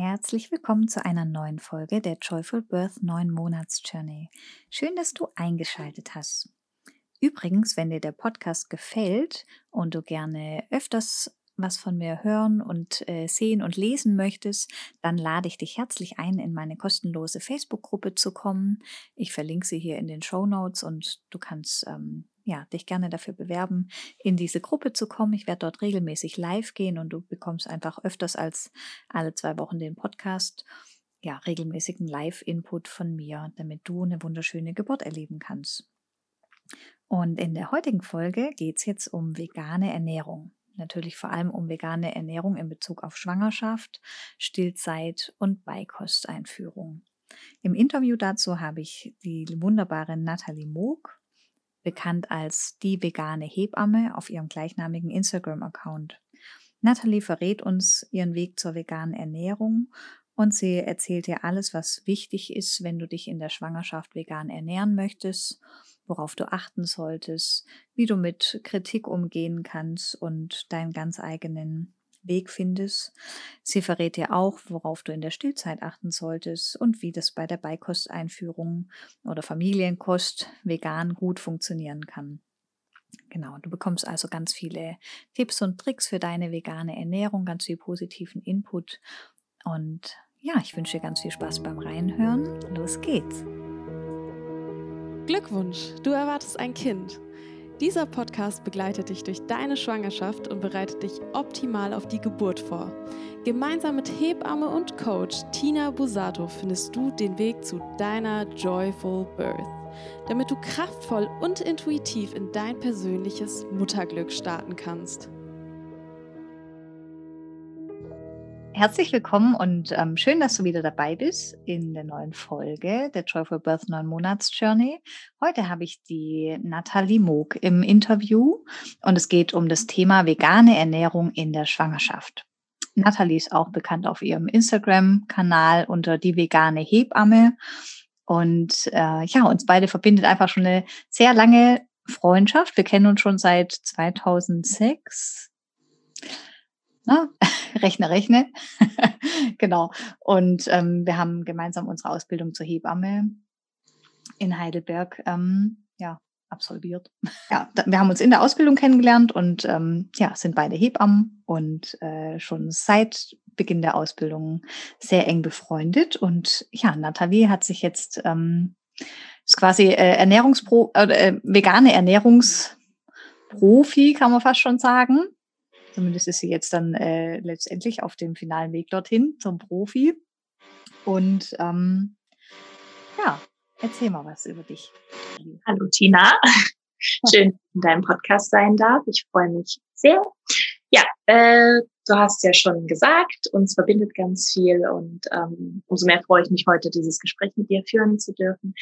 Herzlich willkommen zu einer neuen Folge der Joyful Birth 9 Monats Journey. Schön, dass du eingeschaltet hast. Übrigens, wenn dir der Podcast gefällt und du gerne öfters was von mir hören und äh, sehen und lesen möchtest, dann lade ich dich herzlich ein, in meine kostenlose Facebook-Gruppe zu kommen. Ich verlinke sie hier in den Show Notes und du kannst ähm, ja, dich gerne dafür bewerben, in diese Gruppe zu kommen. Ich werde dort regelmäßig live gehen und du bekommst einfach öfters als alle zwei Wochen den Podcast, ja, regelmäßigen Live-Input von mir, damit du eine wunderschöne Geburt erleben kannst. Und in der heutigen Folge geht es jetzt um vegane Ernährung natürlich vor allem um vegane Ernährung in Bezug auf Schwangerschaft, Stillzeit und Beikosteinführung. Im Interview dazu habe ich die wunderbare Nathalie Moog, bekannt als die vegane Hebamme auf ihrem gleichnamigen Instagram-Account. Nathalie verrät uns ihren Weg zur veganen Ernährung und sie erzählt dir alles, was wichtig ist, wenn du dich in der Schwangerschaft vegan ernähren möchtest worauf du achten solltest, wie du mit Kritik umgehen kannst und deinen ganz eigenen Weg findest. Sie verrät dir auch, worauf du in der Stillzeit achten solltest und wie das bei der Beikosteinführung oder Familienkost vegan gut funktionieren kann. Genau, du bekommst also ganz viele Tipps und Tricks für deine vegane Ernährung, ganz viel positiven Input. Und ja, ich wünsche dir ganz viel Spaß beim Reinhören. Los geht's! Glückwunsch, du erwartest ein Kind. Dieser Podcast begleitet dich durch deine Schwangerschaft und bereitet dich optimal auf die Geburt vor. Gemeinsam mit Hebamme und Coach Tina Busato findest du den Weg zu deiner Joyful Birth, damit du kraftvoll und intuitiv in dein persönliches Mutterglück starten kannst. Herzlich willkommen und ähm, schön, dass du wieder dabei bist in der neuen Folge der Joyful Birth 9 Monats Journey. Heute habe ich die Nathalie Moog im Interview und es geht um das Thema vegane Ernährung in der Schwangerschaft. Nathalie ist auch bekannt auf ihrem Instagram-Kanal unter die vegane Hebamme. Und äh, ja, uns beide verbindet einfach schon eine sehr lange Freundschaft. Wir kennen uns schon seit 2006. Na, rechne, rechne. genau. Und ähm, wir haben gemeinsam unsere Ausbildung zur Hebamme in Heidelberg ähm, ja, absolviert. Ja, wir haben uns in der Ausbildung kennengelernt und ähm, ja, sind beide Hebammen und äh, schon seit Beginn der Ausbildung sehr eng befreundet. Und ja, Nathalie hat sich jetzt ähm, ist quasi äh, Ernährungspro äh, vegane Ernährungsprofi, kann man fast schon sagen. Zumindest ist sie jetzt dann äh, letztendlich auf dem finalen Weg dorthin zum Profi. Und ähm, ja, erzähl mal was über dich. Hallo Tina, schön, dass ich in deinem Podcast sein darf. Ich freue mich sehr. Ja, äh, du hast ja schon gesagt, uns verbindet ganz viel und ähm, umso mehr freue ich mich heute, dieses Gespräch mit dir führen zu dürfen.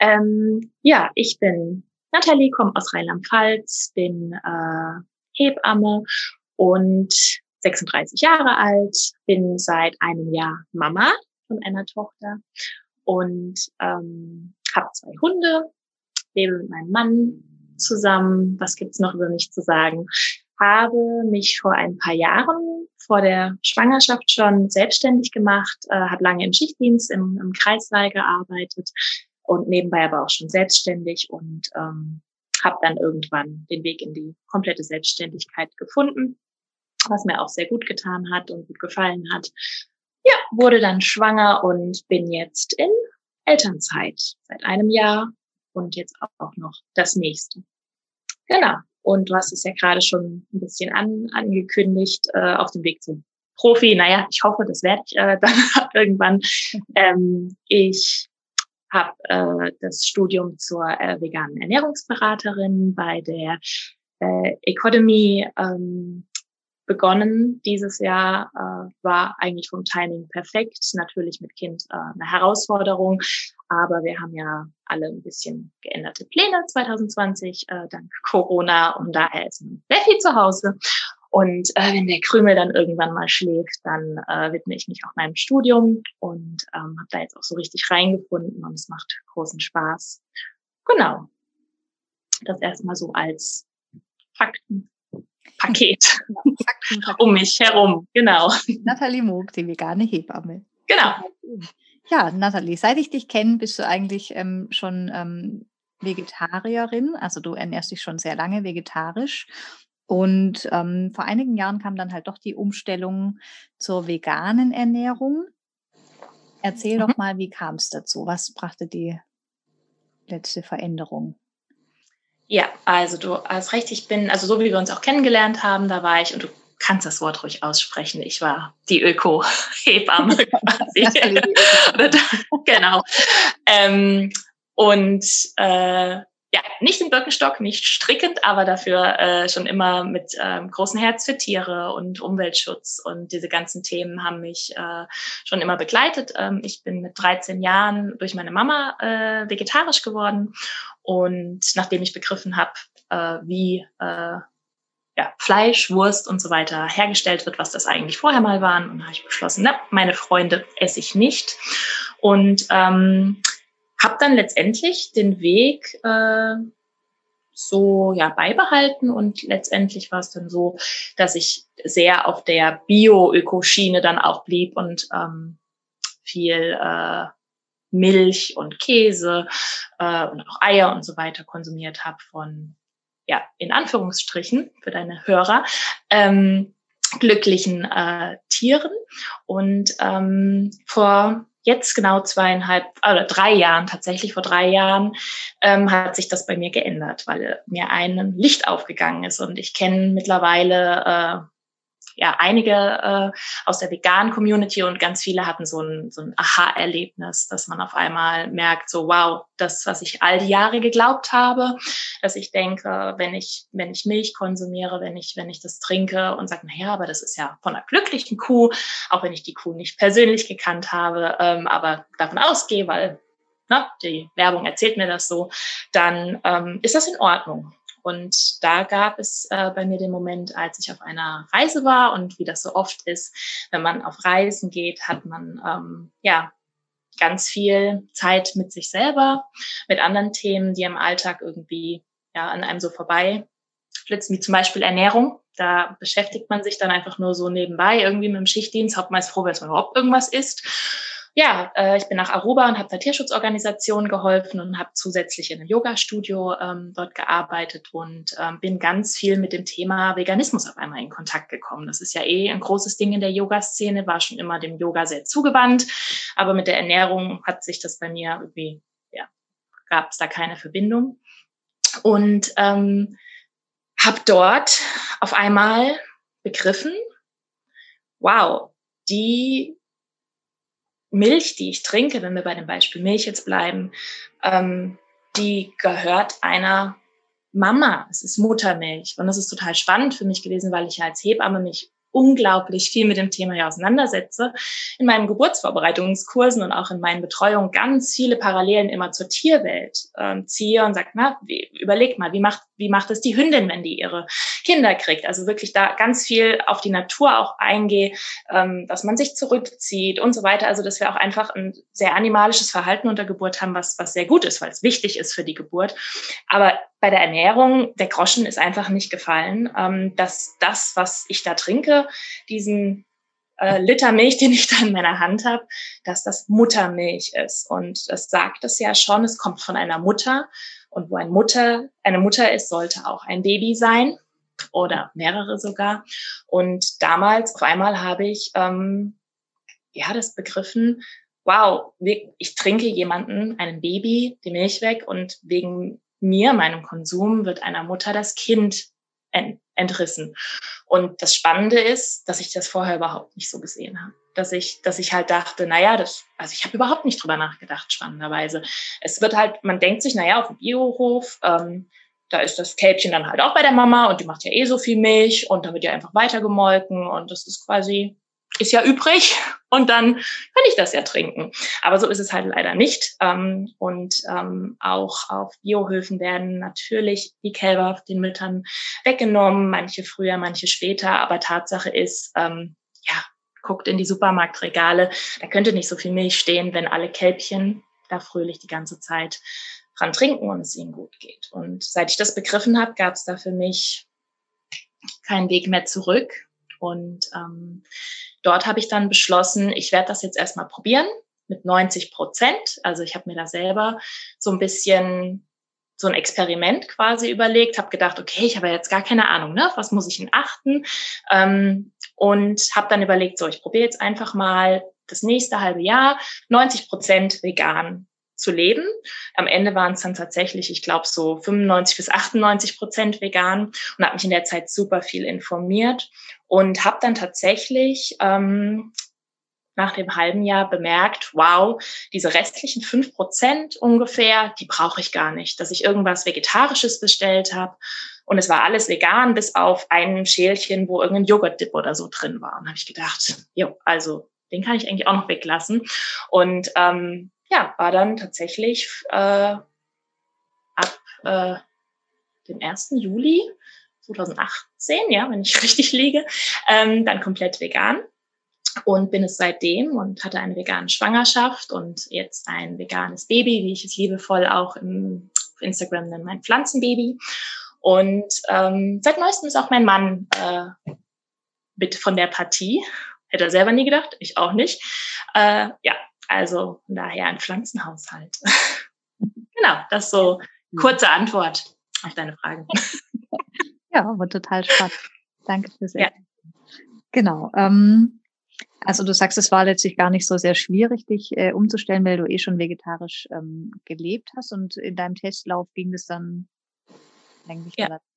Ähm, ja, ich bin Nathalie, komme aus Rheinland-Pfalz, bin äh, Hebamme und 36 Jahre alt, bin seit einem Jahr Mama von einer Tochter und ähm, habe zwei Hunde, lebe mit meinem Mann zusammen. Was gibt's noch über mich zu sagen? Habe mich vor ein paar Jahren vor der Schwangerschaft schon selbstständig gemacht, äh, habe lange im Schichtdienst im, im Kreissaal gearbeitet und nebenbei aber auch schon selbstständig und ähm, habe dann irgendwann den Weg in die komplette Selbstständigkeit gefunden was mir auch sehr gut getan hat und gut gefallen hat. Ja, wurde dann schwanger und bin jetzt in Elternzeit seit einem Jahr und jetzt auch noch das nächste. Genau. Und du hast es ja gerade schon ein bisschen an, angekündigt, äh, auf dem Weg zum Profi. Naja, ich hoffe, das werde ich äh, dann irgendwann. Ähm, ich habe äh, das Studium zur äh, veganen Ernährungsberaterin bei der äh, Economy ähm, begonnen dieses Jahr, äh, war eigentlich vom Timing perfekt. Natürlich mit Kind äh, eine Herausforderung, aber wir haben ja alle ein bisschen geänderte Pläne 2020 äh, dank Corona und daher ist man sehr viel zu Hause. Und äh, wenn der Krümel dann irgendwann mal schlägt, dann äh, widme ich mich auch meinem Studium und ähm, habe da jetzt auch so richtig reingefunden und es macht großen Spaß. Genau. Das erstmal so als Fakten Paket um mich herum, genau. Nathalie Moog, die vegane Hebamme. Genau. Ja, Nathalie, seit ich dich kenne, bist du eigentlich ähm, schon ähm, Vegetarierin. Also du ernährst dich schon sehr lange vegetarisch. Und ähm, vor einigen Jahren kam dann halt doch die Umstellung zur veganen Ernährung. Erzähl mhm. doch mal, wie kam es dazu? Was brachte die letzte Veränderung? Ja, also du hast recht, ich bin, also so wie wir uns auch kennengelernt haben, da war ich, und du kannst das Wort ruhig aussprechen, ich war die Öko-Hebamme quasi. genau. Ähm, und äh, ja, nicht im Birkenstock, nicht strickend, aber dafür äh, schon immer mit ähm, großem Herz für Tiere und Umweltschutz und diese ganzen Themen haben mich äh, schon immer begleitet. Ähm, ich bin mit 13 Jahren durch meine Mama äh, vegetarisch geworden und nachdem ich begriffen habe, äh, wie äh, ja, Fleisch, Wurst und so weiter hergestellt wird, was das eigentlich vorher mal waren, und habe ich beschlossen, na, meine Freunde esse ich nicht. Und ähm, habe dann letztendlich den Weg äh, so ja beibehalten. Und letztendlich war es dann so, dass ich sehr auf der Bio-Ökoschiene dann auch blieb und ähm, viel äh, Milch und Käse äh, und auch Eier und so weiter konsumiert habe von ja in Anführungsstrichen für deine Hörer ähm, glücklichen äh, Tieren und ähm, vor jetzt genau zweieinhalb oder drei Jahren, tatsächlich vor drei Jahren, ähm, hat sich das bei mir geändert, weil mir ein Licht aufgegangen ist. Und ich kenne mittlerweile äh, ja einige äh, aus der veganen Community und ganz viele hatten so ein, so ein Aha-Erlebnis, dass man auf einmal merkt, so wow, das, was ich all die Jahre geglaubt habe, dass ich denke, wenn ich, wenn ich Milch konsumiere, wenn ich, wenn ich das trinke und sage, naja, aber das ist ja von einer glücklichen Kuh, auch wenn ich die Kuh nicht persönlich gekannt habe, ähm, aber davon ausgehe, weil na, ne, die Werbung erzählt mir das so, dann ähm, ist das in Ordnung. Und da gab es äh, bei mir den Moment, als ich auf einer Reise war und wie das so oft ist, wenn man auf Reisen geht, hat man ähm, ja ganz viel Zeit mit sich selber, mit anderen Themen, die im Alltag irgendwie ja an einem so vorbei flitzen, wie zum Beispiel Ernährung. Da beschäftigt man sich dann einfach nur so nebenbei irgendwie mit dem Schichtdienst, hauptmeist froh, wenn man überhaupt irgendwas isst ja, äh, ich bin nach Aruba und habe der Tierschutzorganisation geholfen und habe zusätzlich in einem Yoga-Studio ähm, dort gearbeitet und ähm, bin ganz viel mit dem Thema Veganismus auf einmal in Kontakt gekommen. Das ist ja eh ein großes Ding in der Yoga-Szene, war schon immer dem Yoga sehr zugewandt, aber mit der Ernährung hat sich das bei mir irgendwie, ja, gab es da keine Verbindung. Und ähm, habe dort auf einmal begriffen, wow, die Milch, die ich trinke, wenn wir bei dem Beispiel Milch jetzt bleiben, ähm, die gehört einer Mama. Es ist Muttermilch. Und das ist total spannend für mich gewesen, weil ich als Hebamme mich unglaublich viel mit dem Thema hier auseinandersetze. In meinen Geburtsvorbereitungskursen und auch in meinen Betreuungen ganz viele Parallelen immer zur Tierwelt ähm, ziehe und sage, na, wie, überleg mal, wie macht, wie macht es die Hündin, wenn die ihre Kinder kriegt? Also wirklich da ganz viel auf die Natur auch eingehe, ähm, dass man sich zurückzieht und so weiter. Also dass wir auch einfach ein sehr animalisches Verhalten unter Geburt haben, was, was sehr gut ist, weil es wichtig ist für die Geburt. Aber bei der Ernährung, der Groschen ist einfach nicht gefallen, ähm, dass das, was ich da trinke, diesen äh, Liter Milch, den ich da in meiner Hand habe, dass das Muttermilch ist. Und das sagt es ja schon, es kommt von einer Mutter. Und wo ein Mutter, eine Mutter ist, sollte auch ein Baby sein oder mehrere sogar. Und damals auf einmal habe ich ähm, ja das begriffen, wow, ich trinke jemanden, einem Baby, die Milch weg und wegen mir, meinem Konsum, wird einer Mutter das Kind entrissen. Und das Spannende ist, dass ich das vorher überhaupt nicht so gesehen habe. Dass ich, dass ich halt dachte, naja, das, also ich habe überhaupt nicht drüber nachgedacht, spannenderweise. Es wird halt, man denkt sich, naja, auf dem Biohof, ähm, da ist das Kälbchen dann halt auch bei der Mama und die macht ja eh so viel Milch und da wird ja einfach weitergemolken und das ist quasi ist ja übrig und dann kann ich das ja trinken. Aber so ist es halt leider nicht. Ähm, und ähm, auch auf Biohöfen werden natürlich die Kälber den Müttern weggenommen, manche früher, manche später. Aber Tatsache ist, ähm, ja, guckt in die Supermarktregale, da könnte nicht so viel Milch stehen, wenn alle Kälbchen da fröhlich die ganze Zeit dran trinken und es ihnen gut geht. Und seit ich das begriffen habe, gab es da für mich kein Weg mehr zurück. Und ähm, dort habe ich dann beschlossen, ich werde das jetzt erstmal probieren mit 90 Prozent. Also ich habe mir da selber so ein bisschen so ein Experiment quasi überlegt, habe gedacht, okay, ich habe jetzt gar keine Ahnung, ne, was muss ich denn achten? Ähm, und habe dann überlegt, so, ich probiere jetzt einfach mal das nächste halbe Jahr 90 Prozent vegan zu leben. Am Ende waren es dann tatsächlich, ich glaube, so 95 bis 98 Prozent vegan und habe mich in der Zeit super viel informiert und habe dann tatsächlich ähm, nach dem halben Jahr bemerkt, wow, diese restlichen fünf Prozent ungefähr, die brauche ich gar nicht, dass ich irgendwas Vegetarisches bestellt habe. Und es war alles vegan, bis auf ein Schälchen, wo irgendein Joghurt-Dip oder so drin war. Und habe ich gedacht, jo, also den kann ich eigentlich auch noch weglassen. Und ähm, ja, war dann tatsächlich äh, ab äh, dem 1. Juli 2018, ja, wenn ich richtig liege, ähm, dann komplett vegan und bin es seitdem und hatte eine vegane Schwangerschaft und jetzt ein veganes Baby, wie ich es liebevoll auch im Instagram nenne, mein Pflanzenbaby. Und ähm, seit neuestem ist auch mein Mann äh, mit von der Partie. Hätte er selber nie gedacht, ich auch nicht. Äh, ja, also von daher ein Pflanzenhaushalt. genau, das so kurze Antwort auf deine Frage. ja, aber total spannend. Danke fürs ja. Genau. Ähm, also du sagst, es war letztlich gar nicht so sehr schwierig, dich äh, umzustellen, weil du eh schon vegetarisch ähm, gelebt hast und in deinem Testlauf ging es dann eigentlich ja. relativ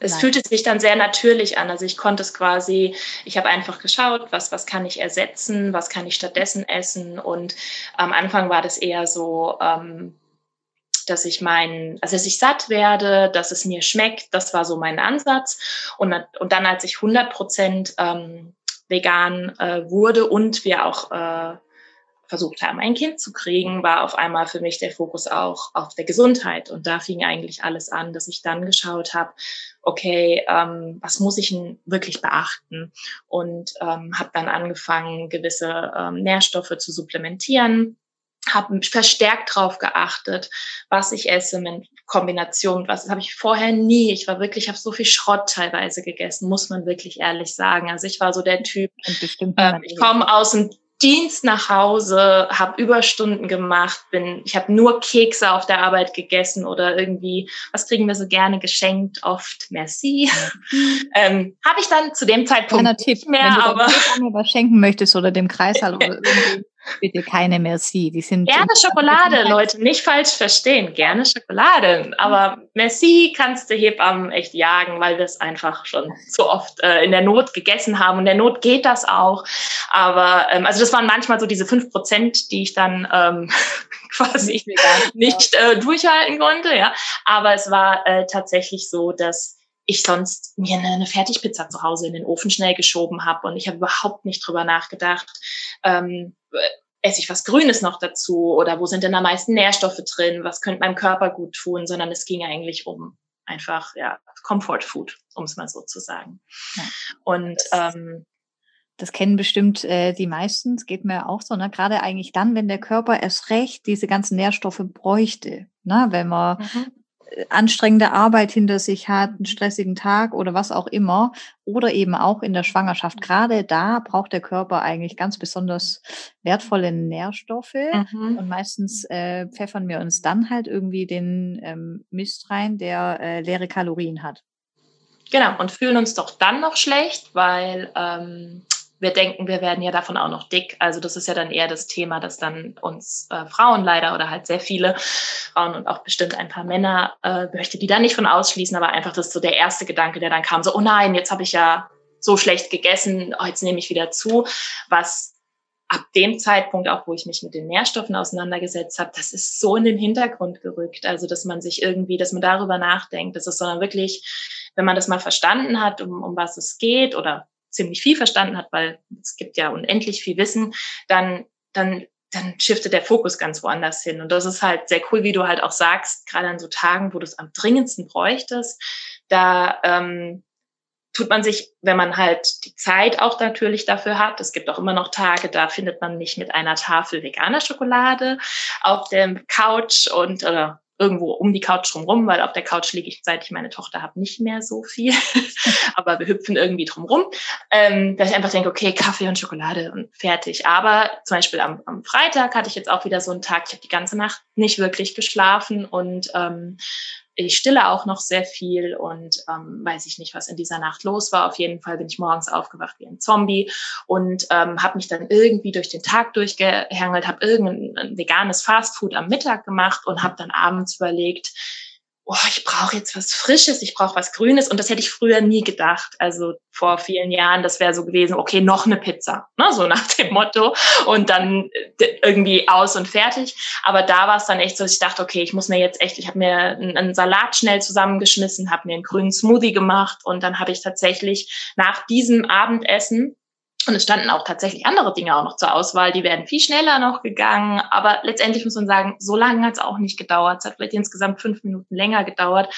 es Nein. fühlte sich dann sehr natürlich an. Also ich konnte es quasi, ich habe einfach geschaut, was, was kann ich ersetzen, was kann ich stattdessen essen. Und am Anfang war das eher so, ähm, dass ich mein, also dass ich satt werde, dass es mir schmeckt. Das war so mein Ansatz. Und, und dann, als ich 100 Prozent ähm, vegan äh, wurde und wir auch äh, versucht haben, ein Kind zu kriegen, war auf einmal für mich der Fokus auch auf der Gesundheit. Und da fing eigentlich alles an, dass ich dann geschaut habe, okay, ähm, was muss ich denn wirklich beachten? Und ähm, habe dann angefangen, gewisse ähm, Nährstoffe zu supplementieren, habe verstärkt darauf geachtet, was ich esse mit Kombination, was habe ich vorher nie. Ich war wirklich, ich habe so viel Schrott teilweise gegessen, muss man wirklich ehrlich sagen. Also ich war so der Typ. Äh, ich komme aus dem Dienst nach Hause, habe Überstunden gemacht, bin, ich habe nur Kekse auf der Arbeit gegessen oder irgendwie, was kriegen wir so gerne geschenkt? Oft Merci. ähm, habe ich dann zu dem Zeitpunkt Kleiner Tipp, mehr, wenn du aber was schenken möchtest oder dem Kreißsaal oder irgendwie Bitte keine Merci. Die sind Gerne Schokolade, Leute, nicht falsch verstehen. Gerne Schokolade. Aber Merci kannst du Hebammen echt jagen, weil wir es einfach schon so oft äh, in der Not gegessen haben. Und in der Not geht das auch. Aber ähm, also das waren manchmal so diese fünf Prozent, die ich dann ähm, quasi nicht äh, durchhalten konnte. Ja, aber es war äh, tatsächlich so, dass ich sonst mir eine, eine Fertigpizza zu Hause in den Ofen schnell geschoben habe und ich habe überhaupt nicht drüber nachgedacht, ähm, esse ich was Grünes noch dazu oder wo sind denn am meisten Nährstoffe drin, was könnte meinem Körper gut tun, sondern es ging eigentlich um einfach ja Comfort Food, um es mal so zu sagen. Ja. Und ähm, das kennen bestimmt äh, die meisten, es geht mir auch so, ne? gerade eigentlich dann, wenn der Körper erst recht diese ganzen Nährstoffe bräuchte, ne? wenn man mhm anstrengende Arbeit hinter sich hat, einen stressigen Tag oder was auch immer, oder eben auch in der Schwangerschaft. Gerade da braucht der Körper eigentlich ganz besonders wertvolle Nährstoffe mhm. und meistens äh, pfeffern wir uns dann halt irgendwie den ähm, Mist rein, der äh, leere Kalorien hat. Genau, und fühlen uns doch dann noch schlecht, weil ähm, wir denken, wir werden ja davon auch noch dick. Also das ist ja dann eher das Thema, dass dann uns äh, Frauen leider oder halt sehr viele Frauen und auch bestimmt ein paar Männer, äh, möchte die da nicht von ausschließen, aber einfach das ist so der erste Gedanke, der dann kam, so, oh nein, jetzt habe ich ja so schlecht gegessen, oh, jetzt nehme ich wieder zu, was ab dem Zeitpunkt, auch wo ich mich mit den Nährstoffen auseinandergesetzt habe, das ist so in den Hintergrund gerückt. Also, dass man sich irgendwie, dass man darüber nachdenkt, das ist sondern wirklich, wenn man das mal verstanden hat, um, um was es geht oder ziemlich viel verstanden hat, weil es gibt ja unendlich viel Wissen, dann, dann, dann shiftet der Fokus ganz woanders hin. Und das ist halt sehr cool, wie du halt auch sagst, gerade an so Tagen, wo du es am dringendsten bräuchtest, da ähm, tut man sich, wenn man halt die Zeit auch natürlich dafür hat, es gibt auch immer noch Tage, da findet man mich mit einer Tafel veganer Schokolade auf dem Couch und oder irgendwo um die Couch drumrum, weil auf der Couch liege ich, seit ich meine Tochter habe, nicht mehr so viel. Aber wir hüpfen irgendwie drumrum. Ähm, dass ich einfach denke, okay, Kaffee und Schokolade und fertig. Aber zum Beispiel am, am Freitag hatte ich jetzt auch wieder so einen Tag, ich habe die ganze Nacht nicht wirklich geschlafen und ähm, ich stille auch noch sehr viel und ähm, weiß ich nicht, was in dieser Nacht los war. Auf jeden Fall bin ich morgens aufgewacht wie ein Zombie und ähm, habe mich dann irgendwie durch den Tag durchgehängelt, habe irgendein veganes Fastfood am Mittag gemacht und habe dann abends überlegt, oh, ich brauche jetzt was Frisches, ich brauche was Grünes. Und das hätte ich früher nie gedacht. Also vor vielen Jahren, das wäre so gewesen, okay, noch eine Pizza, ne? so nach dem Motto. Und dann äh, irgendwie aus und fertig. Aber da war es dann echt so, dass ich dachte, okay, ich muss mir jetzt echt, ich habe mir einen Salat schnell zusammengeschmissen, habe mir einen grünen Smoothie gemacht und dann habe ich tatsächlich nach diesem Abendessen und es standen auch tatsächlich andere Dinge auch noch zur Auswahl, die werden viel schneller noch gegangen. Aber letztendlich muss man sagen, so lange hat es auch nicht gedauert. Es hat vielleicht insgesamt fünf Minuten länger gedauert.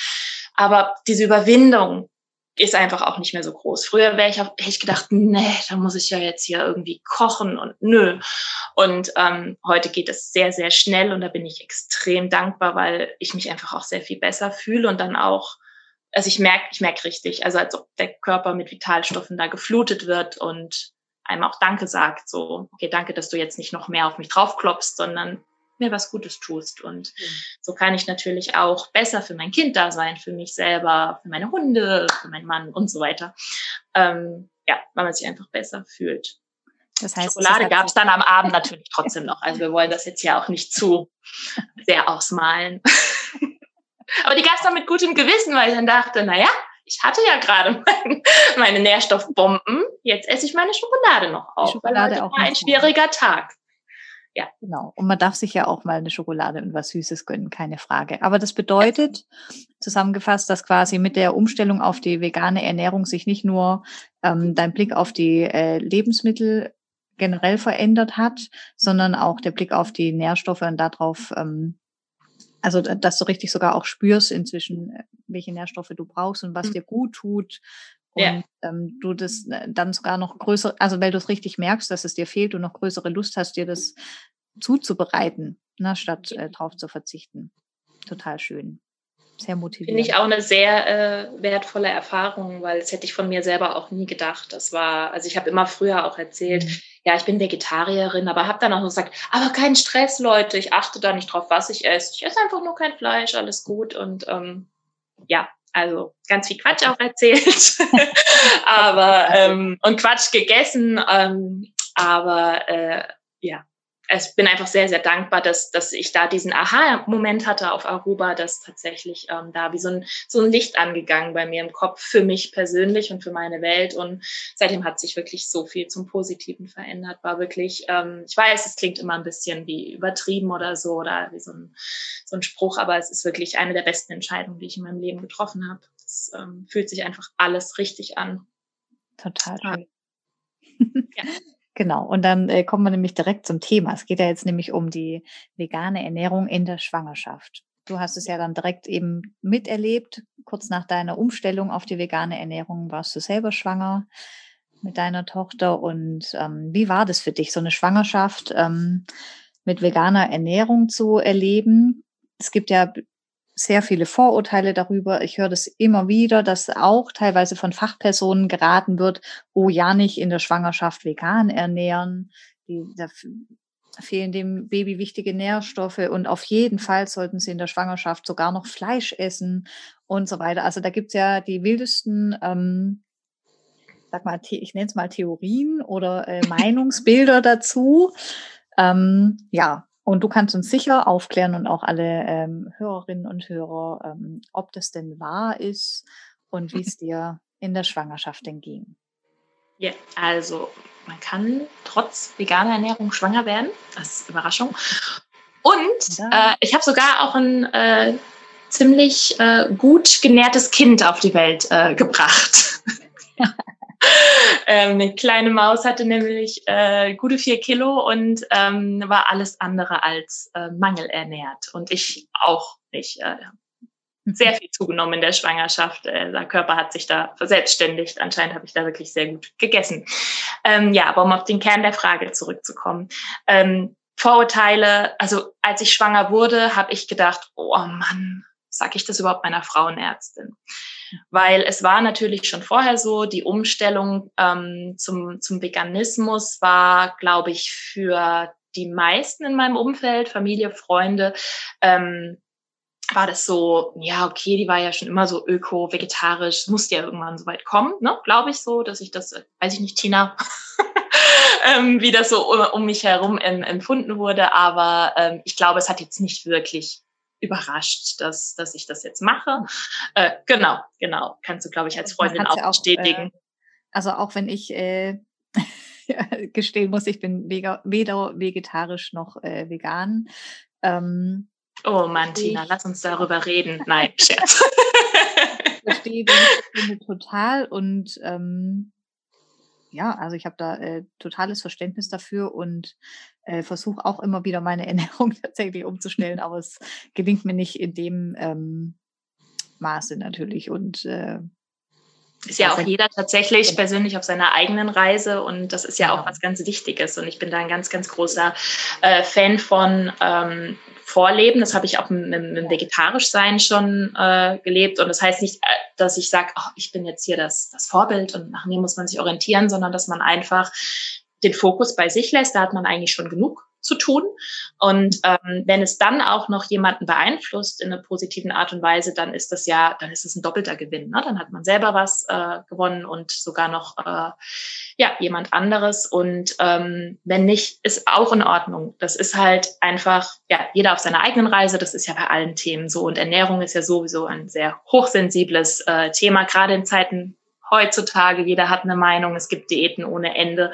Aber diese Überwindung ist einfach auch nicht mehr so groß. Früher wäre ich auch echt gedacht, nee, da muss ich ja jetzt hier irgendwie kochen und nö. Und ähm, heute geht es sehr, sehr schnell und da bin ich extrem dankbar, weil ich mich einfach auch sehr viel besser fühle und dann auch also ich merke, ich merke richtig, also als ob der Körper mit Vitalstoffen da geflutet wird und einem auch Danke sagt. So, okay, danke, dass du jetzt nicht noch mehr auf mich draufklopfst, sondern mir was Gutes tust. Und mhm. so kann ich natürlich auch besser für mein Kind da sein, für mich selber, für meine Hunde, für meinen Mann und so weiter. Ähm, ja, weil man sich einfach besser fühlt. Das heißt, Schokolade gab es dann am Abend natürlich trotzdem noch. Also wir wollen das jetzt ja auch nicht zu sehr ausmalen. Aber die gab es dann mit gutem Gewissen, weil ich dann dachte, naja, ich hatte ja gerade mein, meine Nährstoffbomben, jetzt esse ich meine Schokolade noch auf. Schokolade weil auch war ein schwieriger machen. Tag. Ja. Genau. Und man darf sich ja auch mal eine Schokolade und was Süßes gönnen, keine Frage. Aber das bedeutet, zusammengefasst, dass quasi mit der Umstellung auf die vegane Ernährung sich nicht nur ähm, dein Blick auf die äh, Lebensmittel generell verändert hat, sondern auch der Blick auf die Nährstoffe und darauf, ähm, also dass du richtig sogar auch spürst inzwischen, äh, welche Nährstoffe du brauchst und was mhm. dir gut tut. Und ja. ähm, du das äh, dann sogar noch größer, also weil du es richtig merkst, dass es dir fehlt und noch größere Lust hast, dir das zuzubereiten, ne, statt äh, drauf zu verzichten. Total schön. Sehr motivierend. Finde ich auch eine sehr äh, wertvolle Erfahrung, weil das hätte ich von mir selber auch nie gedacht. Das war, also ich habe immer früher auch erzählt, mhm. Ja, ich bin Vegetarierin, aber habe dann auch gesagt, aber kein Stress, Leute, ich achte da nicht drauf, was ich esse. Ich esse einfach nur kein Fleisch, alles gut. Und ähm, ja, also ganz viel Quatsch auch erzählt, aber ähm, und Quatsch gegessen, ähm, aber äh, ja, ich bin einfach sehr, sehr dankbar, dass, dass ich da diesen Aha-Moment hatte auf Aruba, dass tatsächlich ähm, da wie so ein, so ein Licht angegangen bei mir im Kopf für mich persönlich und für meine Welt. Und seitdem hat sich wirklich so viel zum Positiven verändert. War wirklich, ähm, ich weiß, es klingt immer ein bisschen wie übertrieben oder so oder wie so ein, so ein Spruch, aber es ist wirklich eine der besten Entscheidungen, die ich in meinem Leben getroffen habe. Es ähm, fühlt sich einfach alles richtig an. Total schön. Ja. Genau, und dann äh, kommen wir nämlich direkt zum Thema. Es geht ja jetzt nämlich um die vegane Ernährung in der Schwangerschaft. Du hast es ja dann direkt eben miterlebt. Kurz nach deiner Umstellung auf die vegane Ernährung warst du selber schwanger mit deiner Tochter. Und ähm, wie war das für dich, so eine Schwangerschaft ähm, mit veganer Ernährung zu erleben? Es gibt ja sehr viele Vorurteile darüber. Ich höre das immer wieder, dass auch teilweise von Fachpersonen geraten wird, oh ja, nicht in der Schwangerschaft vegan ernähren. Die, da fehlen dem Baby wichtige Nährstoffe und auf jeden Fall sollten sie in der Schwangerschaft sogar noch Fleisch essen und so weiter. Also da gibt es ja die wildesten, ähm, sag mal, ich nenne es mal Theorien oder äh, Meinungsbilder dazu. Ähm, ja, und du kannst uns sicher aufklären und auch alle ähm, Hörerinnen und Hörer, ähm, ob das denn wahr ist und wie es dir in der Schwangerschaft denn ging. Ja, also man kann trotz veganer Ernährung schwanger werden. Das ist Überraschung. Und äh, ich habe sogar auch ein äh, ziemlich äh, gut genährtes Kind auf die Welt äh, gebracht. ähm, eine kleine Maus hatte nämlich äh, gute vier Kilo und ähm, war alles andere als äh, mangelernährt. Und ich auch nicht. Äh, sehr viel zugenommen in der Schwangerschaft. Äh, der Körper hat sich da verselbstständigt. Anscheinend habe ich da wirklich sehr gut gegessen. Ähm, ja, aber um auf den Kern der Frage zurückzukommen. Ähm, Vorurteile, also als ich schwanger wurde, habe ich gedacht, oh Mann, sage ich das überhaupt meiner Frauenärztin? Weil es war natürlich schon vorher so, die Umstellung ähm, zum, zum Veganismus war, glaube ich, für die meisten in meinem Umfeld, Familie, Freunde, ähm, war das so, ja, okay, die war ja schon immer so öko, vegetarisch, musste ja irgendwann so weit kommen, ne? Glaube ich so, dass ich das, weiß ich nicht, Tina, ähm, wie das so um, um mich herum em, empfunden wurde. Aber ähm, ich glaube, es hat jetzt nicht wirklich überrascht, dass, dass ich das jetzt mache. Äh, genau, genau. Kannst du, glaube ich, als Freundin auch, auch bestätigen. Äh, also auch wenn ich äh, gestehen muss, ich bin weder, weder vegetarisch noch äh, vegan. Ähm, oh Mann, Tina, lass uns darüber reden. Nein, Scherz. verstehe den total und ähm, ja, also ich habe da äh, totales Verständnis dafür und äh, versuche auch immer wieder meine Ernährung tatsächlich umzustellen, aber es gelingt mir nicht in dem ähm, Maße natürlich und äh, ist ja auch jeder tatsächlich persönlich auf seiner eigenen Reise und das ist ja auch was ganz Wichtiges und ich bin da ein ganz, ganz großer äh, Fan von ähm, Vorleben. Das habe ich auch mit, mit Vegetarischsein schon äh, gelebt und das heißt nicht, äh, dass ich sage, oh, ich bin jetzt hier das, das Vorbild und nach mir muss man sich orientieren, sondern dass man einfach den Fokus bei sich lässt. Da hat man eigentlich schon genug zu tun. Und ähm, wenn es dann auch noch jemanden beeinflusst in einer positiven Art und Weise, dann ist das ja, dann ist es ein doppelter Gewinn. Ne? Dann hat man selber was äh, gewonnen und sogar noch äh, ja jemand anderes. Und ähm, wenn nicht, ist auch in Ordnung. Das ist halt einfach ja jeder auf seiner eigenen Reise. Das ist ja bei allen Themen so. Und Ernährung ist ja sowieso ein sehr hochsensibles äh, Thema, gerade in Zeiten heutzutage. Jeder hat eine Meinung. Es gibt Diäten ohne Ende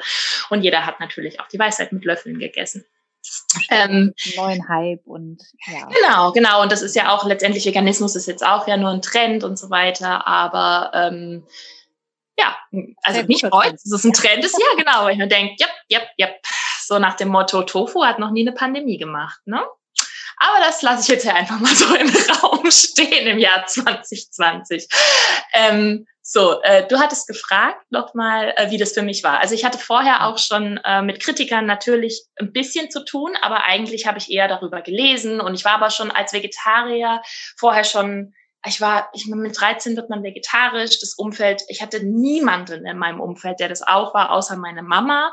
und jeder hat natürlich auch die Weisheit mit Löffeln gegessen. Ähm, neuen Hype und ja. Genau, genau. Und das ist ja auch letztendlich Veganismus ist jetzt auch ja nur ein Trend und so weiter. Aber ähm, ja, also nicht heute, es ist ein Trend, ist ja genau. Weil ich mir denke, ja, ja, ja, so nach dem Motto, Tofu hat noch nie eine Pandemie gemacht, ne? Aber das lasse ich jetzt ja einfach mal so im Raum stehen im Jahr 2020. Ähm, so, äh, du hattest gefragt nochmal, äh, wie das für mich war. Also ich hatte vorher auch schon äh, mit Kritikern natürlich ein bisschen zu tun, aber eigentlich habe ich eher darüber gelesen und ich war aber schon als Vegetarier vorher schon ich war, ich mit 13 wird man vegetarisch, das Umfeld, ich hatte niemanden in meinem Umfeld, der das auch war, außer meine Mama.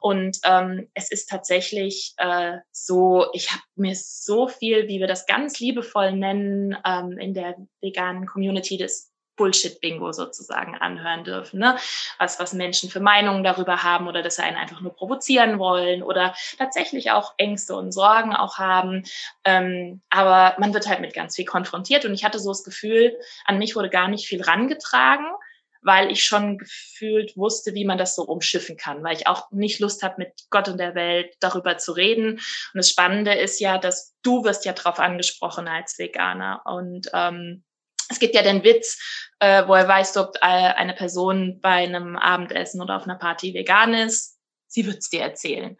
Und ähm, es ist tatsächlich äh, so, ich habe mir so viel, wie wir das ganz liebevoll nennen, ähm, in der veganen Community, das Bullshit-Bingo sozusagen anhören dürfen. Ne? Was, was Menschen für Meinungen darüber haben oder dass sie einen einfach nur provozieren wollen oder tatsächlich auch Ängste und Sorgen auch haben. Ähm, aber man wird halt mit ganz viel konfrontiert und ich hatte so das Gefühl, an mich wurde gar nicht viel rangetragen weil ich schon gefühlt wusste, wie man das so umschiffen kann, weil ich auch nicht Lust habe, mit Gott und der Welt darüber zu reden. Und das Spannende ist ja, dass du wirst ja drauf angesprochen als Veganer und ähm, es gibt ja den Witz, äh, wo er weiß, ob äh, eine Person bei einem Abendessen oder auf einer Party vegan ist. Sie wird es dir erzählen.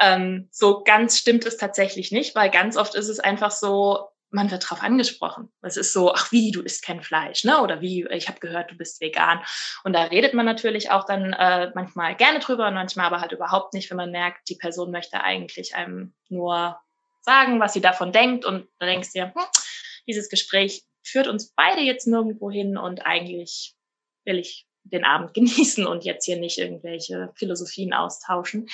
Ähm, so ganz stimmt es tatsächlich nicht, weil ganz oft ist es einfach so, man wird darauf angesprochen. Es ist so, ach wie, du isst kein Fleisch, ne? Oder wie, ich habe gehört, du bist vegan. Und da redet man natürlich auch dann äh, manchmal gerne drüber und manchmal aber halt überhaupt nicht, wenn man merkt, die Person möchte eigentlich einem nur sagen, was sie davon denkt. Und da denkst du dir, hm, dieses Gespräch führt uns beide jetzt nirgendwo hin und eigentlich will ich den Abend genießen und jetzt hier nicht irgendwelche Philosophien austauschen.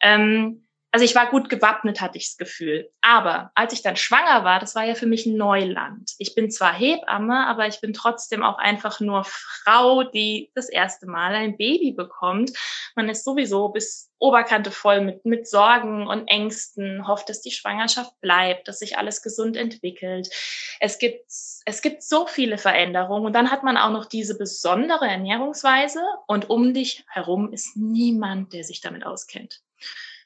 Ähm, also ich war gut gewappnet, hatte ich das Gefühl. Aber als ich dann schwanger war, das war ja für mich Neuland. Ich bin zwar Hebamme, aber ich bin trotzdem auch einfach nur Frau, die das erste Mal ein Baby bekommt. Man ist sowieso bis Oberkante voll mit, mit Sorgen und Ängsten, hofft, dass die Schwangerschaft bleibt, dass sich alles gesund entwickelt. Es gibt, es gibt so viele Veränderungen und dann hat man auch noch diese besondere Ernährungsweise und um dich herum ist niemand, der sich damit auskennt.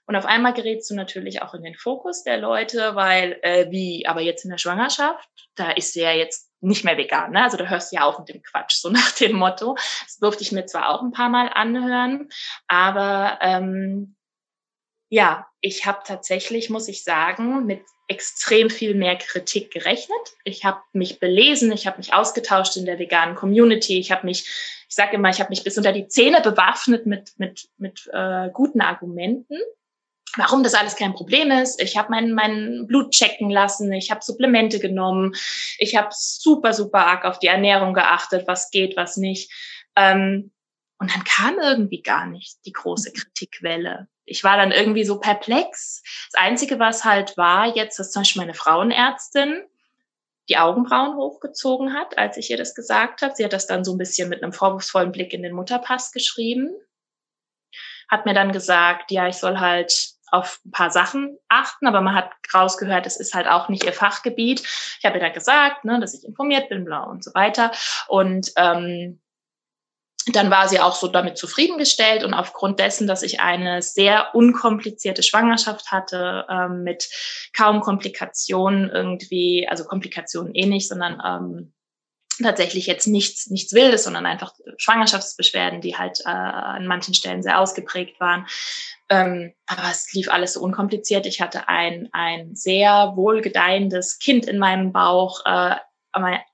Und auf einmal gerätst du natürlich auch in den Fokus der Leute, weil äh, wie, aber jetzt in der Schwangerschaft, da ist sie ja jetzt nicht mehr vegan, ne? Also da hörst du ja auf mit dem Quatsch, so nach dem Motto. Das durfte ich mir zwar auch ein paar Mal anhören, aber ähm, ja, ich habe tatsächlich, muss ich sagen, mit extrem viel mehr Kritik gerechnet. Ich habe mich belesen, ich habe mich ausgetauscht in der veganen Community, ich habe mich, ich sage immer, ich habe mich bis unter die Zähne bewaffnet mit mit mit äh, guten Argumenten warum das alles kein Problem ist. Ich habe mein, mein Blut checken lassen, ich habe Supplemente genommen, ich habe super, super arg auf die Ernährung geachtet, was geht, was nicht. Ähm, und dann kam irgendwie gar nicht die große Kritikwelle. Ich war dann irgendwie so perplex. Das Einzige, was halt war, jetzt, dass zum Beispiel meine Frauenärztin die Augenbrauen hochgezogen hat, als ich ihr das gesagt habe. Sie hat das dann so ein bisschen mit einem vorwurfsvollen Blick in den Mutterpass geschrieben. Hat mir dann gesagt, ja, ich soll halt auf ein paar Sachen achten, aber man hat rausgehört, es ist halt auch nicht ihr Fachgebiet. Ich habe ihr dann gesagt, ne, dass ich informiert bin, bla und so weiter. Und ähm, dann war sie auch so damit zufriedengestellt und aufgrund dessen, dass ich eine sehr unkomplizierte Schwangerschaft hatte, ähm, mit kaum Komplikationen irgendwie, also Komplikationen eh nicht, sondern ähm, tatsächlich jetzt nichts, nichts Wildes, sondern einfach Schwangerschaftsbeschwerden, die halt äh, an manchen Stellen sehr ausgeprägt waren. Ähm, aber es lief alles so unkompliziert. Ich hatte ein, ein sehr wohlgedeihendes Kind in meinem Bauch. Äh,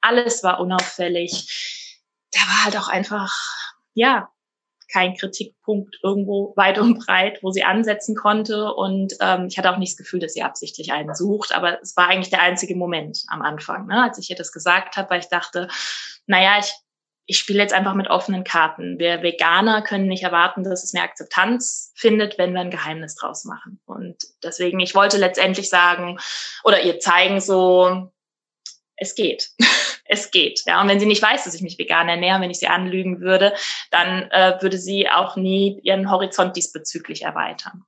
alles war unauffällig. Da war halt auch einfach, ja, kein Kritikpunkt irgendwo weit und breit, wo sie ansetzen konnte. Und ähm, ich hatte auch nicht das Gefühl, dass sie absichtlich einen sucht. Aber es war eigentlich der einzige Moment am Anfang, ne, als ich ihr das gesagt habe, weil ich dachte, naja, ich, ich spiele jetzt einfach mit offenen Karten. Wir Veganer können nicht erwarten, dass es mehr Akzeptanz findet, wenn wir ein Geheimnis draus machen. Und deswegen, ich wollte letztendlich sagen oder ihr zeigen so, es geht. es geht. Ja, und wenn sie nicht weiß, dass ich mich vegan ernähre, wenn ich sie anlügen würde, dann äh, würde sie auch nie ihren Horizont diesbezüglich erweitern.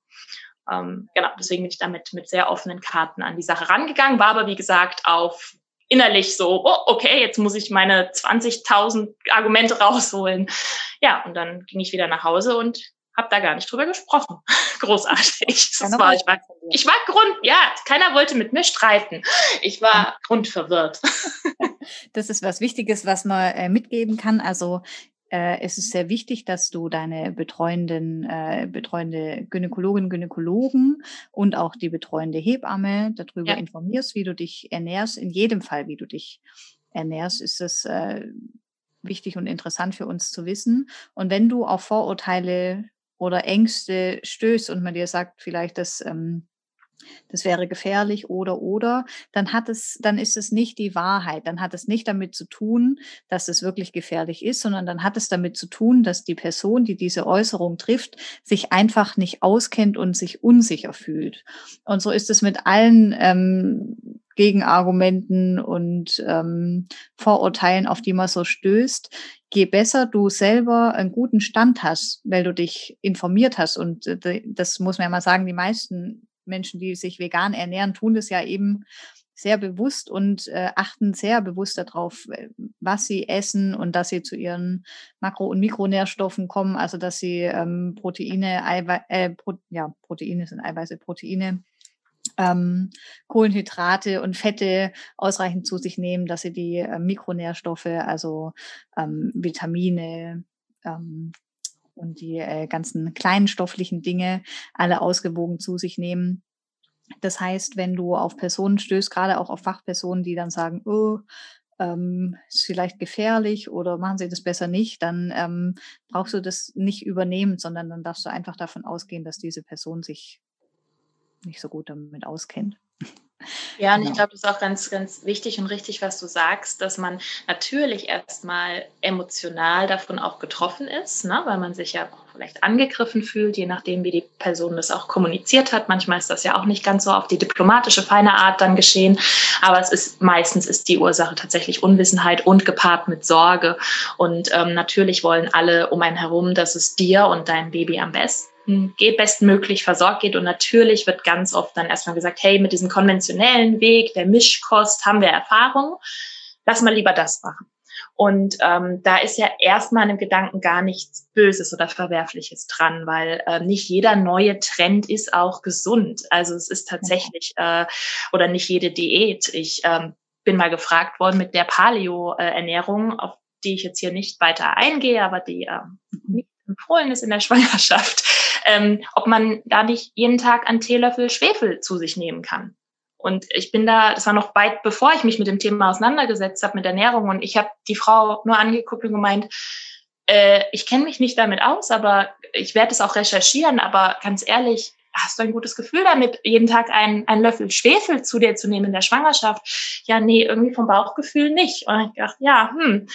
Ähm, genau, deswegen bin ich damit mit sehr offenen Karten an die Sache rangegangen, war aber wie gesagt auf innerlich so, oh, okay, jetzt muss ich meine 20.000 Argumente rausholen. Ja, und dann ging ich wieder nach Hause und habe da gar nicht drüber gesprochen. Großartig. Das war, ich, war, ich war Grund, ja, keiner wollte mit mir streiten. Ich war grundverwirrt. Das ist was Wichtiges, was man äh, mitgeben kann. Also äh, es ist sehr wichtig, dass du deine betreuenden, äh, betreuende Gynäkologin, Gynäkologen und auch die betreuende Hebamme darüber ja. informierst, wie du dich ernährst. In jedem Fall, wie du dich ernährst, ist es äh, wichtig und interessant für uns zu wissen. Und wenn du auf Vorurteile oder Ängste stößt und man dir sagt, vielleicht, dass ähm, das wäre gefährlich oder oder, dann hat es, dann ist es nicht die Wahrheit. Dann hat es nicht damit zu tun, dass es wirklich gefährlich ist, sondern dann hat es damit zu tun, dass die Person, die diese Äußerung trifft, sich einfach nicht auskennt und sich unsicher fühlt. Und so ist es mit allen ähm, Gegenargumenten und ähm, Vorurteilen, auf die man so stößt. Je besser du selber einen guten Stand hast, weil du dich informiert hast, und äh, das muss man ja mal sagen, die meisten Menschen, die sich vegan ernähren, tun das ja eben sehr bewusst und äh, achten sehr bewusst darauf, äh, was sie essen und dass sie zu ihren Makro- und Mikronährstoffen kommen, also dass sie ähm, Proteine, Eiwe äh, Pro ja, Proteine sind Eiweiße, Proteine, ähm, Kohlenhydrate und Fette ausreichend zu sich nehmen, dass sie die äh, Mikronährstoffe, also ähm, Vitamine, ähm, und die äh, ganzen kleinen stofflichen Dinge alle ausgewogen zu sich nehmen. Das heißt, wenn du auf Personen stößt, gerade auch auf Fachpersonen, die dann sagen, oh, ähm, ist vielleicht gefährlich oder machen Sie das besser nicht, dann ähm, brauchst du das nicht übernehmen, sondern dann darfst du einfach davon ausgehen, dass diese Person sich nicht so gut damit auskennt. Ja, und ich genau. glaube, das ist auch ganz, ganz wichtig und richtig, was du sagst, dass man natürlich erstmal emotional davon auch getroffen ist, ne? weil man sich ja vielleicht angegriffen fühlt, je nachdem, wie die Person das auch kommuniziert hat. Manchmal ist das ja auch nicht ganz so auf die diplomatische, feine Art dann geschehen, aber es ist meistens ist die Ursache tatsächlich Unwissenheit und gepaart mit Sorge. Und ähm, natürlich wollen alle um einen herum, dass es dir und deinem Baby am besten geht bestmöglich versorgt geht. Und natürlich wird ganz oft dann erstmal gesagt, hey, mit diesem konventionellen Weg der Mischkost haben wir Erfahrung, lass mal lieber das machen. Und ähm, da ist ja erstmal in dem Gedanken gar nichts Böses oder Verwerfliches dran, weil äh, nicht jeder neue Trend ist auch gesund. Also es ist tatsächlich, äh, oder nicht jede Diät. Ich ähm, bin mal gefragt worden mit der Paleo-Ernährung, auf die ich jetzt hier nicht weiter eingehe, aber die ähm, nicht empfohlen ist in der Schwangerschaft ähm, ob man da nicht jeden Tag einen Teelöffel Schwefel zu sich nehmen kann. Und ich bin da, das war noch weit bevor ich mich mit dem Thema auseinandergesetzt habe, mit Ernährung. Und ich habe die Frau nur angeguckt und gemeint, äh, ich kenne mich nicht damit aus, aber ich werde es auch recherchieren. Aber ganz ehrlich, hast du ein gutes Gefühl damit, jeden Tag einen, einen Löffel Schwefel zu dir zu nehmen in der Schwangerschaft? Ja, nee, irgendwie vom Bauchgefühl nicht. Und ich dachte, ja, hm,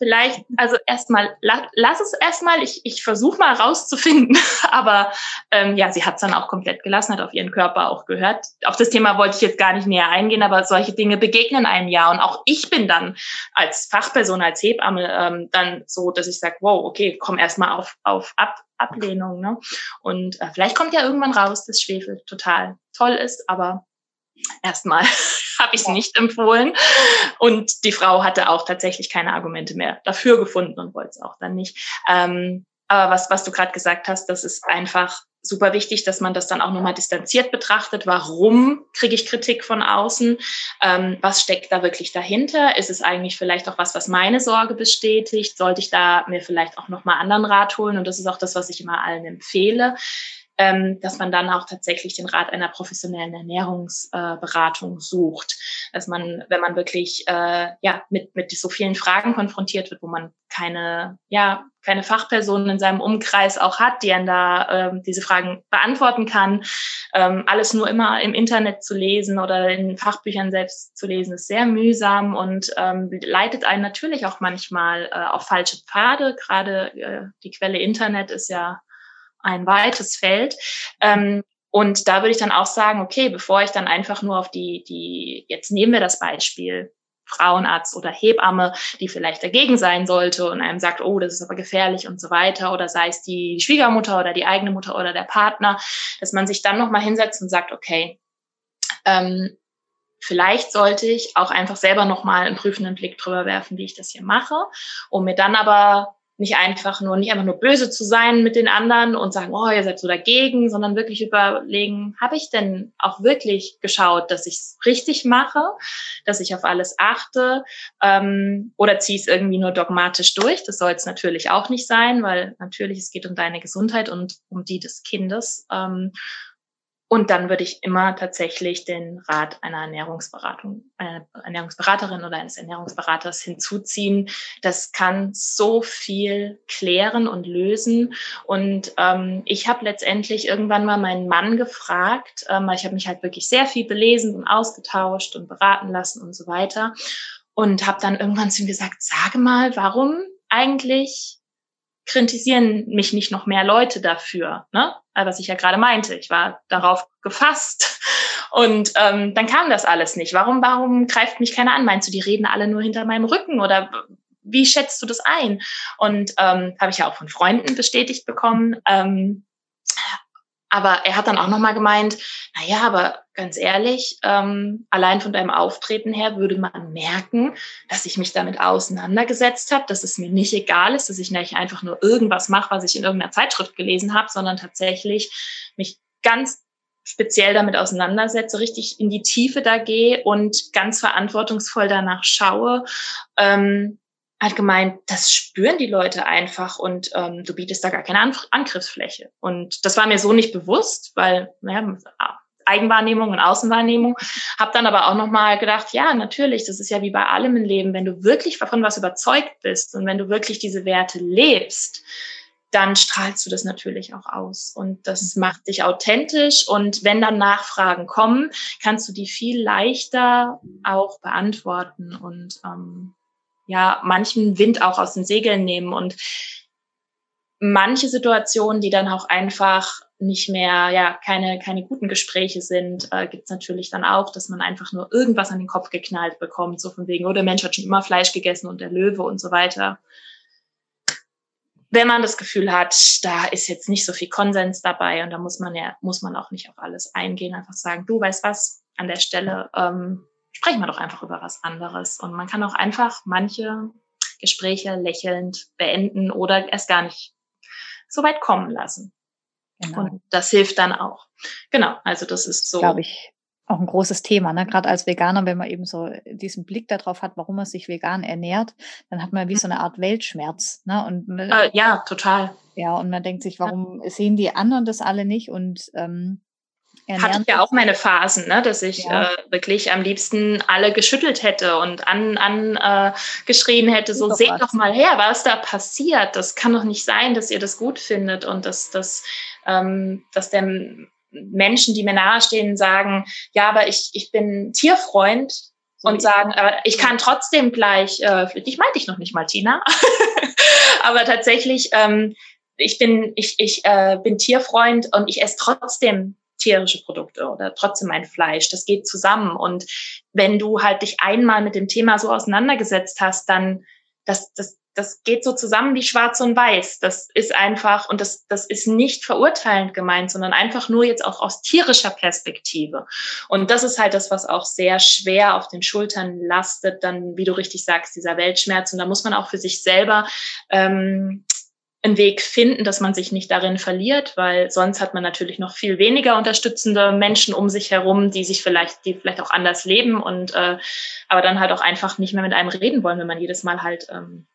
vielleicht, also erstmal, la, lass es erstmal, ich, ich versuche mal rauszufinden. Aber ähm, ja, sie hat es dann auch komplett gelassen, hat auf ihren Körper auch gehört. Auf das Thema wollte ich jetzt gar nicht näher eingehen, aber solche Dinge begegnen einem ja. Und auch ich bin dann als Fachperson, als Hebamme ähm, dann so, dass ich sage, wow, okay, komm erstmal auf, auf Ab, Ablehnung. Ne? Und äh, vielleicht kommt ja irgendwann raus, dass Schwefel total toll ist, aber erstmal habe ich es nicht empfohlen. Und die Frau hatte auch tatsächlich keine Argumente mehr dafür gefunden und wollte es auch dann nicht. Ähm, aber was, was du gerade gesagt hast, das ist einfach super wichtig, dass man das dann auch nochmal distanziert betrachtet. Warum kriege ich Kritik von außen? Ähm, was steckt da wirklich dahinter? Ist es eigentlich vielleicht auch was, was meine Sorge bestätigt? Sollte ich da mir vielleicht auch nochmal anderen Rat holen? Und das ist auch das, was ich immer allen empfehle ähm, dass man dann auch tatsächlich den Rat einer professionellen Ernährungsberatung äh, sucht. Dass man, wenn man wirklich äh, ja mit mit so vielen Fragen konfrontiert wird, wo man keine ja keine Fachpersonen in seinem Umkreis auch hat, die einen da ähm, diese Fragen beantworten kann. Ähm, alles nur immer im Internet zu lesen oder in Fachbüchern selbst zu lesen, ist sehr mühsam und ähm, leitet einen natürlich auch manchmal äh, auf falsche Pfade. Gerade äh, die Quelle Internet ist ja ein weites Feld. Ähm, und da würde ich dann auch sagen, okay, bevor ich dann einfach nur auf die, die, jetzt nehmen wir das Beispiel, Frauenarzt oder Hebamme, die vielleicht dagegen sein sollte und einem sagt, oh, das ist aber gefährlich und so weiter, oder sei es die Schwiegermutter oder die eigene Mutter oder der Partner, dass man sich dann nochmal hinsetzt und sagt, okay, ähm, vielleicht sollte ich auch einfach selber nochmal einen prüfenden Blick drüber werfen, wie ich das hier mache, um mir dann aber nicht einfach nur, nicht einfach nur böse zu sein mit den anderen und sagen, oh, ihr seid so dagegen, sondern wirklich überlegen, habe ich denn auch wirklich geschaut, dass ich es richtig mache, dass ich auf alles achte ähm, oder ziehe es irgendwie nur dogmatisch durch. Das soll es natürlich auch nicht sein, weil natürlich es geht um deine Gesundheit und um die des Kindes. Ähm, und dann würde ich immer tatsächlich den Rat einer Ernährungsberatung, einer Ernährungsberaterin oder eines Ernährungsberaters hinzuziehen. Das kann so viel klären und lösen. Und ähm, ich habe letztendlich irgendwann mal meinen Mann gefragt, ähm, ich habe mich halt wirklich sehr viel belesen und ausgetauscht und beraten lassen und so weiter. Und habe dann irgendwann zu ihm gesagt, sage mal, warum eigentlich kritisieren mich nicht noch mehr Leute dafür, ne? was ich ja gerade meinte. Ich war darauf gefasst. Und ähm, dann kam das alles nicht. Warum, warum greift mich keiner an? Meinst du, die reden alle nur hinter meinem Rücken? Oder wie schätzt du das ein? Und ähm, habe ich ja auch von Freunden bestätigt bekommen. Ähm, aber er hat dann auch nochmal gemeint, na ja, aber ganz ehrlich, ähm, allein von deinem Auftreten her würde man merken, dass ich mich damit auseinandergesetzt habe, dass es mir nicht egal ist, dass ich nicht einfach nur irgendwas mache, was ich in irgendeiner Zeitschrift gelesen habe, sondern tatsächlich mich ganz speziell damit auseinandersetze, richtig in die Tiefe da gehe und ganz verantwortungsvoll danach schaue, ähm, hat gemeint, das spüren die Leute einfach und ähm, du bietest da gar keine An Angriffsfläche. Und das war mir so nicht bewusst, weil naja, Eigenwahrnehmung und Außenwahrnehmung. Habe dann aber auch nochmal gedacht, ja, natürlich, das ist ja wie bei allem im Leben, wenn du wirklich davon was überzeugt bist und wenn du wirklich diese Werte lebst, dann strahlst du das natürlich auch aus. Und das mhm. macht dich authentisch. Und wenn dann Nachfragen kommen, kannst du die viel leichter auch beantworten. Und ähm, ja, manchen Wind auch aus den Segeln nehmen und manche Situationen, die dann auch einfach nicht mehr, ja, keine, keine guten Gespräche sind, äh, gibt es natürlich dann auch, dass man einfach nur irgendwas an den Kopf geknallt bekommt, so von wegen, oh, der Mensch hat schon immer Fleisch gegessen und der Löwe und so weiter. Wenn man das Gefühl hat, da ist jetzt nicht so viel Konsens dabei und da muss man ja, muss man auch nicht auf alles eingehen, einfach sagen, du weißt was, an der Stelle ähm, sprechen wir doch einfach über was anderes. Und man kann auch einfach manche Gespräche lächelnd beenden oder erst gar nicht so weit kommen lassen. Genau. Und das hilft dann auch. Genau, also das ist so. Glaube ich, auch ein großes Thema, ne? Gerade als Veganer, wenn man eben so diesen Blick darauf hat, warum man sich vegan ernährt, dann hat man wie so eine Art Weltschmerz. Ne? Und, äh, ja, total. Ja, und man denkt sich, warum ja. sehen die anderen das alle nicht? Und ähm, hatte ich ja auch meine Phasen, ne, dass ich ja. äh, wirklich am liebsten alle geschüttelt hätte und an, an äh, geschrien hätte, so seht was. doch mal her, was da passiert. Das kann doch nicht sein, dass ihr das gut findet und dass, dass, ähm, dass der Menschen, die mir nahestehen, sagen, ja, aber ich, ich bin Tierfreund so und sagen, aber ich kann trotzdem gleich, äh, dich meinte ich noch nicht mal, Tina, aber tatsächlich, ähm, ich bin, ich, ich äh, bin Tierfreund und ich esse trotzdem tierische Produkte oder trotzdem mein Fleisch. Das geht zusammen. Und wenn du halt dich einmal mit dem Thema so auseinandergesetzt hast, dann das, das, das geht so zusammen wie schwarz und weiß. Das ist einfach, und das, das ist nicht verurteilend gemeint, sondern einfach nur jetzt auch aus tierischer Perspektive. Und das ist halt das, was auch sehr schwer auf den Schultern lastet, dann, wie du richtig sagst, dieser Weltschmerz. Und da muss man auch für sich selber ähm, einen Weg finden, dass man sich nicht darin verliert, weil sonst hat man natürlich noch viel weniger unterstützende Menschen um sich herum, die sich vielleicht, die vielleicht auch anders leben und äh, aber dann halt auch einfach nicht mehr mit einem reden wollen, wenn man jedes Mal halt ähm,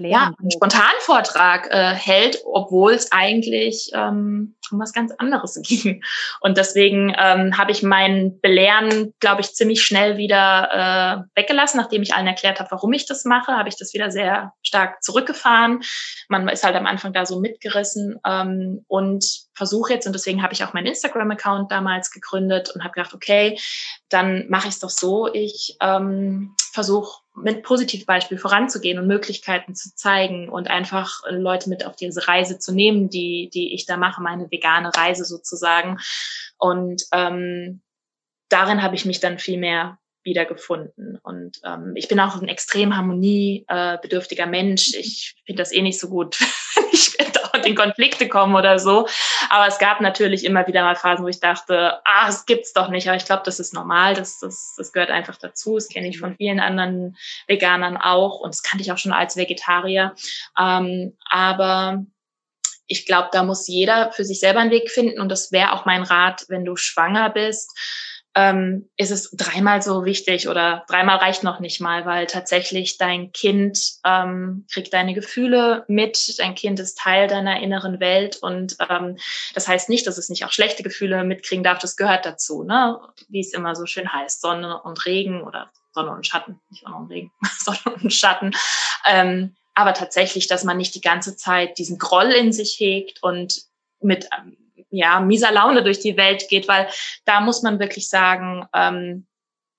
ja, einen Spontanvortrag äh, hält, obwohl es eigentlich ähm, um was ganz anderes ging. Und deswegen ähm, habe ich mein Belehren, glaube ich, ziemlich schnell wieder äh, weggelassen, nachdem ich allen erklärt habe, warum ich das mache, habe ich das wieder sehr stark zurückgefahren. Man ist halt am Anfang da so mitgerissen ähm, und versuche jetzt, und deswegen habe ich auch meinen Instagram-Account damals gegründet und habe gedacht, okay, dann mache ich es doch so, ich ähm, versuche mit Positivbeispiel voranzugehen und Möglichkeiten zu zeigen und einfach Leute mit auf diese Reise zu nehmen, die, die ich da mache, meine vegane Reise sozusagen. Und ähm, darin habe ich mich dann viel mehr wiedergefunden. Und ähm, ich bin auch ein extrem harmoniebedürftiger Mensch. Ich finde das eh nicht so gut, wenn ich dauernd in Konflikte komme oder so. Aber es gab natürlich immer wieder mal Phasen, wo ich dachte, ah, es gibt's doch nicht. Aber ich glaube, das ist normal. Das, das, das gehört einfach dazu. Das kenne ich von vielen anderen Veganern auch. Und das kannte ich auch schon als Vegetarier. Ähm, aber ich glaube, da muss jeder für sich selber einen Weg finden. Und das wäre auch mein Rat, wenn du schwanger bist ähm, ist es dreimal so wichtig oder dreimal reicht noch nicht mal, weil tatsächlich dein Kind ähm, kriegt deine Gefühle mit, dein Kind ist Teil deiner inneren Welt und ähm, das heißt nicht, dass es nicht auch schlechte Gefühle mitkriegen darf, das gehört dazu, ne? wie es immer so schön heißt, Sonne und Regen oder Sonne und Schatten, nicht Sonne und Regen, Sonne und Schatten. Ähm, aber tatsächlich, dass man nicht die ganze Zeit diesen Groll in sich hegt und mit ähm, ja, mieser Laune durch die Welt geht, weil da muss man wirklich sagen, ähm,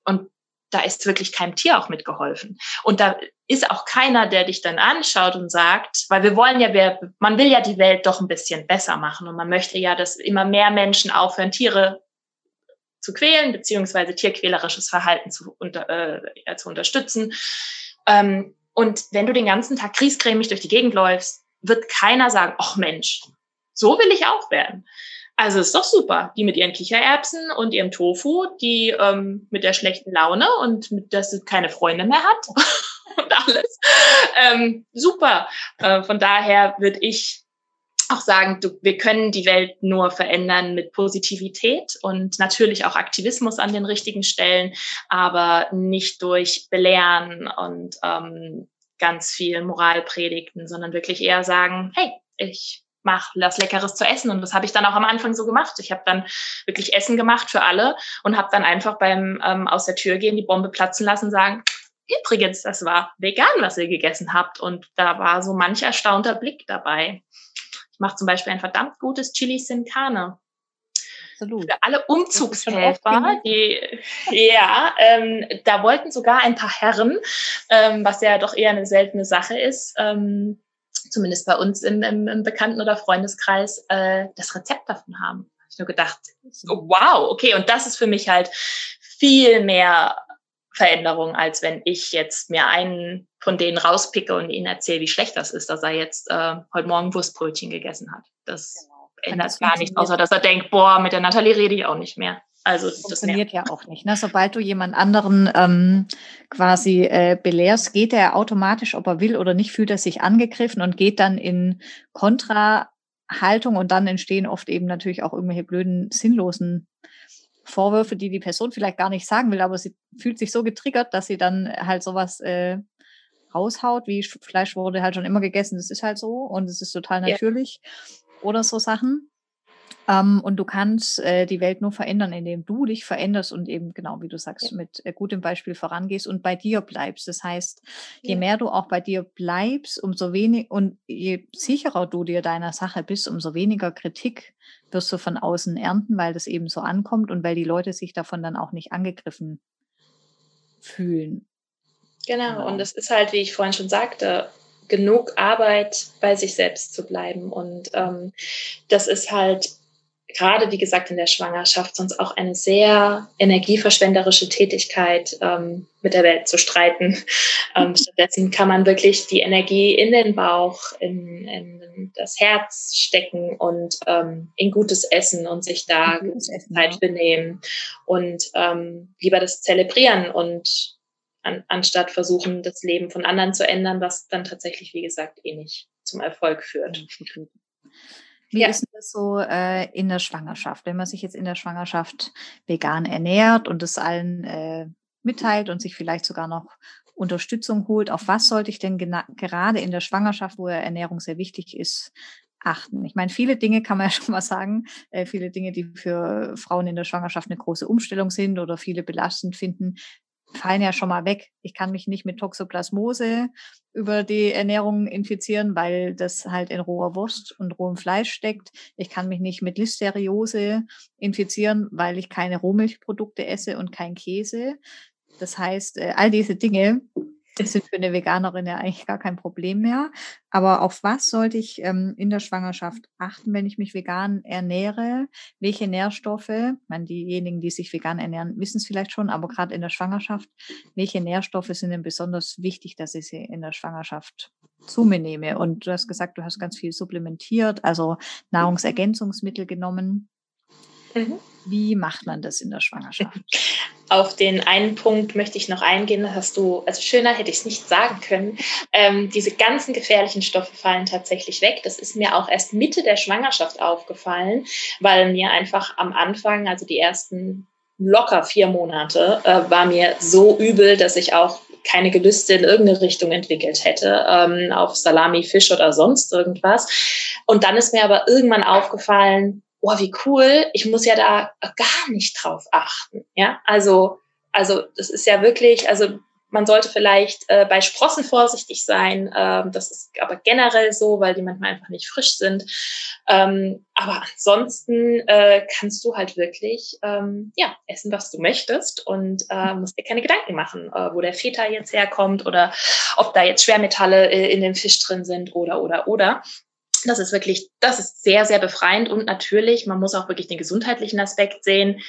und da ist wirklich keinem Tier auch mitgeholfen. Und da ist auch keiner, der dich dann anschaut und sagt, weil wir wollen ja, wir, man will ja die Welt doch ein bisschen besser machen und man möchte ja, dass immer mehr Menschen aufhören, Tiere zu quälen, beziehungsweise tierquälerisches Verhalten zu, unter, äh, zu unterstützen. Ähm, und wenn du den ganzen Tag kriescremig durch die Gegend läufst, wird keiner sagen, ach Mensch, so will ich auch werden. Also ist doch super. Die mit ihren Kichererbsen und ihrem Tofu, die ähm, mit der schlechten Laune und mit, dass sie keine Freunde mehr hat und alles. Ähm, super. Äh, von daher würde ich auch sagen, du, wir können die Welt nur verändern mit Positivität und natürlich auch Aktivismus an den richtigen Stellen, aber nicht durch Belehren und ähm, ganz viel Moralpredigten, sondern wirklich eher sagen, hey, ich mach was Leckeres zu essen. Und das habe ich dann auch am Anfang so gemacht. Ich habe dann wirklich Essen gemacht für alle und habe dann einfach beim ähm, aus der Tür gehen, die Bombe platzen lassen, sagen, übrigens, das war vegan, was ihr gegessen habt. Und da war so manch erstaunter Blick dabei. Ich mache zum Beispiel ein verdammt gutes Chili Sin Carne. Absolut. Für alle Umzugshelfer, die, ja, ähm, da wollten sogar ein paar Herren, ähm, was ja doch eher eine seltene Sache ist, ähm, zumindest bei uns im, im, im Bekannten- oder Freundeskreis, äh, das Rezept davon haben. Hab ich nur gedacht, wow, okay, und das ist für mich halt viel mehr Veränderung, als wenn ich jetzt mir einen von denen rauspicke und ihnen erzähle, wie schlecht das ist, dass er jetzt äh, heute Morgen Wurstbrötchen gegessen hat. Das genau. ändert gar nichts, außer dass er denkt, boah, mit der Nathalie rede ich auch nicht mehr. Also das funktioniert ja auch nicht. Ne? Sobald du jemand anderen ähm, quasi äh, belehrst, geht er automatisch, ob er will oder nicht, fühlt er sich angegriffen und geht dann in Kontrahaltung und dann entstehen oft eben natürlich auch irgendwelche blöden, sinnlosen Vorwürfe, die die Person vielleicht gar nicht sagen will, aber sie fühlt sich so getriggert, dass sie dann halt sowas äh, raushaut, wie Fleisch wurde halt schon immer gegessen, das ist halt so und es ist total natürlich ja. oder so Sachen. Ähm, und du kannst äh, die Welt nur verändern, indem du dich veränderst und eben, genau wie du sagst, ja. mit äh, gutem Beispiel vorangehst und bei dir bleibst. Das heißt, je ja. mehr du auch bei dir bleibst, umso weniger und je sicherer du dir deiner Sache bist, umso weniger Kritik wirst du von außen ernten, weil das eben so ankommt und weil die Leute sich davon dann auch nicht angegriffen fühlen. Genau, genau. und es ist halt, wie ich vorhin schon sagte, genug Arbeit bei sich selbst zu bleiben. Und ähm, das ist halt gerade, wie gesagt, in der Schwangerschaft sonst auch eine sehr energieverschwenderische Tätigkeit, ähm, mit der Welt zu streiten. Ähm, stattdessen kann man wirklich die Energie in den Bauch, in, in das Herz stecken und ähm, in gutes Essen und sich da Zeit benehmen und ähm, lieber das zelebrieren und an, anstatt versuchen, das Leben von anderen zu ändern, was dann tatsächlich, wie gesagt, eh nicht zum Erfolg führt. Wie ja. ist das so äh, in der Schwangerschaft? Wenn man sich jetzt in der Schwangerschaft vegan ernährt und es allen äh, mitteilt und sich vielleicht sogar noch Unterstützung holt, auf was sollte ich denn gerade in der Schwangerschaft, wo Ernährung sehr wichtig ist, achten? Ich meine, viele Dinge kann man ja schon mal sagen, äh, viele Dinge, die für Frauen in der Schwangerschaft eine große Umstellung sind oder viele belastend finden, fallen ja schon mal weg. Ich kann mich nicht mit Toxoplasmose über die Ernährung infizieren, weil das halt in roher Wurst und rohem Fleisch steckt. Ich kann mich nicht mit Listeriose infizieren, weil ich keine Rohmilchprodukte esse und kein Käse. Das heißt, äh, all diese Dinge das sind für eine Veganerin ja eigentlich gar kein Problem mehr. Aber auf was sollte ich ähm, in der Schwangerschaft achten, wenn ich mich vegan ernähre? Welche Nährstoffe? Meine, diejenigen, die sich vegan ernähren, wissen es vielleicht schon, aber gerade in der Schwangerschaft, welche Nährstoffe sind denn besonders wichtig, dass ich sie in der Schwangerschaft zu mir nehme? Und du hast gesagt, du hast ganz viel supplementiert, also Nahrungsergänzungsmittel genommen. Mhm. Wie macht man das in der Schwangerschaft? Auf den einen Punkt möchte ich noch eingehen, hast du, also schöner hätte ich es nicht sagen können. Ähm, diese ganzen gefährlichen Stoffe fallen tatsächlich weg. Das ist mir auch erst Mitte der Schwangerschaft aufgefallen, weil mir einfach am Anfang, also die ersten locker vier Monate, äh, war mir so übel, dass ich auch keine Gelüste in irgendeine Richtung entwickelt hätte, ähm, auf Salami, Fisch oder sonst irgendwas. Und dann ist mir aber irgendwann aufgefallen, oh, wie cool, ich muss ja da gar nicht drauf achten. Ja, also, also das ist ja wirklich, also man sollte vielleicht äh, bei Sprossen vorsichtig sein. Ähm, das ist aber generell so, weil die manchmal einfach nicht frisch sind. Ähm, aber ansonsten äh, kannst du halt wirklich ähm, ja, essen, was du möchtest und äh, musst dir keine Gedanken machen, äh, wo der Feta jetzt herkommt oder ob da jetzt Schwermetalle äh, in dem Fisch drin sind oder, oder, oder. Das ist wirklich, das ist sehr, sehr befreiend und natürlich, man muss auch wirklich den gesundheitlichen Aspekt sehen.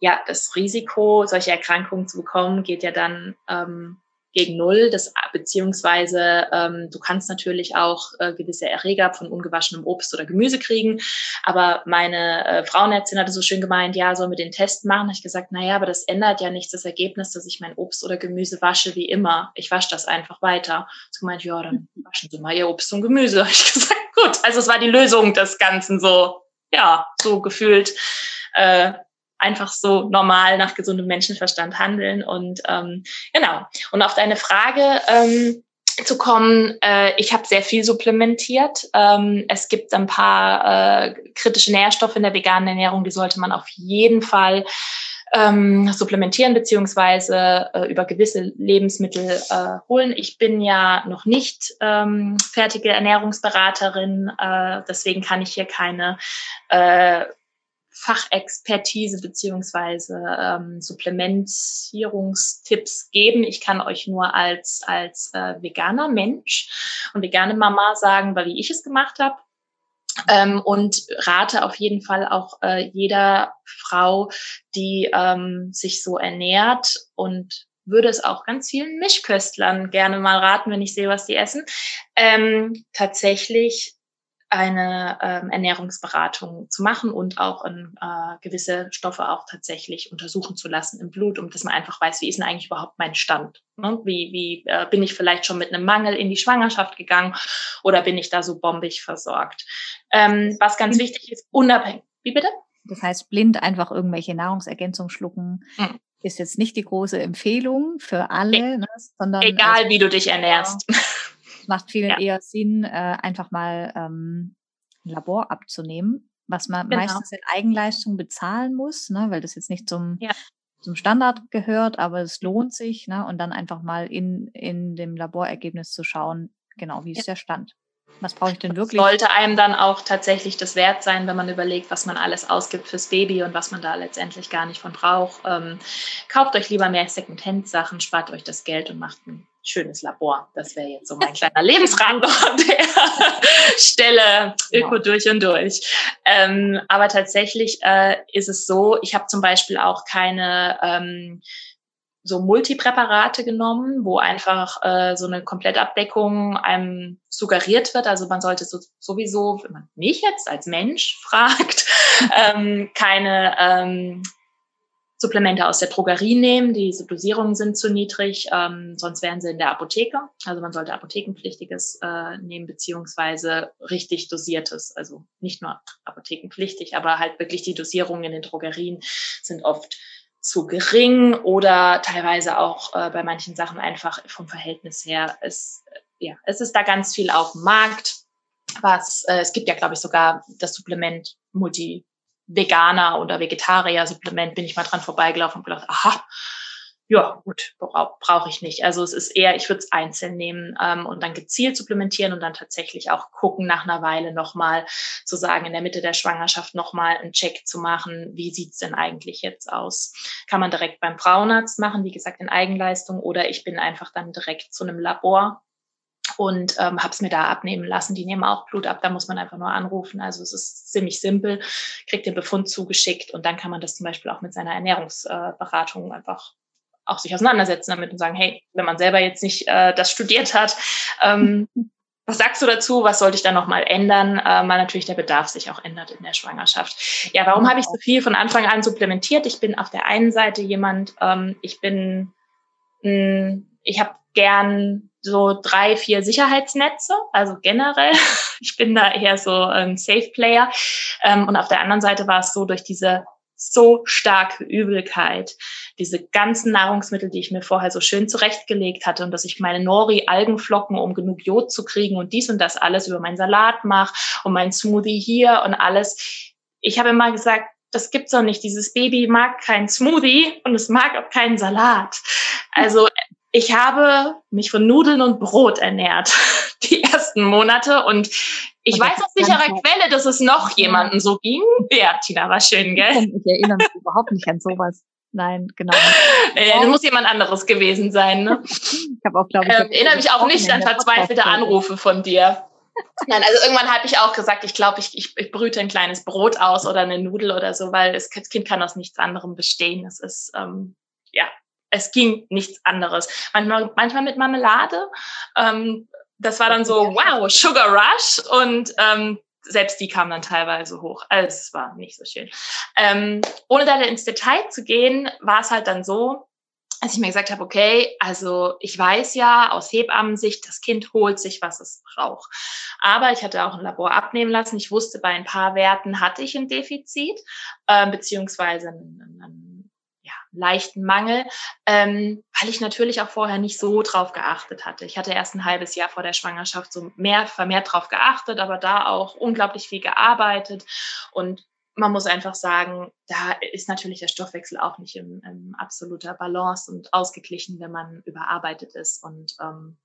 Ja, das Risiko, solche Erkrankungen zu bekommen, geht ja dann ähm, gegen Null, das, beziehungsweise ähm, du kannst natürlich auch äh, gewisse Erreger von ungewaschenem Obst oder Gemüse kriegen. Aber meine äh, Frauenärztin hatte so schön gemeint, ja, sollen wir den Test machen? Ich gesagt, naja, aber das ändert ja nichts das Ergebnis, dass ich mein Obst oder Gemüse wasche wie immer. Ich wasche das einfach weiter. Sie gemeint, ja, dann waschen Sie mal Ihr Obst und Gemüse. ich gesagt, gut. Also es war die Lösung des Ganzen so, ja, so gefühlt. Äh, einfach so normal nach gesundem Menschenverstand handeln. Und ähm, genau. Und auf deine Frage ähm, zu kommen, äh, ich habe sehr viel supplementiert. Ähm, es gibt ein paar äh, kritische Nährstoffe in der veganen Ernährung, die sollte man auf jeden Fall ähm, supplementieren beziehungsweise äh, über gewisse Lebensmittel äh, holen. Ich bin ja noch nicht ähm, fertige Ernährungsberaterin, äh, deswegen kann ich hier keine äh, Fachexpertise beziehungsweise ähm, Supplementierungstipps geben. Ich kann euch nur als, als äh, veganer Mensch und vegane Mama sagen, weil wie ich es gemacht habe. Ähm, und rate auf jeden Fall auch äh, jeder Frau, die ähm, sich so ernährt und würde es auch ganz vielen Mischköstlern gerne mal raten, wenn ich sehe, was die essen, ähm, tatsächlich eine ähm, Ernährungsberatung zu machen und auch in, äh, gewisse Stoffe auch tatsächlich untersuchen zu lassen im Blut, um dass man einfach weiß, wie ist denn eigentlich überhaupt mein Stand? Ne? Wie, wie äh, bin ich vielleicht schon mit einem Mangel in die Schwangerschaft gegangen oder bin ich da so bombig versorgt? Ähm, was ganz wichtig ist, unabhängig. Wie bitte? Das heißt, blind einfach irgendwelche Nahrungsergänzungen schlucken. Mhm. Ist jetzt nicht die große Empfehlung für alle, e ne, sondern. Egal, wie du dich ernährst. Es macht vielen ja. eher Sinn, äh, einfach mal ähm, ein Labor abzunehmen, was man genau. meistens in Eigenleistung bezahlen muss, ne, weil das jetzt nicht zum, ja. zum Standard gehört, aber es lohnt sich, ne, und dann einfach mal in, in dem Laborergebnis zu schauen, genau, wie ist ja. der Stand. Was brauche ich denn wirklich? Sollte einem dann auch tatsächlich das wert sein, wenn man überlegt, was man alles ausgibt fürs Baby und was man da letztendlich gar nicht von braucht. Ähm, kauft euch lieber mehr Secondhand-Sachen, spart euch das Geld und macht ein schönes Labor. Das wäre jetzt so mein kleiner Lebensrang an der Stelle, Öko genau. durch und durch. Ähm, aber tatsächlich äh, ist es so, ich habe zum Beispiel auch keine ähm, so Multipräparate genommen, wo einfach äh, so eine Komplettabdeckung einem suggeriert wird. Also man sollte so, sowieso, wenn man mich jetzt als Mensch fragt, ähm, keine ähm, Supplemente aus der Drogerie nehmen. Diese Dosierungen sind zu niedrig, ähm, sonst wären sie in der Apotheke. Also man sollte apothekenpflichtiges äh, nehmen, beziehungsweise richtig dosiertes. Also nicht nur apothekenpflichtig, aber halt wirklich die Dosierungen in den Drogerien sind oft zu gering oder teilweise auch äh, bei manchen Sachen einfach vom Verhältnis her. Es, äh, ja, es ist da ganz viel auf dem Markt. Was, äh, es gibt ja, glaube ich, sogar das Supplement Multi Veganer oder Vegetarier Supplement, bin ich mal dran vorbeigelaufen und gedacht, aha, ja, gut, brauche brauch ich nicht. Also es ist eher, ich würde es einzeln nehmen ähm, und dann gezielt supplementieren und dann tatsächlich auch gucken, nach einer Weile nochmal zu sagen, in der Mitte der Schwangerschaft nochmal einen Check zu machen, wie sieht's denn eigentlich jetzt aus? Kann man direkt beim Frauenarzt machen, wie gesagt, in Eigenleistung, oder ich bin einfach dann direkt zu einem Labor und ähm, habe es mir da abnehmen lassen. Die nehmen auch Blut ab, da muss man einfach nur anrufen. Also es ist ziemlich simpel, kriegt den Befund zugeschickt und dann kann man das zum Beispiel auch mit seiner Ernährungsberatung äh, einfach auch sich auseinandersetzen damit und sagen, hey, wenn man selber jetzt nicht äh, das studiert hat, ähm, was sagst du dazu? Was sollte ich da nochmal ändern? Äh, weil natürlich der Bedarf sich auch ändert in der Schwangerschaft. Ja, warum habe ich so viel von Anfang an supplementiert? Ich bin auf der einen Seite jemand, ähm, ich bin, mh, hm, ich habe gern so drei, vier Sicherheitsnetze, also generell. Ich bin da eher so ein Safe Player. Ähm, und auf der anderen Seite war es so, durch diese so starke Übelkeit. Diese ganzen Nahrungsmittel, die ich mir vorher so schön zurechtgelegt hatte und dass ich meine Nori-Algenflocken, um genug Jod zu kriegen und dies und das alles über meinen Salat mache und mein Smoothie hier und alles. Ich habe immer gesagt, das gibt's doch nicht. Dieses Baby mag kein Smoothie und es mag auch keinen Salat. Also ich habe mich von Nudeln und Brot ernährt die ersten Monate und ich weiß aus sicherer Quelle, dass es noch jemanden so ging. Ja, Tina, war schön, gell? Ich erinnere mich überhaupt nicht an sowas. Nein, genau. Äh, das muss jemand anderes gewesen sein. Ne? Ich habe auch, glaube ich. Ähm, erinnere mich auch nicht an verzweifelte Anrufe von dir. Nein, also irgendwann habe ich auch gesagt, ich glaube, ich, ich, ich brüte ein kleines Brot aus oder eine Nudel oder so, weil das Kind kann aus nichts anderem bestehen. Es ist, ähm, ja, es ging nichts anderes. Manchmal, manchmal mit Marmelade. Ähm, das war dann so, wow, Sugar Rush. Und ähm, selbst die kam dann teilweise hoch. Also es war nicht so schön. Ähm, ohne da ins Detail zu gehen, war es halt dann so, als ich mir gesagt habe, okay, also ich weiß ja aus Hebammensicht, das Kind holt sich, was es braucht. Aber ich hatte auch ein Labor abnehmen lassen. Ich wusste, bei ein paar Werten hatte ich ein Defizit, äh, beziehungsweise einen, einen leichten Mangel, ähm, weil ich natürlich auch vorher nicht so drauf geachtet hatte. Ich hatte erst ein halbes Jahr vor der Schwangerschaft so mehr, vermehrt drauf geachtet, aber da auch unglaublich viel gearbeitet und man muss einfach sagen, da ist natürlich der Stoffwechsel auch nicht im absoluter Balance und ausgeglichen, wenn man überarbeitet ist und ähm,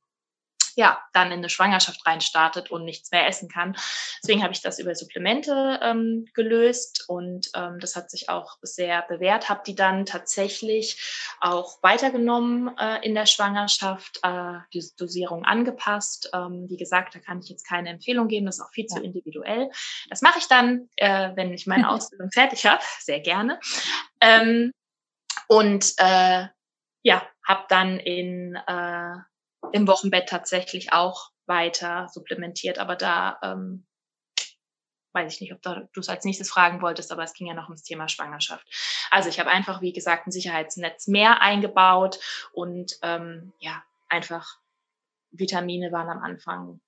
ja, dann in eine Schwangerschaft reinstartet und nichts mehr essen kann. Deswegen habe ich das über Supplemente ähm, gelöst und ähm, das hat sich auch sehr bewährt. Habe die dann tatsächlich auch weitergenommen äh, in der Schwangerschaft, äh, die Dosierung angepasst. Ähm, wie gesagt, da kann ich jetzt keine Empfehlung geben, das ist auch viel zu individuell. Das mache ich dann, äh, wenn ich meine Ausbildung fertig habe, sehr gerne. Ähm, und äh, ja, habe dann in äh, im Wochenbett tatsächlich auch weiter supplementiert. Aber da ähm, weiß ich nicht, ob du es als nächstes fragen wolltest, aber es ging ja noch ums Thema Schwangerschaft. Also ich habe einfach, wie gesagt, ein Sicherheitsnetz mehr eingebaut und ähm, ja, einfach Vitamine waren am Anfang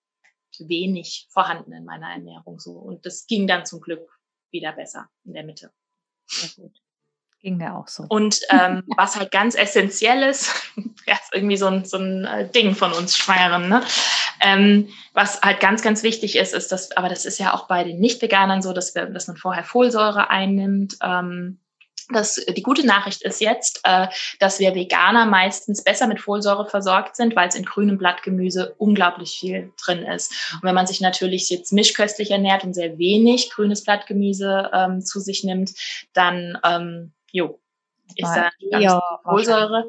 wenig vorhanden in meiner Ernährung so. Und das ging dann zum Glück wieder besser in der Mitte. Sehr gut. Ging mir auch so. Und ähm, was halt ganz essentiell ist, ja, ist irgendwie so ein, so ein äh, Ding von uns Schwangeren, ne? Ähm, was halt ganz, ganz wichtig ist, ist dass, aber das ist ja auch bei den Nicht-Veganern so, dass, wir, dass man vorher Folsäure einnimmt. Ähm, das, die gute Nachricht ist jetzt, äh, dass wir Veganer meistens besser mit Folsäure versorgt sind, weil es in grünem Blattgemüse unglaublich viel drin ist. Und wenn man sich natürlich jetzt mischköstlich ernährt und sehr wenig grünes Blattgemüse ähm, zu sich nimmt, dann ähm, jo, ist da ja, Folsäure.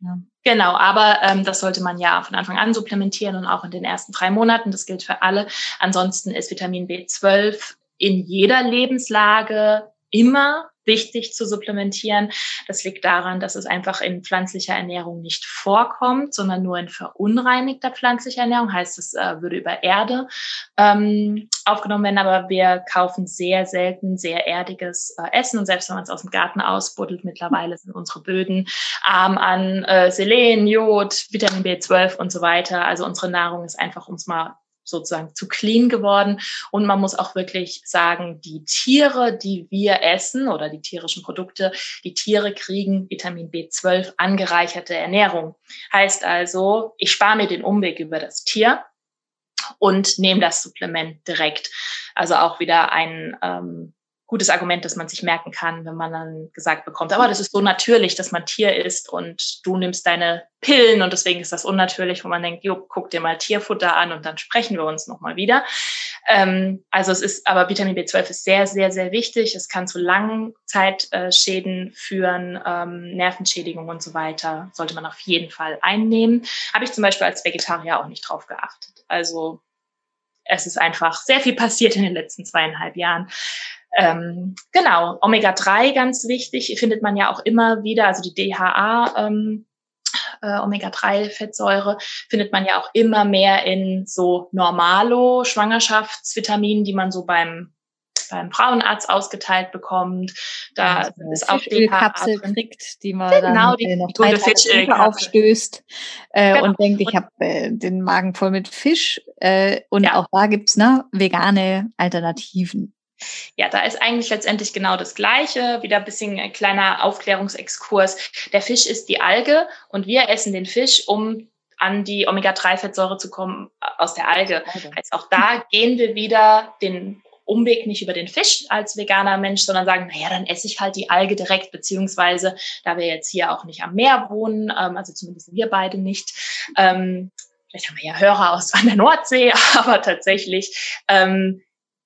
Ja. Genau, aber ähm, das sollte man ja von Anfang an supplementieren und auch in den ersten drei Monaten. Das gilt für alle. Ansonsten ist Vitamin B12 in jeder Lebenslage immer wichtig zu supplementieren. Das liegt daran, dass es einfach in pflanzlicher Ernährung nicht vorkommt, sondern nur in verunreinigter pflanzlicher Ernährung. Heißt, es äh, würde über Erde ähm, aufgenommen werden, aber wir kaufen sehr selten sehr erdiges äh, Essen und selbst wenn man es aus dem Garten ausbuddelt, mittlerweile sind unsere Böden arm an äh, Selen, Jod, Vitamin B12 und so weiter. Also unsere Nahrung ist einfach, um es mal sozusagen zu clean geworden. Und man muss auch wirklich sagen, die Tiere, die wir essen oder die tierischen Produkte, die Tiere kriegen Vitamin B12 angereicherte Ernährung. Heißt also, ich spare mir den Umweg über das Tier und nehme das Supplement direkt. Also auch wieder ein ähm, gutes Argument, das man sich merken kann, wenn man dann gesagt bekommt, aber das ist so natürlich, dass man Tier isst und du nimmst deine Pillen und deswegen ist das unnatürlich, wo man denkt, jo, guck dir mal Tierfutter an und dann sprechen wir uns nochmal wieder. Ähm, also es ist, aber Vitamin B12 ist sehr, sehr, sehr wichtig. Es kann zu Langzeitschäden führen, ähm, Nervenschädigung und so weiter. Sollte man auf jeden Fall einnehmen. Habe ich zum Beispiel als Vegetarier auch nicht drauf geachtet. Also es ist einfach sehr viel passiert in den letzten zweieinhalb Jahren. Ähm, genau, Omega-3 ganz wichtig, findet man ja auch immer wieder, also die DHA. Ähm, äh, Omega-3-Fettsäure findet man ja auch immer mehr in so Normalo-Schwangerschaftsvitaminen, die man so beim beim Frauenarzt ausgeteilt bekommt. Da also ist auch Fischölkapsel kriegt, die man genau, dann die, äh, noch drei Tage aufstößt äh, genau. und denkt, ich habe äh, den Magen voll mit Fisch. Äh, und ja. auch da gibt's ne, vegane Alternativen. Ja, da ist eigentlich letztendlich genau das Gleiche. Wieder ein bisschen ein kleiner Aufklärungsexkurs. Der Fisch ist die Alge und wir essen den Fisch, um an die Omega-3-Fettsäure zu kommen äh, aus der Alge. Also. Heißt, auch da gehen wir wieder den Umweg nicht über den Fisch als veganer Mensch, sondern sagen, naja, dann esse ich halt die Alge direkt, beziehungsweise da wir jetzt hier auch nicht am Meer wohnen, ähm, also zumindest wir beide nicht, ähm, vielleicht haben wir ja Hörer aus an der Nordsee, aber tatsächlich ähm,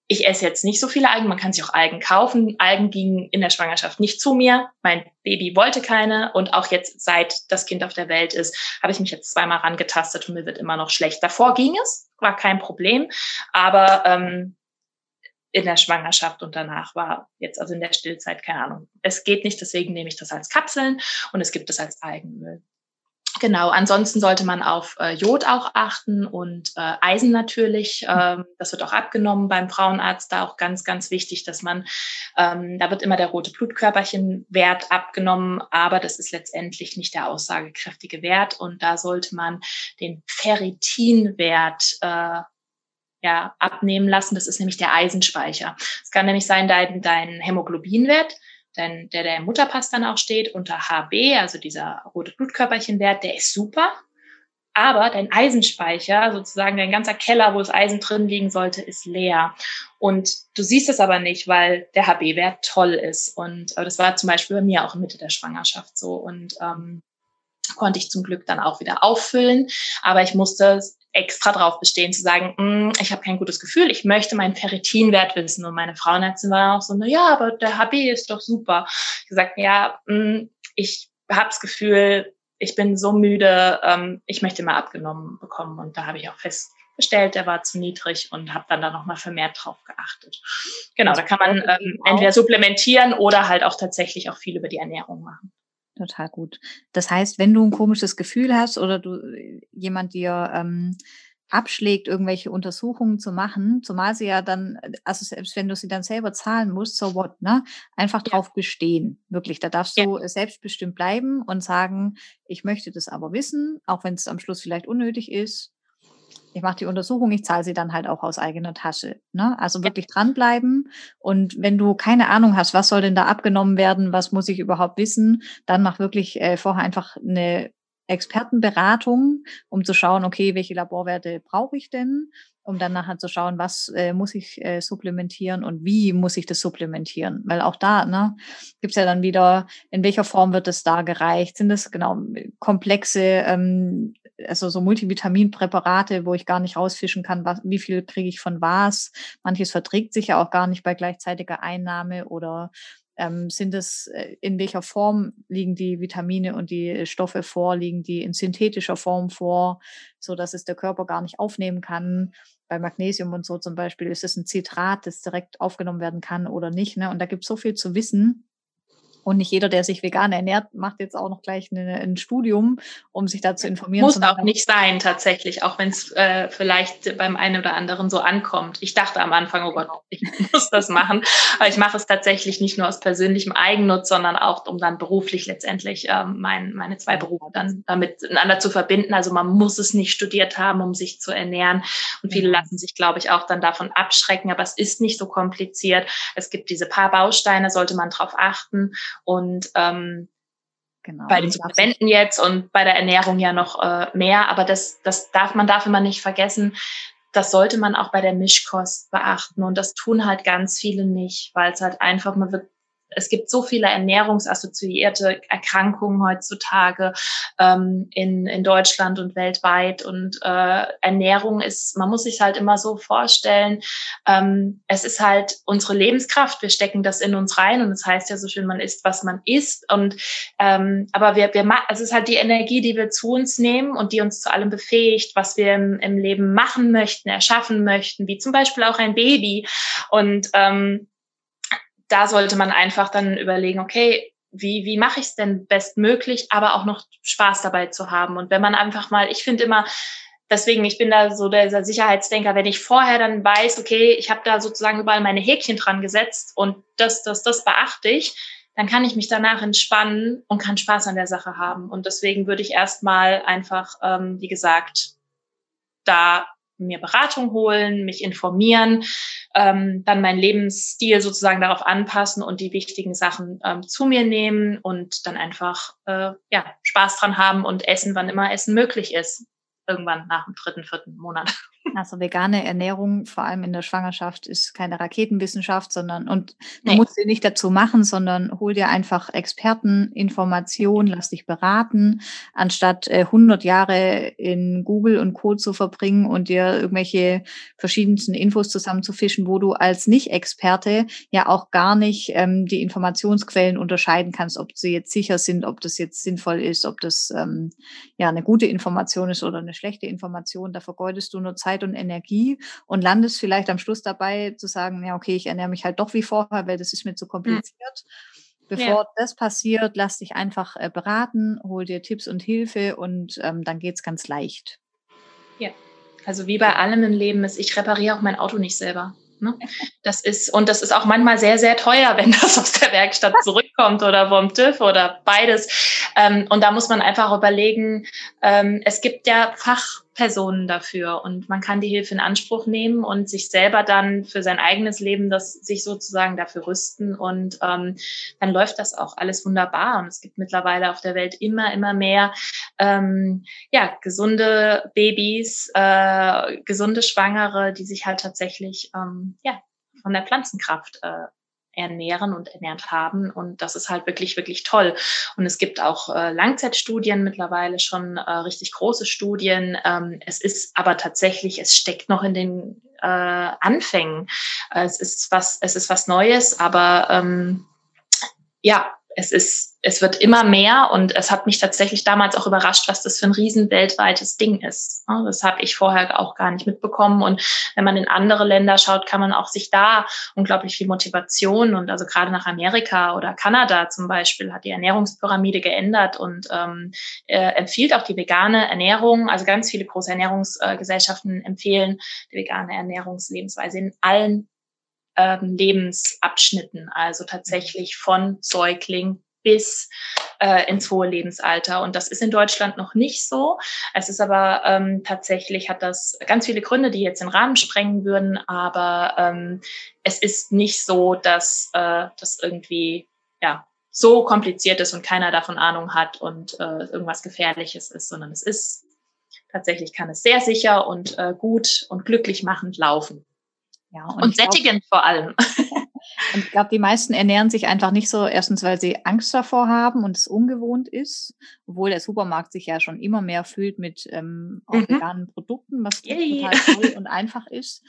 ich esse jetzt nicht so viele Algen, man kann sich auch Algen kaufen. Algen gingen in der Schwangerschaft nicht zu mir. Mein Baby wollte keine und auch jetzt, seit das Kind auf der Welt ist, habe ich mich jetzt zweimal rangetastet und mir wird immer noch schlecht. Davor ging es, war kein Problem, aber ähm, in der Schwangerschaft und danach war jetzt also in der Stillzeit keine Ahnung. Es geht nicht, deswegen nehme ich das als Kapseln und es gibt es als Algenöl. Genau, ansonsten sollte man auf äh, Jod auch achten und äh, Eisen natürlich. Ähm, das wird auch abgenommen beim Frauenarzt. Da auch ganz, ganz wichtig, dass man, ähm, da wird immer der rote Blutkörperchenwert abgenommen, aber das ist letztendlich nicht der aussagekräftige Wert. Und da sollte man den Ferritinwert äh, ja, abnehmen lassen. Das ist nämlich der Eisenspeicher. Es kann nämlich sein, dein, dein Hämoglobinwert denn der, der im Mutterpass dann auch steht, unter HB, also dieser rote Blutkörperchenwert, der ist super. Aber dein Eisenspeicher, sozusagen dein ganzer Keller, wo das Eisen drin liegen sollte, ist leer. Und du siehst es aber nicht, weil der HB-Wert toll ist. Und das war zum Beispiel bei mir auch in Mitte der Schwangerschaft so. Und ähm, konnte ich zum Glück dann auch wieder auffüllen. Aber ich musste extra drauf bestehen, zu sagen, mm, ich habe kein gutes Gefühl, ich möchte meinen Ferritinwert wissen. Und meine Frauenärztin war auch so, na ja, aber der HB ist doch super. Ich gesagt, ja, mm, ich habe das Gefühl, ich bin so müde, ähm, ich möchte mal abgenommen bekommen. Und da habe ich auch festgestellt, der war zu niedrig und habe dann da nochmal vermehrt drauf geachtet. Genau, da kann man ähm, entweder supplementieren oder halt auch tatsächlich auch viel über die Ernährung machen. Total gut. Das heißt, wenn du ein komisches Gefühl hast oder du jemand dir ähm, abschlägt, irgendwelche Untersuchungen zu machen, zumal sie ja dann, also selbst wenn du sie dann selber zahlen musst, so what, ne? Einfach ja. drauf bestehen. Wirklich. Da darfst du ja. selbstbestimmt bleiben und sagen, ich möchte das aber wissen, auch wenn es am Schluss vielleicht unnötig ist. Ich mache die Untersuchung, ich zahle sie dann halt auch aus eigener Tasche. Ne? Also wirklich dranbleiben. Und wenn du keine Ahnung hast, was soll denn da abgenommen werden, was muss ich überhaupt wissen, dann mach wirklich äh, vorher einfach eine Expertenberatung, um zu schauen, okay, welche Laborwerte brauche ich denn, um dann nachher zu schauen, was äh, muss ich äh, supplementieren und wie muss ich das supplementieren. Weil auch da ne, gibt es ja dann wieder, in welcher Form wird es da gereicht? Sind das genau komplexe, ähm, also so Multivitaminpräparate, wo ich gar nicht rausfischen kann, was, wie viel kriege ich von was? Manches verträgt sich ja auch gar nicht bei gleichzeitiger Einnahme oder ähm, sind es, äh, in welcher Form liegen die Vitamine und die Stoffe vor? Liegen die in synthetischer Form vor, so dass es der Körper gar nicht aufnehmen kann? Bei Magnesium und so zum Beispiel ist es ein Zitrat, das direkt aufgenommen werden kann oder nicht. Ne? Und da gibt es so viel zu wissen. Und nicht jeder, der sich vegan ernährt, macht jetzt auch noch gleich eine, ein Studium, um sich da zu informieren. Muss auch nicht sein, tatsächlich, auch wenn es äh, vielleicht beim einen oder anderen so ankommt. Ich dachte am Anfang, oh Gott, ich muss das machen. Aber ich mache es tatsächlich nicht nur aus persönlichem Eigennutz, sondern auch, um dann beruflich letztendlich ähm, mein, meine zwei Berufe dann damit miteinander zu verbinden. Also man muss es nicht studiert haben, um sich zu ernähren. Und viele lassen sich, glaube ich, auch dann davon abschrecken. Aber es ist nicht so kompliziert. Es gibt diese paar Bausteine, sollte man drauf achten. Und ähm, Genau. Bei den Supplementen jetzt und bei der Ernährung ja noch äh, mehr, aber das, das darf man darf immer nicht vergessen. Das sollte man auch bei der Mischkost beachten und das tun halt ganz viele nicht, weil es halt einfach man wird es gibt so viele ernährungsassoziierte Erkrankungen heutzutage ähm, in, in Deutschland und weltweit. Und äh, Ernährung ist, man muss sich halt immer so vorstellen, ähm, es ist halt unsere Lebenskraft. Wir stecken das in uns rein und es das heißt ja so schön, man isst, was man isst. Und ähm, aber wir, wir es ist halt die Energie, die wir zu uns nehmen und die uns zu allem befähigt, was wir im, im Leben machen möchten, erschaffen möchten, wie zum Beispiel auch ein Baby. Und ähm, da sollte man einfach dann überlegen, okay, wie, wie mache ich es denn bestmöglich, aber auch noch Spaß dabei zu haben. Und wenn man einfach mal, ich finde immer, deswegen, ich bin da so dieser Sicherheitsdenker, wenn ich vorher dann weiß, okay, ich habe da sozusagen überall meine Häkchen dran gesetzt und das, das, das beachte ich, dann kann ich mich danach entspannen und kann Spaß an der Sache haben. Und deswegen würde ich erstmal einfach, ähm, wie gesagt, da mir Beratung holen, mich informieren, ähm, dann meinen Lebensstil sozusagen darauf anpassen und die wichtigen Sachen ähm, zu mir nehmen und dann einfach äh, ja Spaß dran haben und essen, wann immer Essen möglich ist irgendwann nach dem dritten, vierten Monat. Also vegane Ernährung, vor allem in der Schwangerschaft, ist keine Raketenwissenschaft, sondern und du nee. musst sie nicht dazu machen, sondern hol dir einfach Experten, Informationen, lass dich beraten, anstatt äh, 100 Jahre in Google und Co. zu verbringen und dir irgendwelche verschiedensten Infos zusammenzufischen, wo du als Nicht-Experte ja auch gar nicht ähm, die Informationsquellen unterscheiden kannst, ob sie jetzt sicher sind, ob das jetzt sinnvoll ist, ob das ähm, ja eine gute Information ist oder eine schlechte Information. Da vergeudest du nur Zeit und Energie und landest vielleicht am Schluss dabei zu sagen, ja, okay, ich ernähre mich halt doch wie vorher, weil das ist mir zu hm. kompliziert. Mhm. Bevor ja. das passiert, lass dich einfach äh, beraten, hol dir Tipps und Hilfe und ähm, dann es ganz leicht. Ja, also wie bei allem im Leben ist, ich repariere auch mein Auto nicht selber. Ne? Das ist, und das ist auch manchmal sehr, sehr teuer, wenn das aus der Werkstatt zurückkommt oder vom TÜV oder beides. Ähm, und da muss man einfach überlegen, ähm, es gibt ja Fachpersonen dafür und man kann die Hilfe in Anspruch nehmen und sich selber dann für sein eigenes Leben das sich sozusagen dafür rüsten und ähm, dann läuft das auch alles wunderbar. Und es gibt mittlerweile auf der Welt immer, immer mehr ähm, ja, gesunde Babys, äh, gesunde Schwangere, die sich halt tatsächlich ähm, ja, von der Pflanzenkraft äh, ernähren und ernährt haben. Und das ist halt wirklich, wirklich toll. Und es gibt auch äh, Langzeitstudien mittlerweile schon, äh, richtig große Studien. Ähm, es ist aber tatsächlich, es steckt noch in den äh, Anfängen. es ist was, es ist was Neues, aber ähm, ja, es ist, es wird immer mehr und es hat mich tatsächlich damals auch überrascht, was das für ein riesen weltweites Ding ist. Das habe ich vorher auch gar nicht mitbekommen. Und wenn man in andere Länder schaut, kann man auch sich da unglaublich viel Motivation und also gerade nach Amerika oder Kanada zum Beispiel hat die Ernährungspyramide geändert und ähm, äh, empfiehlt auch die vegane Ernährung. Also ganz viele große Ernährungsgesellschaften empfehlen die vegane Ernährungslebensweise in allen ähm, Lebensabschnitten, also tatsächlich von Säugling bis äh, ins hohe Lebensalter. Und das ist in Deutschland noch nicht so. Es ist aber ähm, tatsächlich, hat das ganz viele Gründe, die jetzt den Rahmen sprengen würden, aber ähm, es ist nicht so, dass äh, das irgendwie ja so kompliziert ist und keiner davon Ahnung hat und äh, irgendwas Gefährliches ist, sondern es ist tatsächlich kann es sehr sicher und äh, gut und glücklich machend laufen. Ja, und, und sättigend glaub, vor allem. Und ich glaube, die meisten ernähren sich einfach nicht so, erstens, weil sie Angst davor haben und es ungewohnt ist, obwohl der Supermarkt sich ja schon immer mehr fühlt mit ähm, auch mhm. veganen Produkten, was total toll und einfach ist.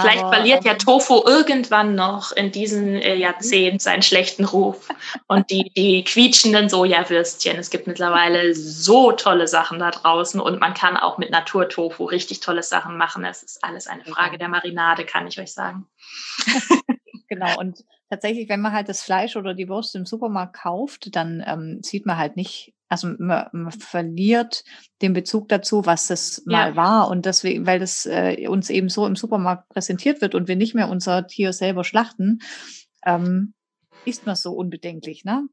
Vielleicht Aber, verliert ja ähm, Tofu irgendwann noch in diesem äh, Jahrzehnt seinen schlechten Ruf. Und die, die quietschenden Sojawürstchen. Es gibt mittlerweile so tolle Sachen da draußen und man kann auch mit Naturtofu richtig tolle Sachen machen. Es ist alles eine Frage der Marinade, kann ich euch sagen. genau. Und tatsächlich, wenn man halt das Fleisch oder die Wurst im Supermarkt kauft, dann ähm, sieht man halt nicht, also man, man, verliert den Bezug dazu, was das mal ja. war. Und deswegen, weil das äh, uns eben so im Supermarkt präsentiert wird und wir nicht mehr unser Tier selber schlachten, ähm, ist man so unbedenklich, ne?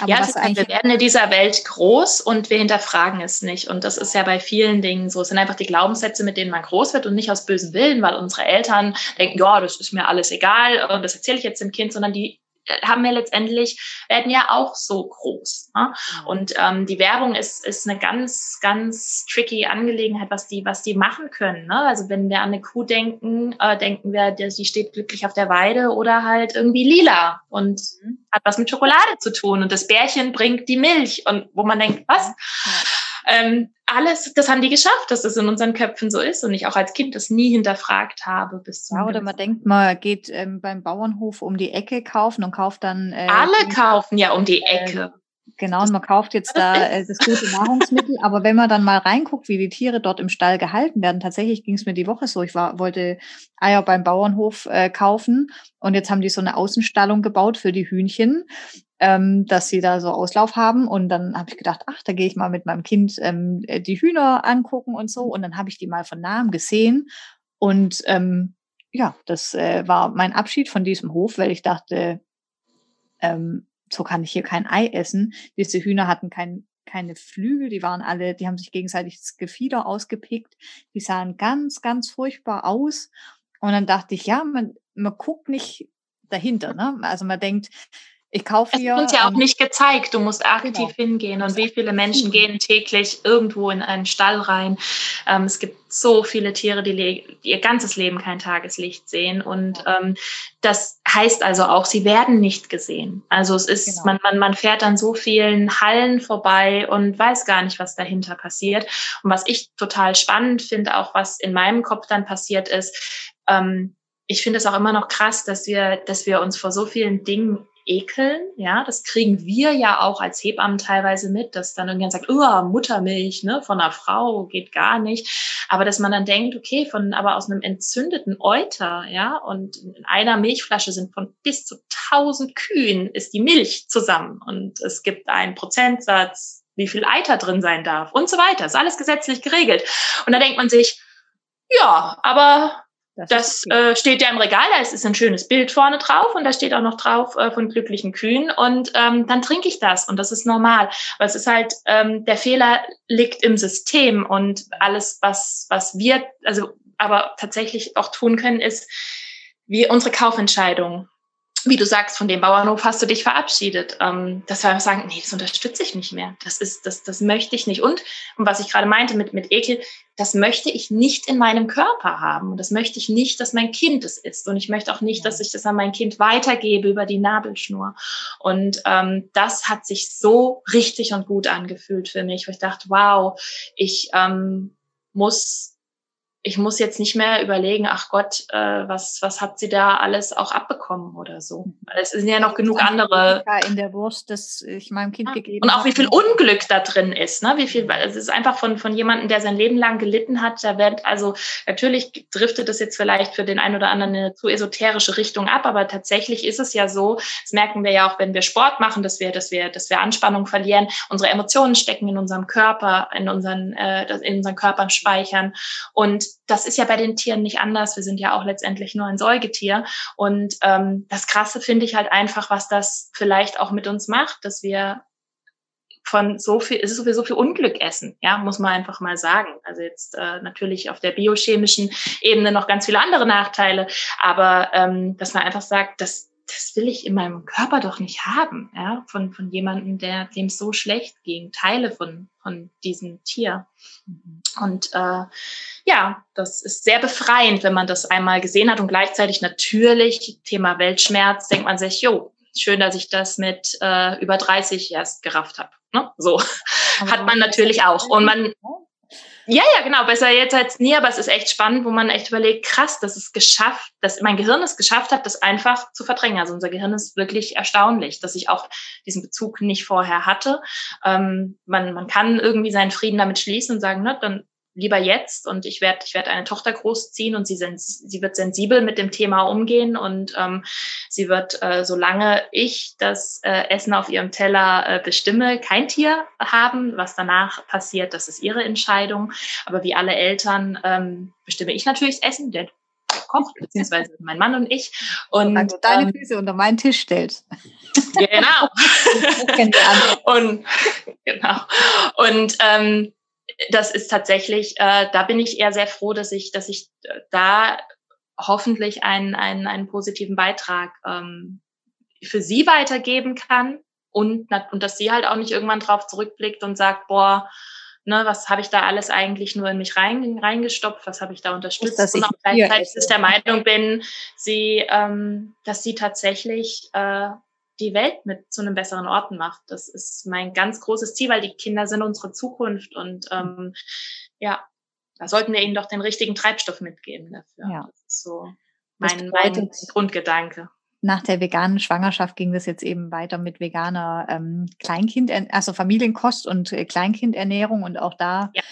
Aber ja, was wir werden in dieser Welt groß und wir hinterfragen es nicht. Und das ist ja bei vielen Dingen so. Es sind einfach die Glaubenssätze, mit denen man groß wird und nicht aus bösem Willen, weil unsere Eltern denken, ja, das ist mir alles egal und das erzähle ich jetzt dem Kind, sondern die haben wir letztendlich, werden ja auch so groß. Ne? Mhm. Und ähm, die Werbung ist, ist eine ganz, ganz tricky Angelegenheit, was die, was die machen können. Ne? Also wenn wir an eine Kuh denken, äh, denken wir, sie steht glücklich auf der Weide oder halt irgendwie lila und mhm. hat was mit Schokolade zu tun. Und das Bärchen bringt die Milch und wo man denkt, was? Ja. Ähm, alles, das haben die geschafft, dass das in unseren Köpfen so ist und ich auch als Kind das nie hinterfragt habe. Bis zum ja, oder man denkt, man geht ähm, beim Bauernhof um die Ecke kaufen und kauft dann. Äh, Alle kaufen ja um die äh, Ecke. Äh, Genau, und man kauft jetzt da äh, das gute Nahrungsmittel, aber wenn man dann mal reinguckt, wie die Tiere dort im Stall gehalten werden, tatsächlich ging es mir die Woche so. Ich war, wollte Eier beim Bauernhof äh, kaufen und jetzt haben die so eine Außenstallung gebaut für die Hühnchen ähm, dass sie da so Auslauf haben. Und dann habe ich gedacht, ach, da gehe ich mal mit meinem Kind ähm, äh, die Hühner angucken und so. Und dann habe ich die mal von nahem gesehen. Und ähm, ja, das äh, war mein Abschied von diesem Hof, weil ich dachte, ähm, so kann ich hier kein Ei essen. Diese Hühner hatten kein, keine Flügel, die waren alle, die haben sich gegenseitig das Gefieder ausgepickt. Die sahen ganz, ganz furchtbar aus. Und dann dachte ich, ja, man, man guckt nicht dahinter. Ne? Also man denkt, ich kaufe hier. Es wird ja auch ähm, nicht gezeigt. Du musst aktiv genau. hingehen. Und wie viele Menschen gehen täglich irgendwo in einen Stall rein? Ähm, es gibt so viele Tiere, die, die, ihr ganzes Leben kein Tageslicht sehen. Und ähm, das heißt also auch, sie werden nicht gesehen. Also es ist, genau. man, man, man fährt an so vielen Hallen vorbei und weiß gar nicht, was dahinter passiert. Und was ich total spannend finde, auch was in meinem Kopf dann passiert ist, ähm, ich finde es auch immer noch krass, dass wir, dass wir uns vor so vielen Dingen ekeln. Ja, das kriegen wir ja auch als Hebammen teilweise mit, dass dann irgendjemand sagt, oh, Muttermilch, ne, von einer Frau geht gar nicht. Aber dass man dann denkt, okay, von, aber aus einem entzündeten Euter, ja, und in einer Milchflasche sind von bis zu tausend Kühen ist die Milch zusammen und es gibt einen Prozentsatz, wie viel Eiter drin sein darf und so weiter. Ist alles gesetzlich geregelt. Und da denkt man sich, ja, aber das, das äh, steht ja im Regal, da ist ein schönes Bild vorne drauf und da steht auch noch drauf äh, von glücklichen Kühen und ähm, dann trinke ich das und das ist normal. Aber es ist halt, ähm, der Fehler liegt im System und alles, was, was wir, also aber tatsächlich auch tun können, ist, wie unsere Kaufentscheidung wie du sagst, von dem Bauernhof hast du dich verabschiedet. Ähm, dass wir sagen, nee, das unterstütze ich nicht mehr. Das ist, das, das möchte ich nicht. Und, und was ich gerade meinte mit, mit Ekel, das möchte ich nicht in meinem Körper haben. Und das möchte ich nicht, dass mein Kind es ist. Und ich möchte auch nicht, dass ich das an mein Kind weitergebe über die Nabelschnur. Und ähm, das hat sich so richtig und gut angefühlt für mich, wo ich dachte, wow, ich ähm, muss ich muss jetzt nicht mehr überlegen, ach Gott, äh, was, was hat sie da alles auch abbekommen oder so. Mhm. Es sind ja noch genug andere. In der Wurst, das ich meinem Kind ja. gegeben Und auch wie viel Unglück da drin ist, ne? Wie viel, weil es ist einfach von, von jemandem, der sein Leben lang gelitten hat, da wird, also natürlich driftet es jetzt vielleicht für den einen oder anderen eine zu esoterische Richtung ab, aber tatsächlich ist es ja so, das merken wir ja auch, wenn wir Sport machen, dass wir, dass wir, dass wir Anspannung verlieren. Unsere Emotionen stecken in unserem Körper, in unseren, äh, in unseren Körpern speichern. Und das ist ja bei den Tieren nicht anders. Wir sind ja auch letztendlich nur ein Säugetier. Und ähm, das Krasse finde ich halt einfach, was das vielleicht auch mit uns macht, dass wir von so viel, es ist sowieso viel Unglück essen, ja, muss man einfach mal sagen. Also jetzt äh, natürlich auf der biochemischen Ebene noch ganz viele andere Nachteile, aber ähm, dass man einfach sagt, dass das will ich in meinem Körper doch nicht haben, ja, von, von jemandem, der dem so schlecht ging, Teile von, von diesem Tier. Mhm. Und äh, ja, das ist sehr befreiend, wenn man das einmal gesehen hat und gleichzeitig natürlich Thema Weltschmerz, denkt man sich, jo, schön, dass ich das mit äh, über 30 erst gerafft habe. Ne? So hat man natürlich auch. Und man, ja, ja, genau, besser jetzt als nie, aber es ist echt spannend, wo man echt überlegt, krass, dass es geschafft, dass mein Gehirn es geschafft hat, das einfach zu verdrängen. Also unser Gehirn ist wirklich erstaunlich, dass ich auch diesen Bezug nicht vorher hatte. Ähm, man, man kann irgendwie seinen Frieden damit schließen und sagen, ne, dann lieber jetzt und ich werde ich werde eine Tochter großziehen und sie sie wird sensibel mit dem Thema umgehen und ähm, sie wird äh, solange ich das äh, Essen auf ihrem Teller äh, bestimme kein Tier haben was danach passiert das ist ihre Entscheidung. Aber wie alle Eltern ähm, bestimme ich natürlich das Essen der kocht beziehungsweise mein Mann und ich. Und also deine ähm, Füße unter meinen Tisch stellt genau. Und genau. Und ähm, das ist tatsächlich, äh, da bin ich eher sehr froh, dass ich, dass ich äh, da hoffentlich einen, einen, einen positiven Beitrag ähm, für sie weitergeben kann. Und, und dass sie halt auch nicht irgendwann drauf zurückblickt und sagt, boah, ne, was habe ich da alles eigentlich nur in mich rein, reingestopft, was habe ich da unterstützt? Dass und auch gleichzeitig ist der Meinung bin, sie, ähm, dass sie tatsächlich äh, die Welt mit zu einem besseren Ort macht. Das ist mein ganz großes Ziel, weil die Kinder sind unsere Zukunft und ähm, ja, da sollten wir ihnen doch den richtigen Treibstoff mitgeben dafür. Ja. Das ist so mein, mein Grundgedanke. Nach der veganen Schwangerschaft ging das jetzt eben weiter mit veganer ähm, Kleinkind, also Familienkost und äh, Kleinkindernährung und auch da ja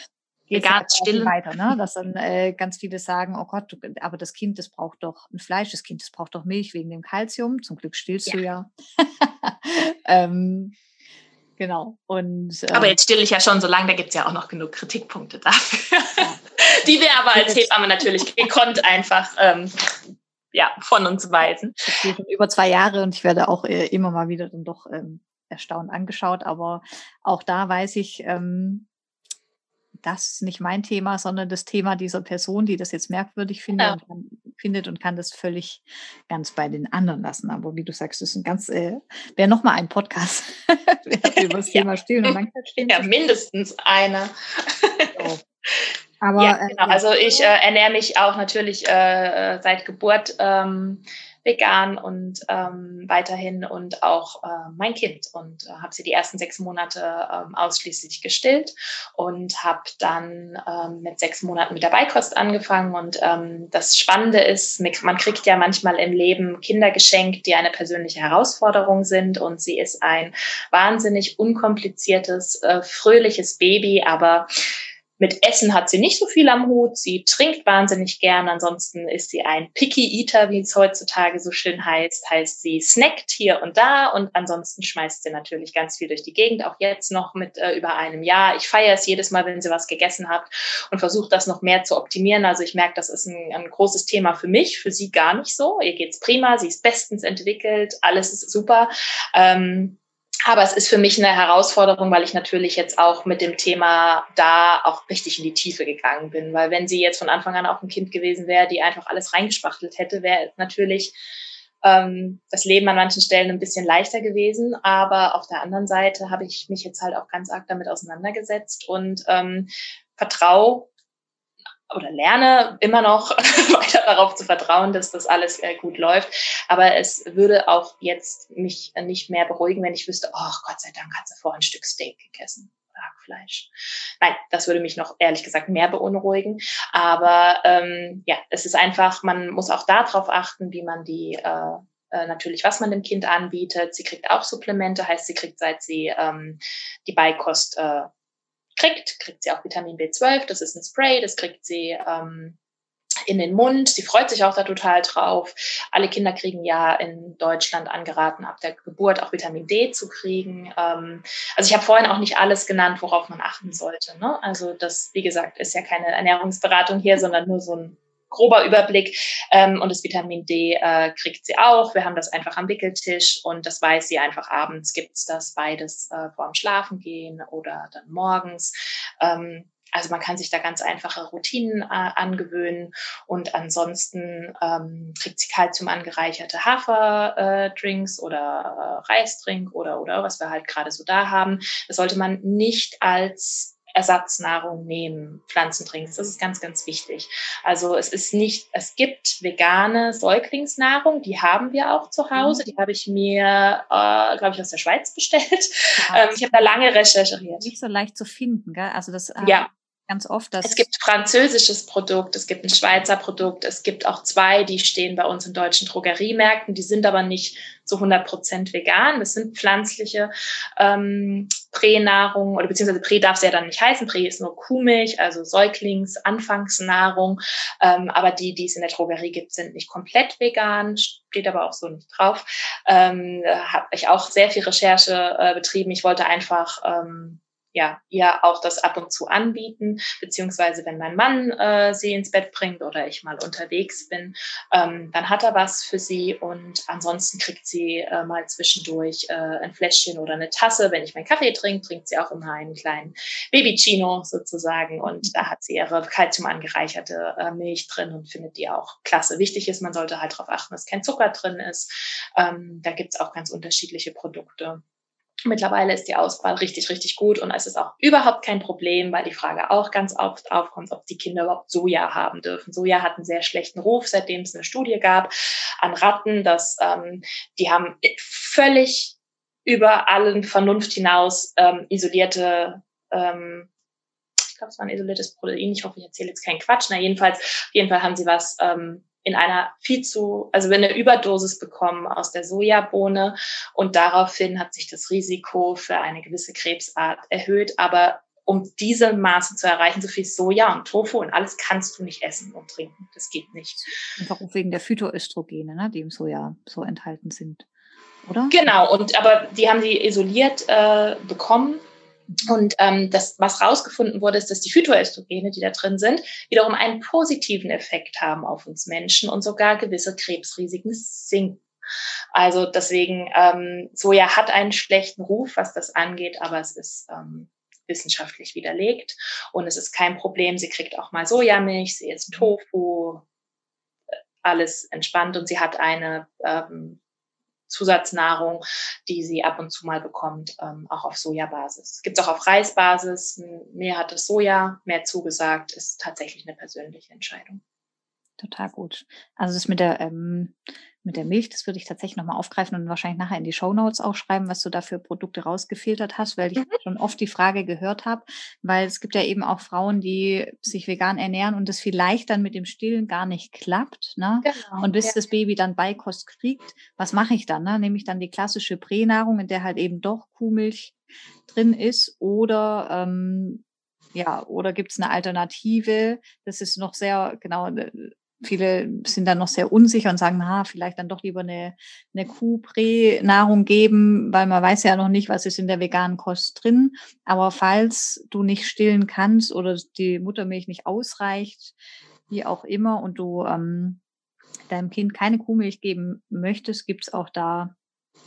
vegan stillen. weiter, ne? dass dann äh, ganz viele sagen, oh Gott, aber das Kind, das braucht doch ein Fleisch, das Kind, das braucht doch Milch wegen dem Kalzium. Zum Glück stillst ja. du ja. ähm, genau. Und, äh, aber jetzt still ich ja schon so lange, da gibt es ja auch noch genug Kritikpunkte dafür. Ja. Die wir aber als Hebamme natürlich gekonnt einfach ähm, ja, von uns weisen. Über zwei Jahre und ich werde auch äh, immer mal wieder dann doch ähm, erstaunt angeschaut, aber auch da weiß ich, ähm, das ist nicht mein Thema, sondern das Thema dieser Person, die das jetzt merkwürdig findet, ja. und, kann, findet und kann das völlig ganz bei den anderen lassen. Aber wie du sagst, das ist ein ganz, äh, wäre nochmal ein Podcast über das Thema Stillen und Langzeitstillen. Ja, mindestens einer. so. Aber, ja, genau. Äh, also ich äh, ernähre mich auch natürlich äh, äh seit Geburt ähm, vegan und ähm, weiterhin und auch äh, mein Kind und äh, habe sie die ersten sechs Monate ähm, ausschließlich gestillt und habe dann ähm, mit sechs Monaten mit der Beikost angefangen und ähm, das Spannende ist, man kriegt ja manchmal im Leben Kinder geschenkt, die eine persönliche Herausforderung sind und sie ist ein wahnsinnig unkompliziertes, äh, fröhliches Baby, aber mit Essen hat sie nicht so viel am Hut. Sie trinkt wahnsinnig gern. Ansonsten ist sie ein Picky Eater, wie es heutzutage so schön heißt. Heißt, sie snackt hier und da und ansonsten schmeißt sie natürlich ganz viel durch die Gegend. Auch jetzt noch mit äh, über einem Jahr. Ich feiere es jedes Mal, wenn sie was gegessen hat und versuche das noch mehr zu optimieren. Also ich merke, das ist ein, ein großes Thema für mich, für sie gar nicht so. Ihr geht's prima. Sie ist bestens entwickelt. Alles ist super. Ähm, aber es ist für mich eine Herausforderung, weil ich natürlich jetzt auch mit dem Thema da auch richtig in die Tiefe gegangen bin. Weil wenn sie jetzt von Anfang an auch ein Kind gewesen wäre, die einfach alles reingespachtelt hätte, wäre natürlich ähm, das Leben an manchen Stellen ein bisschen leichter gewesen. Aber auf der anderen Seite habe ich mich jetzt halt auch ganz arg damit auseinandergesetzt und ähm, vertraue oder lerne immer noch weiter darauf zu vertrauen, dass das alles äh, gut läuft. Aber es würde auch jetzt mich nicht mehr beruhigen, wenn ich wüsste, oh Gott sei Dank hat sie vorher ein Stück Steak gegessen. Hackfleisch. Nein, das würde mich noch ehrlich gesagt mehr beunruhigen. Aber ähm, ja, es ist einfach, man muss auch darauf achten, wie man die äh, äh, natürlich, was man dem Kind anbietet. Sie kriegt auch Supplemente, heißt, sie kriegt, seit sie ähm, die Beikost äh, kriegt, kriegt sie auch Vitamin B12, das ist ein Spray, das kriegt sie ähm, in den Mund. Sie freut sich auch da total drauf. Alle Kinder kriegen ja in Deutschland angeraten, ab der Geburt auch Vitamin D zu kriegen. Ähm, also ich habe vorhin auch nicht alles genannt, worauf man achten sollte. Ne? Also das, wie gesagt, ist ja keine Ernährungsberatung hier, sondern nur so ein grober Überblick. Ähm, und das Vitamin D äh, kriegt sie auch. Wir haben das einfach am Wickeltisch und das weiß sie einfach abends gibt's das beides äh, vor dem Schlafengehen oder dann morgens. Ähm, also man kann sich da ganz einfache Routinen äh, angewöhnen und ansonsten ähm, kriegt sie Kalzium angereicherte Haferdrinks äh, oder äh, Reisdrink oder oder was wir halt gerade so da haben. Das sollte man nicht als Ersatznahrung nehmen, Pflanzendrinks. Das ist ganz, ganz wichtig. Also es ist nicht, es gibt vegane Säuglingsnahrung, die haben wir auch zu Hause. Mhm. Die habe ich mir, äh, glaube ich, aus der Schweiz bestellt. Ja, ähm, ich habe da lange recherchiert. Nicht so leicht zu finden, gell? Also das äh, ja ganz oft. Dass es gibt französisches Produkt, es gibt ein Schweizer Produkt, es gibt auch zwei, die stehen bei uns in deutschen Drogeriemärkten, die sind aber nicht zu 100 Prozent vegan. Das sind pflanzliche ähm, Pränahrung oder beziehungsweise Prä darf es ja dann nicht heißen. Prä ist nur Kuhmilch, also Säuglings-Anfangsnahrung. Ähm, aber die, die es in der Drogerie gibt, sind nicht komplett vegan, steht aber auch so nicht drauf. Ähm, Habe ich auch sehr viel Recherche äh, betrieben. Ich wollte einfach ähm, ja, ihr auch das ab und zu anbieten, beziehungsweise wenn mein Mann äh, sie ins Bett bringt oder ich mal unterwegs bin, ähm, dann hat er was für sie und ansonsten kriegt sie äh, mal zwischendurch äh, ein Fläschchen oder eine Tasse. Wenn ich meinen Kaffee trinke, trinkt sie auch immer einen kleinen Babychino sozusagen und da hat sie ihre Kalzium angereicherte äh, Milch drin und findet die auch klasse. Wichtig ist, man sollte halt darauf achten, dass kein Zucker drin ist. Ähm, da gibt's auch ganz unterschiedliche Produkte. Mittlerweile ist die Auswahl richtig, richtig gut und es ist auch überhaupt kein Problem, weil die Frage auch ganz oft aufkommt, ob die Kinder überhaupt Soja haben dürfen. Soja hat einen sehr schlechten Ruf, seitdem es eine Studie gab an Ratten, dass ähm, die haben völlig über allen Vernunft hinaus ähm, isolierte ähm, ich glaube, es war ein isoliertes Protein. Ich hoffe, ich erzähle jetzt keinen Quatsch. Na, jedenfalls, auf jeden Fall haben sie was ähm, in einer viel zu, also wenn eine Überdosis bekommen aus der Sojabohne und daraufhin hat sich das Risiko für eine gewisse Krebsart erhöht. Aber um diese Maße zu erreichen, so viel Soja und Tofu und alles kannst du nicht essen und trinken. Das geht nicht. Einfach wegen der Phytoöstrogene, ne, die im Soja so enthalten sind. Oder? Genau, und aber die haben die isoliert äh, bekommen und ähm, das, was rausgefunden wurde, ist, dass die Phytoöstrogene, die da drin sind, wiederum einen positiven Effekt haben auf uns Menschen und sogar gewisse Krebsrisiken sinken. Also deswegen, ähm, Soja hat einen schlechten Ruf, was das angeht, aber es ist ähm, wissenschaftlich widerlegt und es ist kein Problem. Sie kriegt auch mal Sojamilch, sie isst Tofu, äh, alles entspannt und sie hat eine ähm, Zusatznahrung, die sie ab und zu mal bekommt, ähm, auch auf Sojabasis. Gibt es auch auf Reisbasis. Mehr hat das Soja, mehr zugesagt, ist tatsächlich eine persönliche Entscheidung. Total gut. Also das mit der ähm, mit der Milch, das würde ich tatsächlich nochmal aufgreifen und wahrscheinlich nachher in die Show Notes auch schreiben, was du da für Produkte rausgefiltert hast, weil ich mhm. schon oft die Frage gehört habe, weil es gibt ja eben auch Frauen, die sich vegan ernähren und das vielleicht dann mit dem Stillen gar nicht klappt. Ne? Genau, und bis ja. das Baby dann Beikost kriegt, was mache ich dann? Ne? Nehme ich dann die klassische Pränahrung, in der halt eben doch Kuhmilch drin ist oder ähm, ja, oder gibt es eine Alternative? Das ist noch sehr, genau, äh, viele sind dann noch sehr unsicher und sagen, na, vielleicht dann doch lieber eine, eine Kuhprä-Nahrung geben, weil man weiß ja noch nicht, was ist in der veganen Kost drin. Aber falls du nicht stillen kannst oder die Muttermilch nicht ausreicht, wie auch immer, und du ähm, deinem Kind keine Kuhmilch geben möchtest, gibt es auch da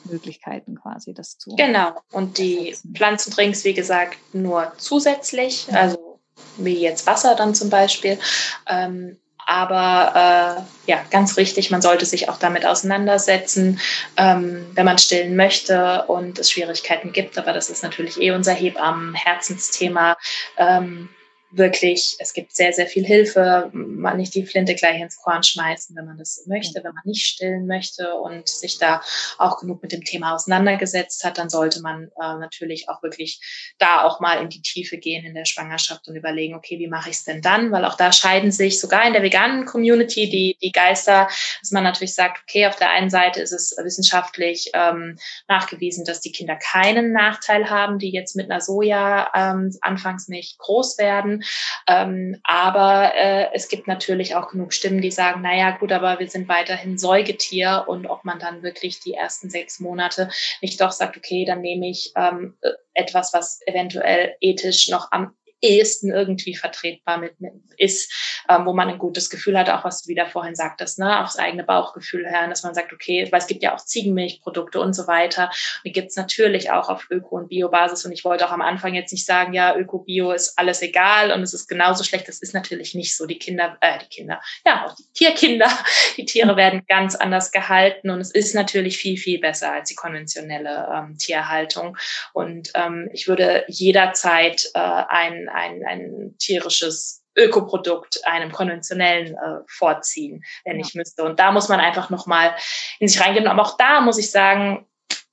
Möglichkeiten quasi, das zu. Genau. Und die ersetzen. Pflanzendrinks, wie gesagt, nur zusätzlich, also wie jetzt Wasser dann zum Beispiel. Ähm, aber äh, ja, ganz richtig, man sollte sich auch damit auseinandersetzen, ähm, wenn man stillen möchte und es Schwierigkeiten gibt. Aber das ist natürlich eh unser Hebammen-Herzensthema. Ähm, wirklich, es gibt sehr, sehr viel Hilfe. Man nicht die Flinte gleich ins Korn schmeißen, wenn man das möchte, wenn man nicht stillen möchte und sich da auch genug mit dem Thema auseinandergesetzt hat, dann sollte man äh, natürlich auch wirklich da auch mal in die Tiefe gehen in der Schwangerschaft und überlegen, okay, wie mache ich es denn dann? Weil auch da scheiden sich sogar in der veganen Community die, die Geister, dass man natürlich sagt, okay, auf der einen Seite ist es wissenschaftlich ähm, nachgewiesen, dass die Kinder keinen Nachteil haben, die jetzt mit einer Soja ähm, Anfangsmilch groß werden. Ähm, aber äh, es gibt natürlich auch genug Stimmen, die sagen, naja, gut, aber wir sind weiterhin Säugetier und ob man dann wirklich die ersten sechs Monate nicht doch sagt, okay, dann nehme ich ähm, etwas, was eventuell ethisch noch am ehesten irgendwie vertretbar mit, mit ist, ähm, wo man ein gutes Gefühl hat, auch was du wieder vorhin sagtest, ne, aufs eigene Bauchgefühl hören, dass man sagt, okay, weil es gibt ja auch Ziegenmilchprodukte und so weiter. Und die gibt's natürlich auch auf Öko- und Bio-Basis. Und ich wollte auch am Anfang jetzt nicht sagen, ja, Öko, Bio ist alles egal und es ist genauso schlecht. Das ist natürlich nicht so. Die Kinder, äh, die Kinder, ja, auch die Tierkinder, die Tiere werden ganz anders gehalten und es ist natürlich viel, viel besser als die konventionelle ähm, Tierhaltung. Und ähm, ich würde jederzeit äh, ein, ein, ein tierisches Ökoprodukt einem konventionellen äh, vorziehen, wenn ja. ich müsste. Und da muss man einfach nochmal in sich reingehen. Aber auch da muss ich sagen,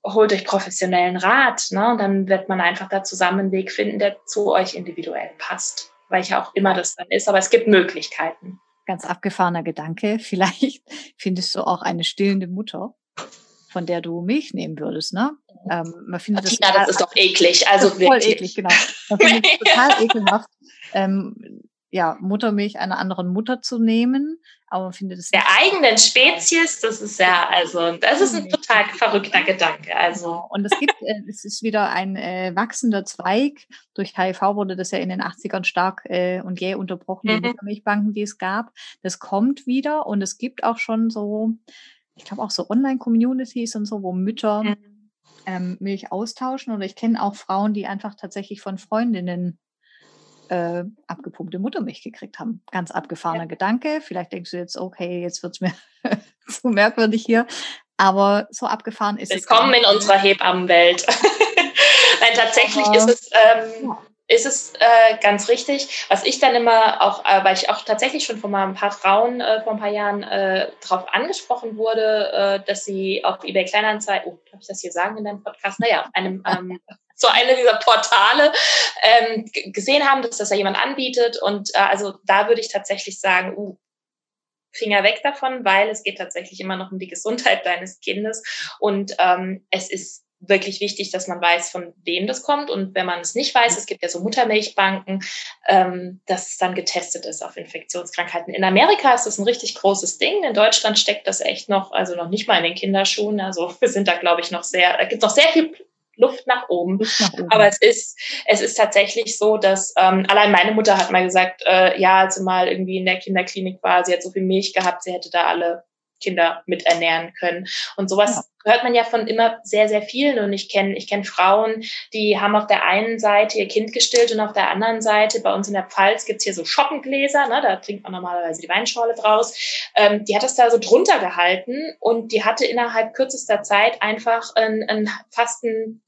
holt euch professionellen Rat. Ne? Und dann wird man einfach da zusammen einen Weg finden, der zu euch individuell passt. Weil ja auch immer das dann ist. Aber es gibt Möglichkeiten. Ganz abgefahrener Gedanke. Vielleicht findest du auch eine stillende Mutter von der du Milch nehmen würdest, ne? Ähm, man findet Tina, das, das ist doch eklig. Also voll wirklich. eklig, genau. Man findet es total ekelhaft, ähm, ja, Muttermilch einer anderen Mutter zu nehmen, aber man findet es der eigenen Spezies, das ist ja also das ist ein total verrückter Gedanke. Also genau. und es gibt, äh, es ist wieder ein äh, wachsender Zweig. Durch HIV wurde das ja in den 80ern stark äh, und jäh unterbrochen, die mhm. Muttermilchbanken, die es gab. Das kommt wieder und es gibt auch schon so ich glaube auch so Online-Communities und so, wo Mütter mhm. ähm, Milch austauschen. Oder ich kenne auch Frauen, die einfach tatsächlich von Freundinnen äh, abgepumpte Muttermilch gekriegt haben. Ganz abgefahrener ja. Gedanke. Vielleicht denkst du jetzt, okay, jetzt wird es mir zu merkwürdig hier. Aber so abgefahren ist Willkommen es. Willkommen in unserer Hebammenwelt. Nein, tatsächlich Aber, ist es ähm, ja ist es äh, ganz richtig. Was ich dann immer auch, äh, weil ich auch tatsächlich schon von mal ein paar Frauen äh, vor ein paar Jahren äh, darauf angesprochen wurde, äh, dass sie auf eBay Kleinanzeigen, oh, darf ich das hier sagen in deinem Podcast? Naja, auf einem ähm, so eine dieser Portale ähm, gesehen haben, dass das ja jemand anbietet. Und äh, also da würde ich tatsächlich sagen, uh, Finger weg davon, weil es geht tatsächlich immer noch um die Gesundheit deines Kindes. Und ähm, es ist wirklich wichtig, dass man weiß, von wem das kommt. Und wenn man es nicht weiß, es gibt ja so Muttermilchbanken, ähm, dass es dann getestet ist auf Infektionskrankheiten. In Amerika ist das ein richtig großes Ding. In Deutschland steckt das echt noch, also noch nicht mal in den Kinderschuhen. Also wir sind da, glaube ich, noch sehr, da gibt es noch sehr viel Luft nach oben. Nach oben. Aber es ist, es ist tatsächlich so, dass ähm, allein meine Mutter hat mal gesagt, äh, ja, als sie mal irgendwie in der Kinderklinik war, sie hat so viel Milch gehabt, sie hätte da alle Kinder mit ernähren können. Und sowas ja. hört man ja von immer sehr, sehr vielen. Und ich kenne ich kenn Frauen, die haben auf der einen Seite ihr Kind gestillt und auf der anderen Seite, bei uns in der Pfalz gibt's hier so Schoppengläser, ne, da trinkt man normalerweise die Weinschorle draus. Ähm, die hat das da so drunter gehalten und die hatte innerhalb kürzester Zeit einfach einen, einen fast einen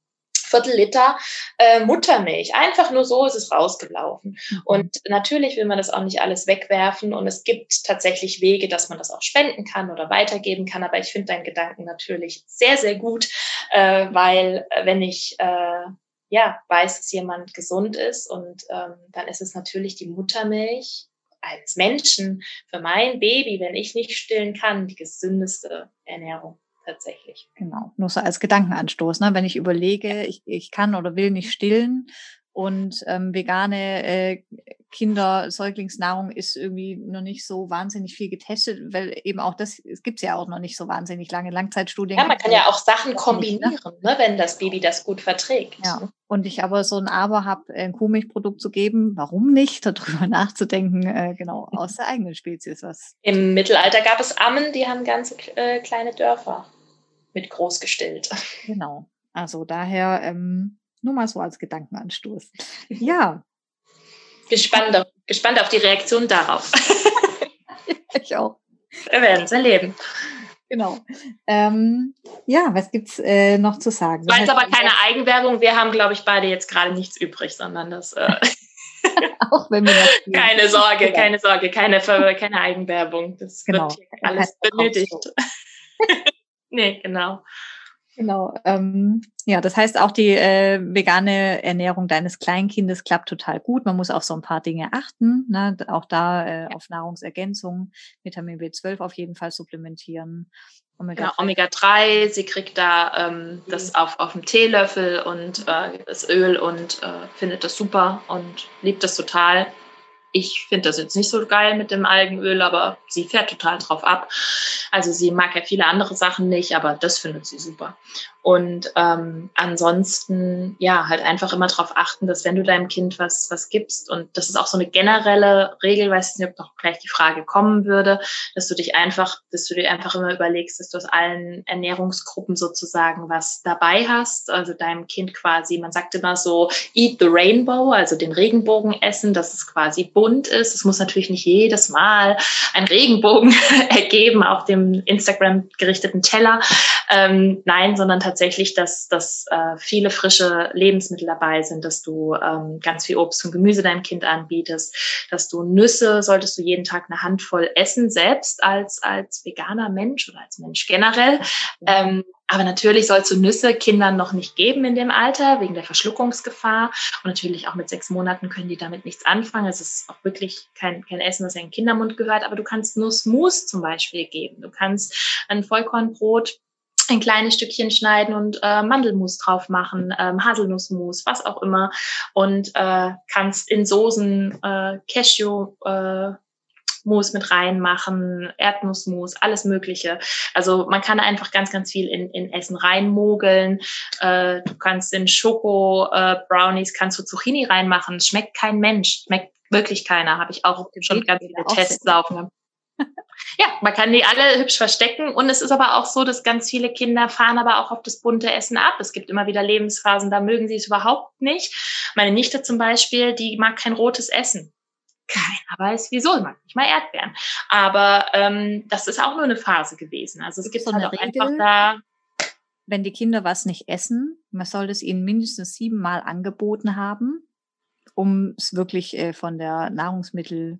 Viertel Liter äh, Muttermilch. Einfach nur so ist es rausgelaufen. Mhm. Und natürlich will man das auch nicht alles wegwerfen. Und es gibt tatsächlich Wege, dass man das auch spenden kann oder weitergeben kann. Aber ich finde deinen Gedanken natürlich sehr, sehr gut, äh, weil äh, wenn ich äh, ja weiß, dass jemand gesund ist und ähm, dann ist es natürlich die Muttermilch als Menschen für mein Baby, wenn ich nicht stillen kann, die gesündeste Ernährung tatsächlich. Genau, nur so als Gedankenanstoß, ne? wenn ich überlege, ich, ich kann oder will nicht stillen und ähm, vegane äh, Kinder, Säuglingsnahrung ist irgendwie noch nicht so wahnsinnig viel getestet, weil eben auch das, es gibt ja auch noch nicht so wahnsinnig lange Langzeitstudien. Ja, man kann ja auch Sachen kombinieren, nicht, ne? ne? wenn das Baby das gut verträgt. Ja. Und ich aber so ein Aber habe, ein Kuhmilchprodukt zu geben, warum nicht, darüber nachzudenken, äh, genau, aus der eigenen Spezies was. Im Mittelalter gab es Ammen, die haben ganze äh, kleine Dörfer mit groß gestillt. Genau. Also daher ähm, nur mal so als Gedankenanstoß. Ja. Gespannt auf, gespannt auf die Reaktion darauf. ich auch. Wir werden es erleben. Genau. Ähm, ja, was gibt's äh, noch zu sagen? War jetzt aber keine Eigenwerbung. Wir haben, glaube ich, beide jetzt gerade nichts übrig, sondern das. Äh auch wenn wir keine Sorge, keine Sorge, keine, keine Eigenwerbung. Das genau. wird alles benötigt. Nee, genau. Genau. Ähm, ja, das heißt auch die äh, vegane Ernährung deines Kleinkindes klappt total gut. Man muss auf so ein paar Dinge achten. Ne? Auch da äh, auf Nahrungsergänzung, Vitamin B12 auf jeden Fall supplementieren. Omega, ja, Omega 3, sie kriegt da ähm, das auf, auf dem Teelöffel und äh, das Öl und äh, findet das super und liebt das total. Ich finde das jetzt nicht so geil mit dem Algenöl, aber sie fährt total drauf ab. Also sie mag ja viele andere Sachen nicht, aber das findet sie super. Und ähm, ansonsten, ja, halt einfach immer darauf achten, dass wenn du deinem Kind was, was gibst, und das ist auch so eine generelle Regel, weiß nicht, ob noch gleich die Frage kommen würde, dass du dich einfach, dass du dir einfach immer überlegst, dass du aus allen Ernährungsgruppen sozusagen was dabei hast. Also deinem Kind quasi, man sagt immer so, eat the rainbow, also den Regenbogen essen, dass es quasi bunt ist. Es muss natürlich nicht jedes Mal ein Regenbogen ergeben auf dem Instagram gerichteten Teller. Ähm, nein, sondern tatsächlich dass, dass äh, viele frische Lebensmittel dabei sind, dass du ähm, ganz viel Obst und Gemüse deinem Kind anbietest, dass du Nüsse, solltest du jeden Tag eine Handvoll essen, selbst als, als veganer Mensch oder als Mensch generell. Ähm, aber natürlich sollst du Nüsse Kindern noch nicht geben in dem Alter, wegen der Verschluckungsgefahr. Und natürlich auch mit sechs Monaten können die damit nichts anfangen. Es ist auch wirklich kein, kein Essen, das in den Kindermund gehört. Aber du kannst Nussmus zum Beispiel geben. Du kannst ein Vollkornbrot ein kleines Stückchen schneiden und äh, Mandelmus drauf machen, ähm, Haselnussmus, was auch immer. Und äh, kannst in Soßen äh, Cashew äh, Mus mit reinmachen, Erdnussmus, alles Mögliche. Also man kann einfach ganz, ganz viel in, in Essen reinmogeln. Äh, du kannst in Schoko äh, Brownies, kannst du Zucchini reinmachen. Schmeckt kein Mensch, schmeckt wirklich keiner. Habe ich auch schon ganz viele Tests laufen ja, man kann die alle hübsch verstecken. Und es ist aber auch so, dass ganz viele Kinder fahren aber auch auf das bunte Essen ab. Es gibt immer wieder Lebensphasen, da mögen sie es überhaupt nicht. Meine Nichte zum Beispiel, die mag kein rotes Essen. Keiner weiß wieso, mag nicht mal Erdbeeren. Aber ähm, das ist auch nur eine Phase gewesen. Also es gibt so halt auch Regel, einfach da. Wenn die Kinder was nicht essen, man soll es ihnen mindestens siebenmal angeboten haben, um es wirklich äh, von der Nahrungsmittel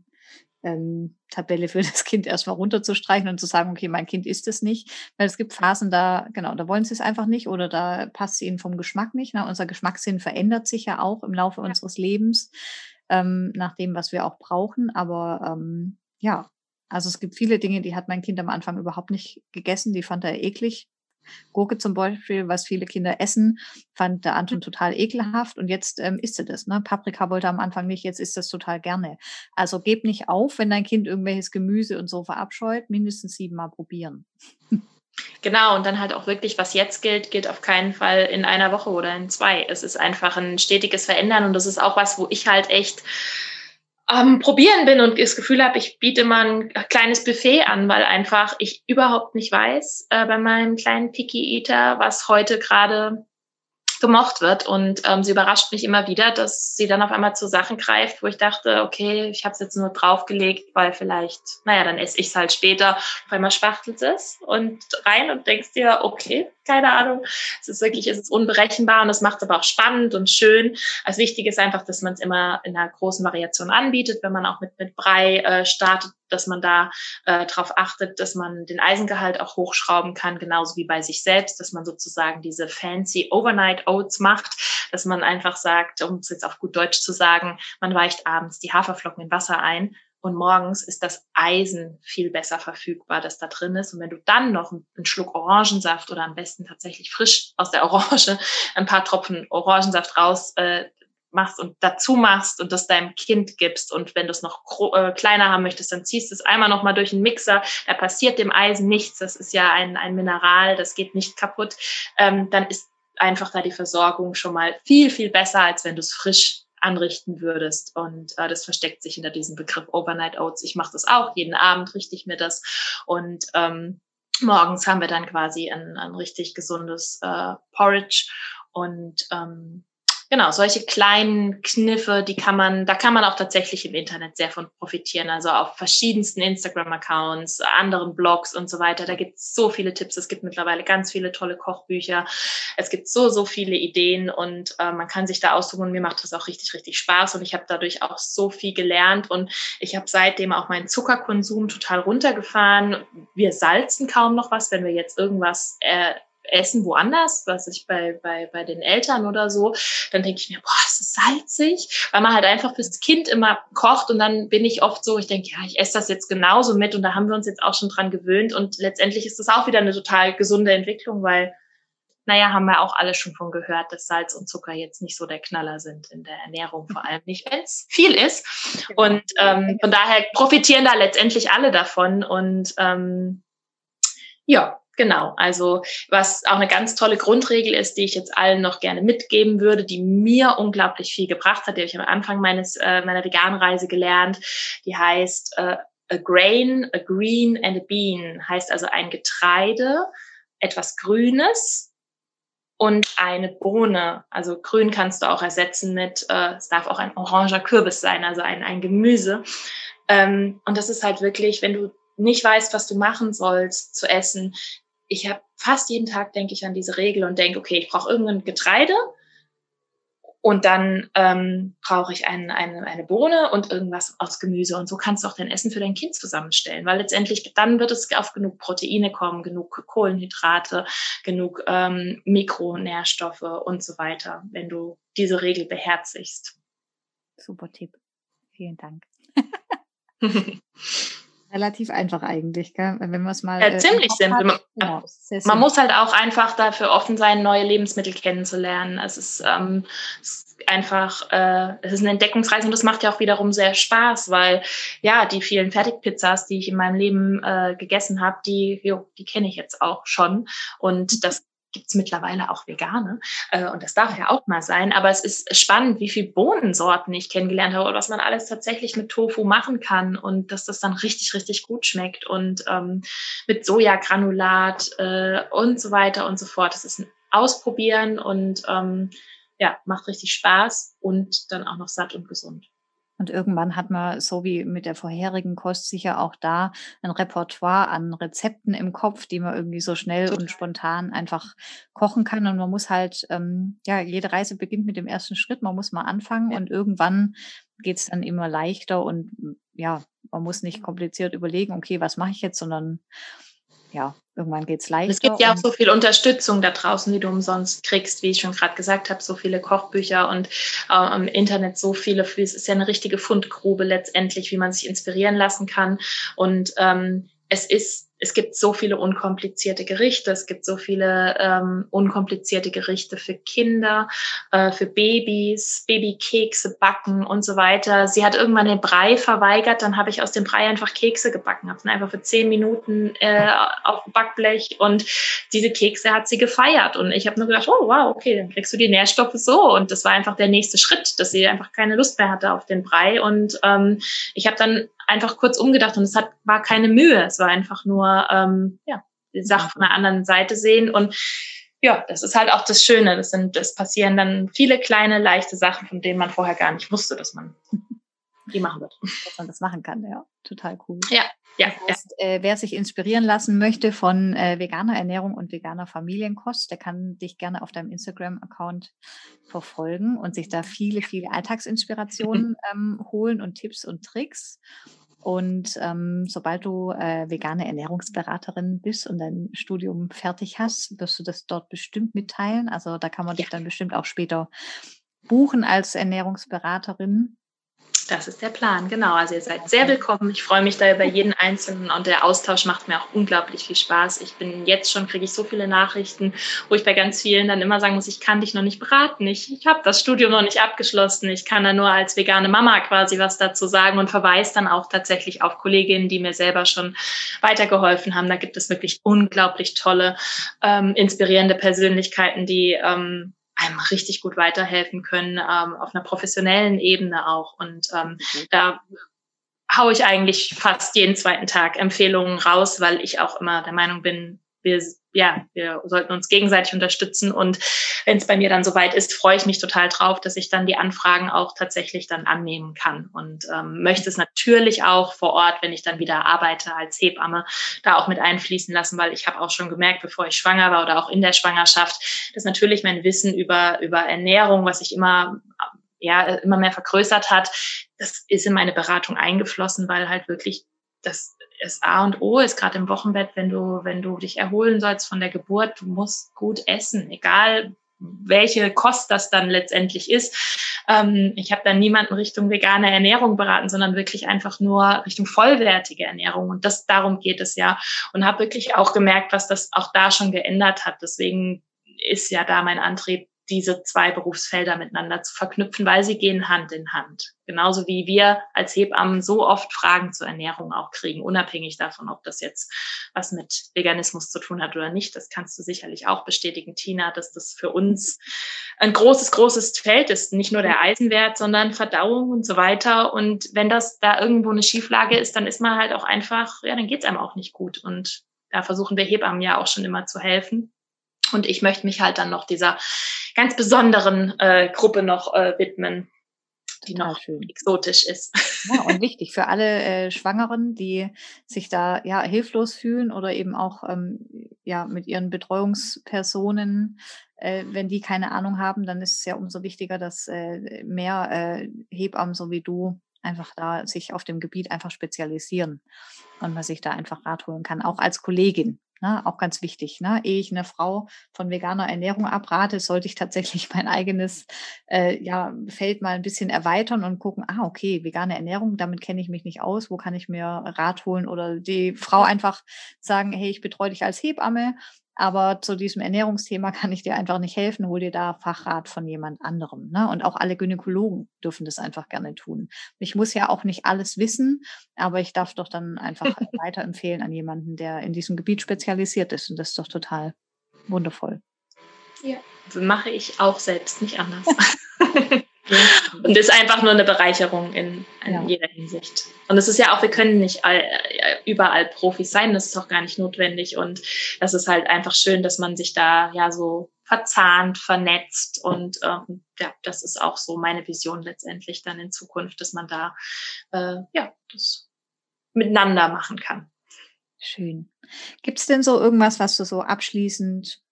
ähm, Tabelle für das Kind erstmal runterzustreichen und zu sagen, okay, mein Kind isst es nicht. Weil es gibt Phasen, da, genau, da wollen sie es einfach nicht oder da passt es ihnen vom Geschmack nicht. Na, unser Geschmackssinn verändert sich ja auch im Laufe ja. unseres Lebens, ähm, nach dem, was wir auch brauchen. Aber ähm, ja, also es gibt viele Dinge, die hat mein Kind am Anfang überhaupt nicht gegessen, die fand er eklig. Gurke zum Beispiel, was viele Kinder essen, fand der Anton total ekelhaft und jetzt ähm, isst er das. Ne? Paprika wollte er am Anfang nicht, jetzt isst das total gerne. Also geb nicht auf, wenn dein Kind irgendwelches Gemüse und so verabscheut, mindestens siebenmal probieren. Genau, und dann halt auch wirklich, was jetzt gilt, gilt auf keinen Fall in einer Woche oder in zwei. Es ist einfach ein stetiges Verändern und das ist auch was, wo ich halt echt am Probieren bin und das Gefühl habe, ich biete mal ein kleines Buffet an, weil einfach ich überhaupt nicht weiß äh, bei meinem kleinen Picky Eater, was heute gerade gemocht wird. Und ähm, sie überrascht mich immer wieder, dass sie dann auf einmal zu Sachen greift, wo ich dachte, okay, ich habe es jetzt nur draufgelegt, weil vielleicht, naja, dann esse ich es halt später. Auf einmal spachtelt es und rein und denkst dir, okay, keine Ahnung. Es ist wirklich, es ist unberechenbar und es macht es aber auch spannend und schön. Als wichtig ist einfach, dass man es immer in einer großen Variation anbietet, wenn man auch mit, mit Brei äh, startet, dass man da äh, darauf achtet, dass man den Eisengehalt auch hochschrauben kann, genauso wie bei sich selbst, dass man sozusagen diese fancy Overnight Oats macht, dass man einfach sagt, um es jetzt auf gut Deutsch zu sagen, man weicht abends die Haferflocken in Wasser ein und morgens ist das Eisen viel besser verfügbar, das da drin ist. Und wenn du dann noch einen Schluck Orangensaft oder am besten tatsächlich frisch aus der Orange ein paar Tropfen Orangensaft raus äh, machst und dazu machst und das deinem Kind gibst und wenn du es noch äh, kleiner haben möchtest, dann ziehst du es einmal noch mal durch den Mixer, da passiert dem Eisen nichts, das ist ja ein, ein Mineral, das geht nicht kaputt, ähm, dann ist einfach da die Versorgung schon mal viel, viel besser, als wenn du es frisch anrichten würdest. Und äh, das versteckt sich hinter diesem Begriff Overnight Oats. Ich mache das auch, jeden Abend richte ich mir das. Und ähm, morgens haben wir dann quasi ein, ein richtig gesundes äh, Porridge. Und ähm, Genau, solche kleinen Kniffe, die kann man, da kann man auch tatsächlich im Internet sehr von profitieren. Also auf verschiedensten Instagram-Accounts, anderen Blogs und so weiter. Da gibt es so viele Tipps. Es gibt mittlerweile ganz viele tolle Kochbücher. Es gibt so, so viele Ideen und äh, man kann sich da aussuchen. Mir macht das auch richtig, richtig Spaß. Und ich habe dadurch auch so viel gelernt. Und ich habe seitdem auch meinen Zuckerkonsum total runtergefahren. Wir salzen kaum noch was, wenn wir jetzt irgendwas äh, essen woanders, was ich bei, bei, bei den Eltern oder so, dann denke ich mir, boah, es ist salzig, weil man halt einfach fürs Kind immer kocht und dann bin ich oft so, ich denke, ja, ich esse das jetzt genauso mit und da haben wir uns jetzt auch schon dran gewöhnt und letztendlich ist das auch wieder eine total gesunde Entwicklung, weil naja, haben wir auch alle schon von gehört, dass Salz und Zucker jetzt nicht so der Knaller sind in der Ernährung, vor allem nicht, wenn es viel ist. Genau. Und ähm, von daher profitieren da letztendlich alle davon. Und ähm, ja, Genau, also was auch eine ganz tolle Grundregel ist, die ich jetzt allen noch gerne mitgeben würde, die mir unglaublich viel gebracht hat, die habe ich am Anfang meines äh, meiner veganen Reise gelernt, die heißt äh, a grain, a green and a bean, heißt also ein Getreide, etwas Grünes und eine Bohne. Also grün kannst du auch ersetzen mit, äh, es darf auch ein oranger Kürbis sein, also ein, ein Gemüse. Ähm, und das ist halt wirklich, wenn du nicht weißt, was du machen sollst zu essen, ich habe fast jeden Tag denke ich an diese Regel und denke, okay, ich brauche irgendein Getreide und dann ähm, brauche ich ein, eine, eine Bohne und irgendwas aus Gemüse. Und so kannst du auch dein Essen für dein Kind zusammenstellen, weil letztendlich dann wird es auf genug Proteine kommen, genug Kohlenhydrate, genug ähm, Mikronährstoffe und so weiter, wenn du diese Regel beherzigst. Super Tipp. Vielen Dank. relativ einfach eigentlich, gell? wenn man es mal. Ja, äh, ziemlich simpel. Man, genau, man muss halt auch einfach dafür offen sein, neue Lebensmittel kennenzulernen. Es ist, ähm, es ist einfach, äh, es ist eine Entdeckungsreise und das macht ja auch wiederum sehr Spaß, weil ja, die vielen Fertigpizzas, die ich in meinem Leben äh, gegessen habe, die, jo, die kenne ich jetzt auch schon. Und das gibt's mittlerweile auch vegane. Äh, und das darf ja auch mal sein. Aber es ist spannend, wie viele Bohnensorten ich kennengelernt habe und was man alles tatsächlich mit Tofu machen kann und dass das dann richtig, richtig gut schmeckt. Und ähm, mit Sojagranulat äh, und so weiter und so fort. Das ist ein Ausprobieren und ähm, ja, macht richtig Spaß und dann auch noch satt und gesund. Und irgendwann hat man, so wie mit der vorherigen Kost, sicher auch da ein Repertoire an Rezepten im Kopf, die man irgendwie so schnell und spontan einfach kochen kann. Und man muss halt, ähm, ja, jede Reise beginnt mit dem ersten Schritt. Man muss mal anfangen ja. und irgendwann geht es dann immer leichter und ja, man muss nicht kompliziert überlegen, okay, was mache ich jetzt, sondern ja, irgendwann geht es leichter. Es gibt ja auch so viel Unterstützung da draußen, die du umsonst kriegst, wie ich schon gerade gesagt habe, so viele Kochbücher und äh, im Internet so viele. Es ist ja eine richtige Fundgrube letztendlich, wie man sich inspirieren lassen kann. Und ähm, es ist es gibt so viele unkomplizierte Gerichte, es gibt so viele ähm, unkomplizierte Gerichte für Kinder, äh, für Babys, Babykekse backen und so weiter. Sie hat irgendwann den Brei verweigert, dann habe ich aus dem Brei einfach Kekse gebacken, habe dann einfach für zehn Minuten äh, auf Backblech und diese Kekse hat sie gefeiert. Und ich habe nur gedacht, oh wow, okay, dann kriegst du die Nährstoffe so. Und das war einfach der nächste Schritt, dass sie einfach keine Lust mehr hatte auf den Brei. Und ähm, ich habe dann einfach kurz umgedacht und es hat, war keine Mühe. Es war einfach nur, ähm, ja, die Sache von der anderen Seite sehen und ja, das ist halt auch das Schöne. Das sind, das passieren dann viele kleine, leichte Sachen, von denen man vorher gar nicht wusste, dass man die machen wird. Dass man das machen kann, ja. Total cool. Ja, ja. Das heißt, ja. Äh, wer sich inspirieren lassen möchte von äh, veganer Ernährung und veganer Familienkost, der kann dich gerne auf deinem Instagram-Account verfolgen und sich da viele, viele Alltagsinspirationen ähm, holen und Tipps und Tricks. Und ähm, sobald du äh, vegane Ernährungsberaterin bist und dein Studium fertig hast, wirst du das dort bestimmt mitteilen. Also da kann man dich dann bestimmt auch später buchen als Ernährungsberaterin. Das ist der Plan, genau. Also ihr seid sehr willkommen. Ich freue mich da über jeden Einzelnen und der Austausch macht mir auch unglaublich viel Spaß. Ich bin jetzt schon, kriege ich so viele Nachrichten, wo ich bei ganz vielen dann immer sagen muss, ich kann dich noch nicht beraten. Ich, ich habe das Studium noch nicht abgeschlossen. Ich kann da nur als vegane Mama quasi was dazu sagen und verweise dann auch tatsächlich auf Kolleginnen, die mir selber schon weitergeholfen haben. Da gibt es wirklich unglaublich tolle, ähm, inspirierende Persönlichkeiten, die ähm, einem richtig gut weiterhelfen können, ähm, auf einer professionellen Ebene auch. Und ähm, mhm. da haue ich eigentlich fast jeden zweiten Tag Empfehlungen raus, weil ich auch immer der Meinung bin, wir, ja, wir sollten uns gegenseitig unterstützen. Und wenn es bei mir dann soweit ist, freue ich mich total drauf, dass ich dann die Anfragen auch tatsächlich dann annehmen kann. Und ähm, möchte es natürlich auch vor Ort, wenn ich dann wieder arbeite als Hebamme, da auch mit einfließen lassen, weil ich habe auch schon gemerkt, bevor ich schwanger war oder auch in der Schwangerschaft, dass natürlich mein Wissen über, über Ernährung, was ich immer ja, immer mehr vergrößert hat, das ist in meine Beratung eingeflossen, weil halt wirklich das das A und O ist gerade im Wochenbett, wenn du, wenn du dich erholen sollst von der Geburt, du musst gut essen, egal welche Kost das dann letztendlich ist. Ähm, ich habe dann niemanden Richtung vegane Ernährung beraten, sondern wirklich einfach nur Richtung vollwertige Ernährung. Und das darum geht es ja. Und habe wirklich auch gemerkt, was das auch da schon geändert hat. Deswegen ist ja da mein Antrieb, diese zwei Berufsfelder miteinander zu verknüpfen, weil sie gehen Hand in Hand. Genauso wie wir als Hebammen so oft Fragen zur Ernährung auch kriegen, unabhängig davon, ob das jetzt was mit Veganismus zu tun hat oder nicht. Das kannst du sicherlich auch bestätigen, Tina, dass das für uns ein großes, großes Feld ist. Nicht nur der Eisenwert, sondern Verdauung und so weiter. Und wenn das da irgendwo eine Schieflage ist, dann ist man halt auch einfach, ja, dann geht's einem auch nicht gut. Und da versuchen wir Hebammen ja auch schon immer zu helfen. Und ich möchte mich halt dann noch dieser ganz besonderen äh, Gruppe noch äh, widmen, die noch schön. exotisch ist. Ja, und wichtig für alle äh, Schwangeren, die sich da ja hilflos fühlen oder eben auch ähm, ja mit ihren Betreuungspersonen, äh, wenn die keine Ahnung haben, dann ist es ja umso wichtiger, dass äh, mehr äh, Hebammen so wie du einfach da sich auf dem Gebiet einfach spezialisieren und man sich da einfach Rat holen kann, auch als Kollegin. Ne, auch ganz wichtig. Ne? Ehe ich eine Frau von veganer Ernährung abrate, sollte ich tatsächlich mein eigenes äh, ja, Feld mal ein bisschen erweitern und gucken, ah, okay, vegane Ernährung, damit kenne ich mich nicht aus, wo kann ich mir Rat holen oder die Frau einfach sagen, hey, ich betreue dich als Hebamme aber zu diesem Ernährungsthema kann ich dir einfach nicht helfen. Hol dir da Fachrat von jemand anderem. Ne? Und auch alle Gynäkologen dürfen das einfach gerne tun. Ich muss ja auch nicht alles wissen, aber ich darf doch dann einfach weiterempfehlen an jemanden, der in diesem Gebiet spezialisiert ist. Und das ist doch total wundervoll. Ja, mache ich auch selbst nicht anders. Und ist einfach nur eine Bereicherung in, in ja. jeder Hinsicht. Und es ist ja auch, wir können nicht all, äh, überall Profis sein, das ist auch gar nicht notwendig. Und das ist halt einfach schön, dass man sich da ja so verzahnt, vernetzt. Und ähm, ja, das ist auch so meine Vision letztendlich dann in Zukunft, dass man da äh, ja das miteinander machen kann. Schön. Gibt es denn so irgendwas, was du so abschließend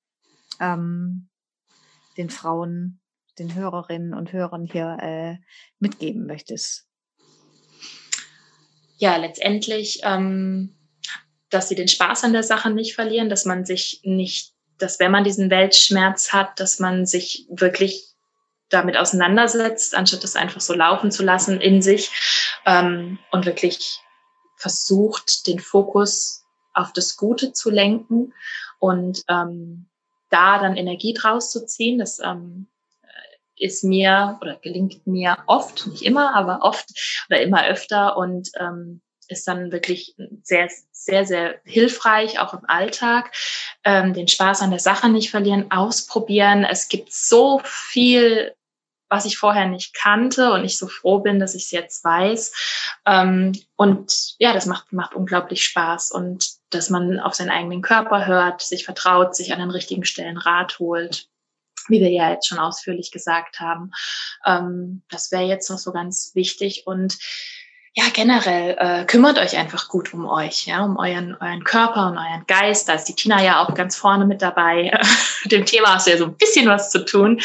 ähm, den Frauen den Hörerinnen und Hörern hier äh, mitgeben möchtest? Ja, letztendlich, ähm, dass sie den Spaß an der Sache nicht verlieren, dass man sich nicht, dass wenn man diesen Weltschmerz hat, dass man sich wirklich damit auseinandersetzt, anstatt das einfach so laufen zu lassen in sich ähm, und wirklich versucht, den Fokus auf das Gute zu lenken und ähm, da dann Energie draus zu ziehen. Das ähm, ist mir oder gelingt mir oft, nicht immer, aber oft oder immer öfter und ähm, ist dann wirklich sehr, sehr, sehr hilfreich, auch im Alltag. Ähm, den Spaß an der Sache nicht verlieren, ausprobieren. Es gibt so viel, was ich vorher nicht kannte und ich so froh bin, dass ich es jetzt weiß. Ähm, und ja, das macht, macht unglaublich Spaß und dass man auf seinen eigenen Körper hört, sich vertraut, sich an den richtigen Stellen Rat holt wie wir ja jetzt schon ausführlich gesagt haben. Ähm, das wäre jetzt noch so ganz wichtig und ja, generell äh, kümmert euch einfach gut um euch, ja, um euren, euren Körper und euren Geist. Da ist die Tina ja auch ganz vorne mit dabei. dem Thema hast du ja so ein bisschen was zu tun.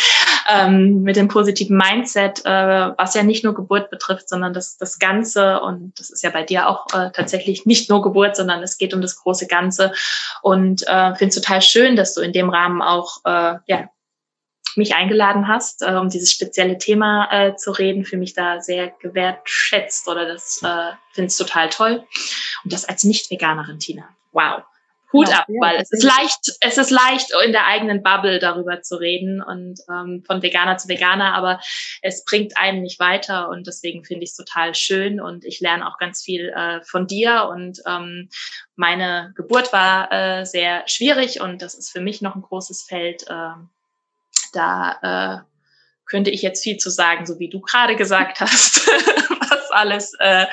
Ähm, mit dem positiven Mindset, äh, was ja nicht nur Geburt betrifft, sondern das, das Ganze. Und das ist ja bei dir auch äh, tatsächlich nicht nur Geburt, sondern es geht um das große Ganze. Und äh, finde es total schön, dass du in dem Rahmen auch äh, ja, mich eingeladen hast, äh, um dieses spezielle Thema äh, zu reden, für mich da sehr gewertschätzt oder das äh, finde ich total toll. Und das als Nicht-Veganerin, Tina. Wow. Hut ja, ab, weil es ist leicht, es ist leicht, in der eigenen Bubble darüber zu reden und ähm, von Veganer zu Veganer, aber es bringt einen nicht weiter und deswegen finde ich es total schön und ich lerne auch ganz viel äh, von dir und ähm, meine Geburt war äh, sehr schwierig und das ist für mich noch ein großes Feld. Äh, da äh, könnte ich jetzt viel zu sagen, so wie du gerade gesagt hast, was alles äh,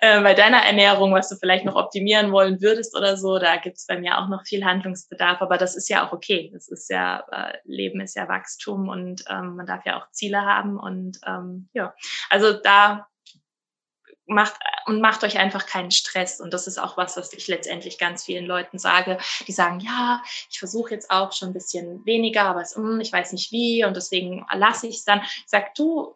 äh, bei deiner Ernährung, was du vielleicht noch optimieren wollen würdest oder so. Da gibt's bei mir auch noch viel Handlungsbedarf, aber das ist ja auch okay. Das ist ja, äh, Leben ist ja Wachstum und ähm, man darf ja auch Ziele haben. Und ähm, ja, also da macht und macht euch einfach keinen Stress. Und das ist auch was, was ich letztendlich ganz vielen Leuten sage, die sagen, ja, ich versuche jetzt auch schon ein bisschen weniger, aber es, hm, ich weiß nicht wie und deswegen lasse ich es dann. Ich sag, du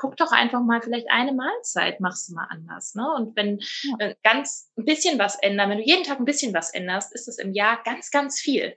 guck doch einfach mal, vielleicht eine Mahlzeit machst du mal anders. Ne? Und wenn äh, ganz ein bisschen was ändern, wenn du jeden Tag ein bisschen was änderst, ist das im Jahr ganz, ganz viel.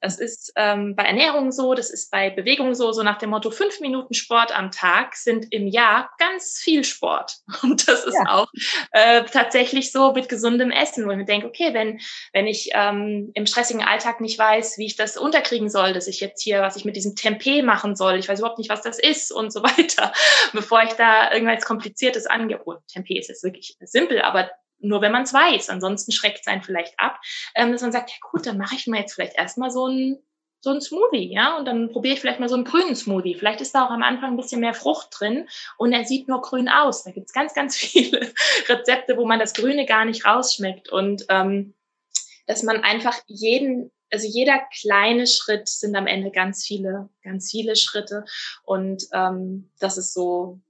Das ist ähm, bei Ernährung so, das ist bei Bewegung so, so nach dem Motto, fünf Minuten Sport am Tag sind im Jahr ganz viel Sport. Und das ist ja. auch äh, tatsächlich so mit gesundem Essen, wo ich mir denke, okay, wenn, wenn ich ähm, im stressigen Alltag nicht weiß, wie ich das unterkriegen soll, dass ich jetzt hier, was ich mit diesem Tempeh machen soll, ich weiß überhaupt nicht, was das ist und so weiter, bevor ich da irgendwas Kompliziertes angehe. Oh, Tempeh ist jetzt wirklich simpel, aber nur wenn man es weiß. Ansonsten schreckt es einen vielleicht ab, ähm, dass man sagt, ja gut, dann mache ich mir jetzt vielleicht erstmal so ein so ein Smoothie, ja, und dann probiere ich vielleicht mal so einen grünen Smoothie. Vielleicht ist da auch am Anfang ein bisschen mehr Frucht drin und er sieht nur grün aus. Da gibt's ganz, ganz viele Rezepte, wo man das Grüne gar nicht rausschmeckt und ähm, dass man einfach jeden, also jeder kleine Schritt sind am Ende ganz viele, ganz viele Schritte und ähm, das ist so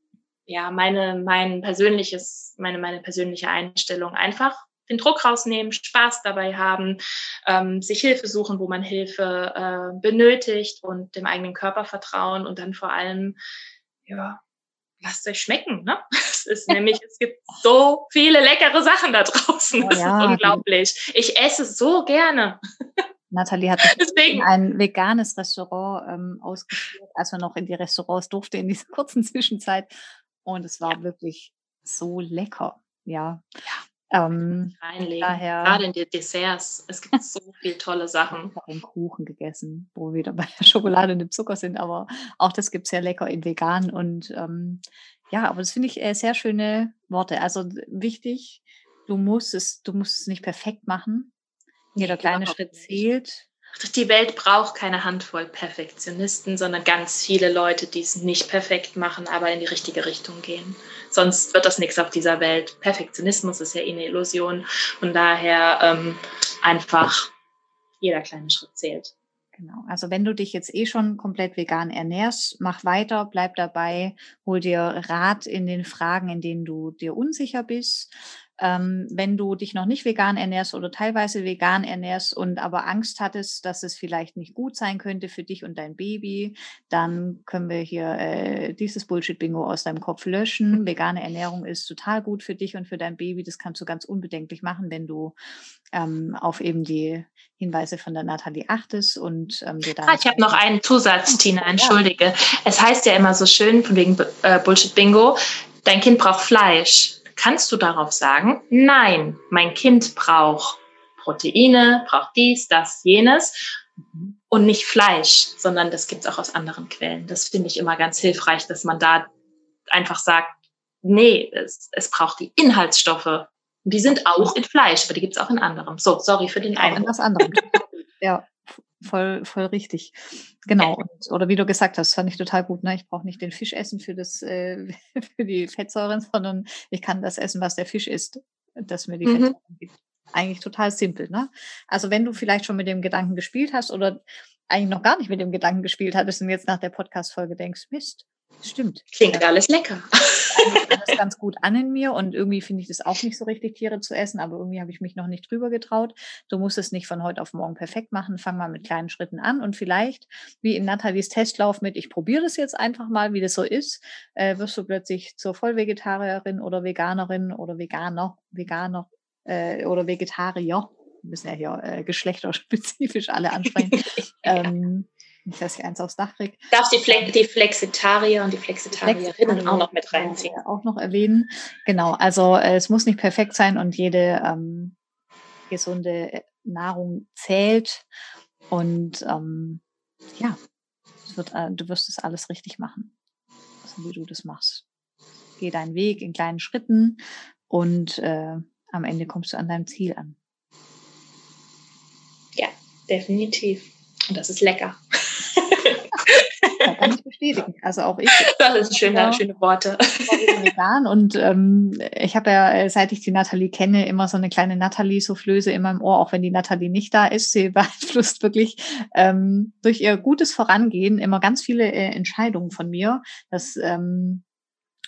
ja, meine, mein persönliches, meine, meine persönliche Einstellung. Einfach den Druck rausnehmen, Spaß dabei haben, ähm, sich Hilfe suchen, wo man Hilfe äh, benötigt und dem eigenen Körper vertrauen und dann vor allem, ja, lasst euch schmecken. Ne? Es ist nämlich, es gibt so viele leckere Sachen da draußen. Das ja. ist unglaublich. Ich esse so gerne. Nathalie hat Deswegen. ein veganes Restaurant ähm, ausgeführt, als man noch in die Restaurants durfte in dieser kurzen Zwischenzeit. Und es war ja. wirklich so lecker. Ja. ja. Ähm, reinlegen. Daher, Gerade in die Desserts. Es gibt so viele tolle Sachen. Ich habe einen Kuchen gegessen, wo wir wieder bei der Schokolade und dem Zucker sind, aber auch das gibt es sehr lecker in vegan. Und ähm, ja, aber das finde ich äh, sehr schöne Worte. Also wichtig, du musst es, du musst es nicht perfekt machen. Jeder kleine Schritt zählt. Die Welt braucht keine Handvoll Perfektionisten, sondern ganz viele Leute, die es nicht perfekt machen, aber in die richtige Richtung gehen. Sonst wird das nichts auf dieser Welt. Perfektionismus ist ja eh eine Illusion. Von daher ähm, einfach jeder kleine Schritt zählt. Genau. Also wenn du dich jetzt eh schon komplett vegan ernährst, mach weiter, bleib dabei, hol dir Rat in den Fragen, in denen du dir unsicher bist. Ähm, wenn du dich noch nicht vegan ernährst oder teilweise vegan ernährst und aber Angst hattest, dass es vielleicht nicht gut sein könnte für dich und dein Baby, dann können wir hier äh, dieses Bullshit-Bingo aus deinem Kopf löschen. Vegane Ernährung ist total gut für dich und für dein Baby. Das kannst du ganz unbedenklich machen, wenn du ähm, auf eben die Hinweise von der Nathalie achtest und ähm, dir da. Ah, ich habe noch einen Zusatz, Tina, entschuldige. Ja. Es heißt ja immer so schön, von wegen äh, Bullshit-Bingo, dein Kind braucht Fleisch kannst du darauf sagen, nein, mein Kind braucht Proteine, braucht dies, das, jenes und nicht Fleisch, sondern das gibt es auch aus anderen Quellen. Das finde ich immer ganz hilfreich, dass man da einfach sagt, nee, es, es braucht die Inhaltsstoffe. Die sind auch in Fleisch, aber die gibt es auch in anderem. So, sorry für den einen. Was anderem. ja voll, voll richtig. Genau. Und, oder wie du gesagt hast, fand ich total gut. Ne? Ich brauche nicht den Fisch essen für, das, äh, für die Fettsäuren, sondern ich kann das essen, was der Fisch isst, das mir die mhm. Fettsäuren gibt. Eigentlich total simpel. Ne? Also wenn du vielleicht schon mit dem Gedanken gespielt hast oder eigentlich noch gar nicht mit dem Gedanken gespielt hattest und jetzt nach der Podcast-Folge denkst, Mist, Stimmt. Klingt alles lecker. Das ganz gut an in mir und irgendwie finde ich das auch nicht so richtig, Tiere zu essen, aber irgendwie habe ich mich noch nicht drüber getraut. Du musst es nicht von heute auf morgen perfekt machen. Fang mal mit kleinen Schritten an und vielleicht, wie in Nathalies Testlauf mit, ich probiere das jetzt einfach mal, wie das so ist, äh, wirst du plötzlich zur Vollvegetarierin oder Veganerin oder Veganer, Veganer äh, oder Vegetarier. Wir müssen ja hier äh, geschlechterspezifisch alle ansprechen. ähm, nicht, dass ich eins aufs Dach kriege. Darf die, Fle die Flexitarier und die Flexitarierinnen auch noch mit reinziehen? Auch noch erwähnen. Genau, also äh, es muss nicht perfekt sein und jede ähm, gesunde äh, Nahrung zählt. Und ähm, ja, wird, äh, du wirst es alles richtig machen, also wie du das machst. Geh deinen Weg in kleinen Schritten und äh, am Ende kommst du an deinem Ziel an. Ja, definitiv. Und das ist lecker. Ja, kann ich bestätigen. Also auch ich. Das ist schöne, ja, schöne Worte. Vegan und ähm, ich habe ja, äh, seit ich die Nathalie kenne, immer so eine kleine Nathalie-Soufflöse in meinem Ohr, auch wenn die Nathalie nicht da ist. Sie beeinflusst wirklich ähm, durch ihr gutes Vorangehen immer ganz viele äh, Entscheidungen von mir. dass ähm,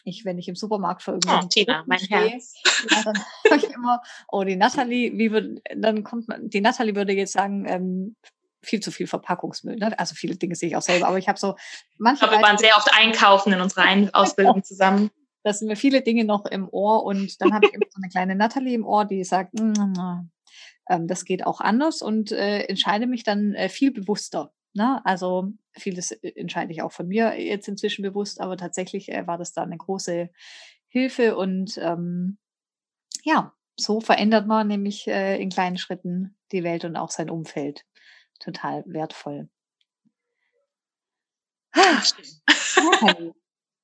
ich, wenn ich im Supermarkt vor irgendwas. Oh, Tina, mein stehe, Herz. Ja, dann ich immer, oh, die Nathalie, wie würde, dann kommt man, die Nathalie würde jetzt sagen, ähm, viel zu viel Verpackungsmüll. Ne? Also viele Dinge sehe ich auch selber, aber ich habe so manche. wir waren sehr oft einkaufen in unserer Ausbildung zusammen. Da sind mir viele Dinge noch im Ohr und dann habe ich immer so eine kleine Natalie im Ohr, die sagt, mm, mm, mm, ähm, das geht auch anders und äh, entscheide mich dann äh, viel bewusster. Ne? Also vieles äh, entscheide ich auch von mir jetzt inzwischen bewusst, aber tatsächlich äh, war das da eine große Hilfe und ähm, ja, so verändert man nämlich äh, in kleinen Schritten die Welt und auch sein Umfeld. Total wertvoll. Ah,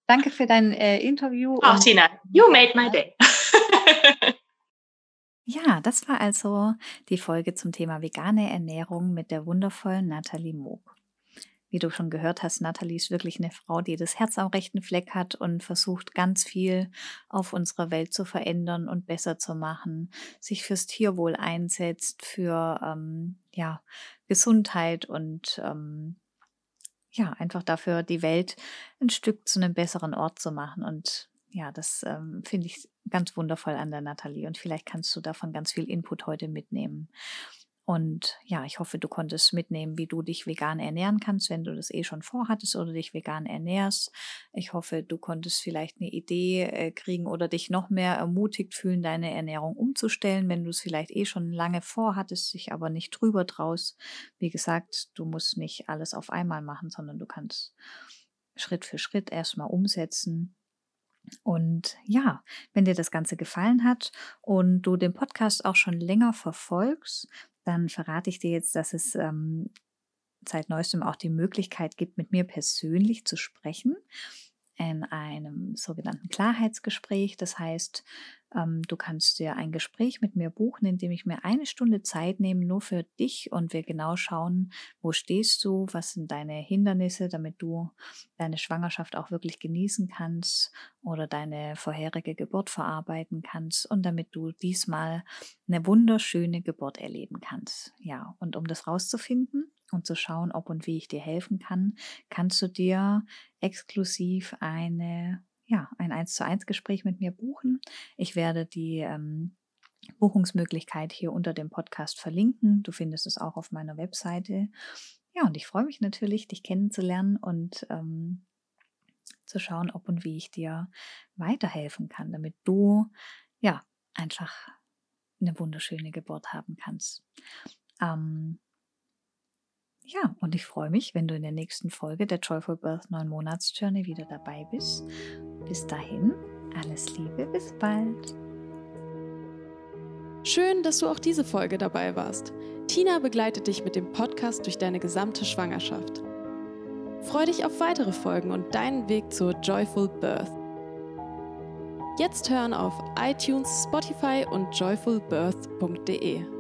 danke für dein äh, Interview. Auch Tina, you made my day. ja, das war also die Folge zum Thema vegane Ernährung mit der wundervollen Nathalie Moog. Wie du schon gehört hast, Nathalie ist wirklich eine Frau, die das Herz am rechten Fleck hat und versucht ganz viel auf unserer Welt zu verändern und besser zu machen, sich fürs Tierwohl einsetzt, für ähm, ja, Gesundheit und ähm, ja, einfach dafür die Welt ein Stück zu einem besseren Ort zu machen. Und ja, das ähm, finde ich ganz wundervoll an der Nathalie. Und vielleicht kannst du davon ganz viel Input heute mitnehmen. Und ja, ich hoffe, du konntest mitnehmen, wie du dich vegan ernähren kannst, wenn du das eh schon vorhattest oder dich vegan ernährst. Ich hoffe, du konntest vielleicht eine Idee äh, kriegen oder dich noch mehr ermutigt fühlen, deine Ernährung umzustellen, wenn du es vielleicht eh schon lange vorhattest, sich aber nicht drüber traust. Wie gesagt, du musst nicht alles auf einmal machen, sondern du kannst Schritt für Schritt erstmal umsetzen. Und ja, wenn dir das Ganze gefallen hat und du den Podcast auch schon länger verfolgst, dann verrate ich dir jetzt, dass es ähm, seit neuestem auch die Möglichkeit gibt, mit mir persönlich zu sprechen in einem sogenannten Klarheitsgespräch. Das heißt, ähm, du kannst dir ein Gespräch mit mir buchen, indem ich mir eine Stunde Zeit nehme, nur für dich und wir genau schauen, wo stehst du, was sind deine Hindernisse, damit du deine Schwangerschaft auch wirklich genießen kannst oder deine vorherige Geburt verarbeiten kannst und damit du diesmal eine wunderschöne Geburt erleben kannst. Ja, und um das rauszufinden, und zu schauen, ob und wie ich dir helfen kann, kannst du dir exklusiv eine ja, ein 1 zu 1 Gespräch mit mir buchen. Ich werde die ähm, Buchungsmöglichkeit hier unter dem Podcast verlinken. Du findest es auch auf meiner Webseite. Ja, und ich freue mich natürlich, dich kennenzulernen und ähm, zu schauen, ob und wie ich dir weiterhelfen kann, damit du ja einfach eine wunderschöne Geburt haben kannst. Ähm, ja, und ich freue mich, wenn du in der nächsten Folge der Joyful Birth 9 Monats Journey wieder dabei bist. Bis dahin, alles Liebe, bis bald. Schön, dass du auch diese Folge dabei warst. Tina begleitet dich mit dem Podcast durch deine gesamte Schwangerschaft. Freu dich auf weitere Folgen und deinen Weg zur Joyful Birth. Jetzt hören auf iTunes, Spotify und joyfulbirth.de.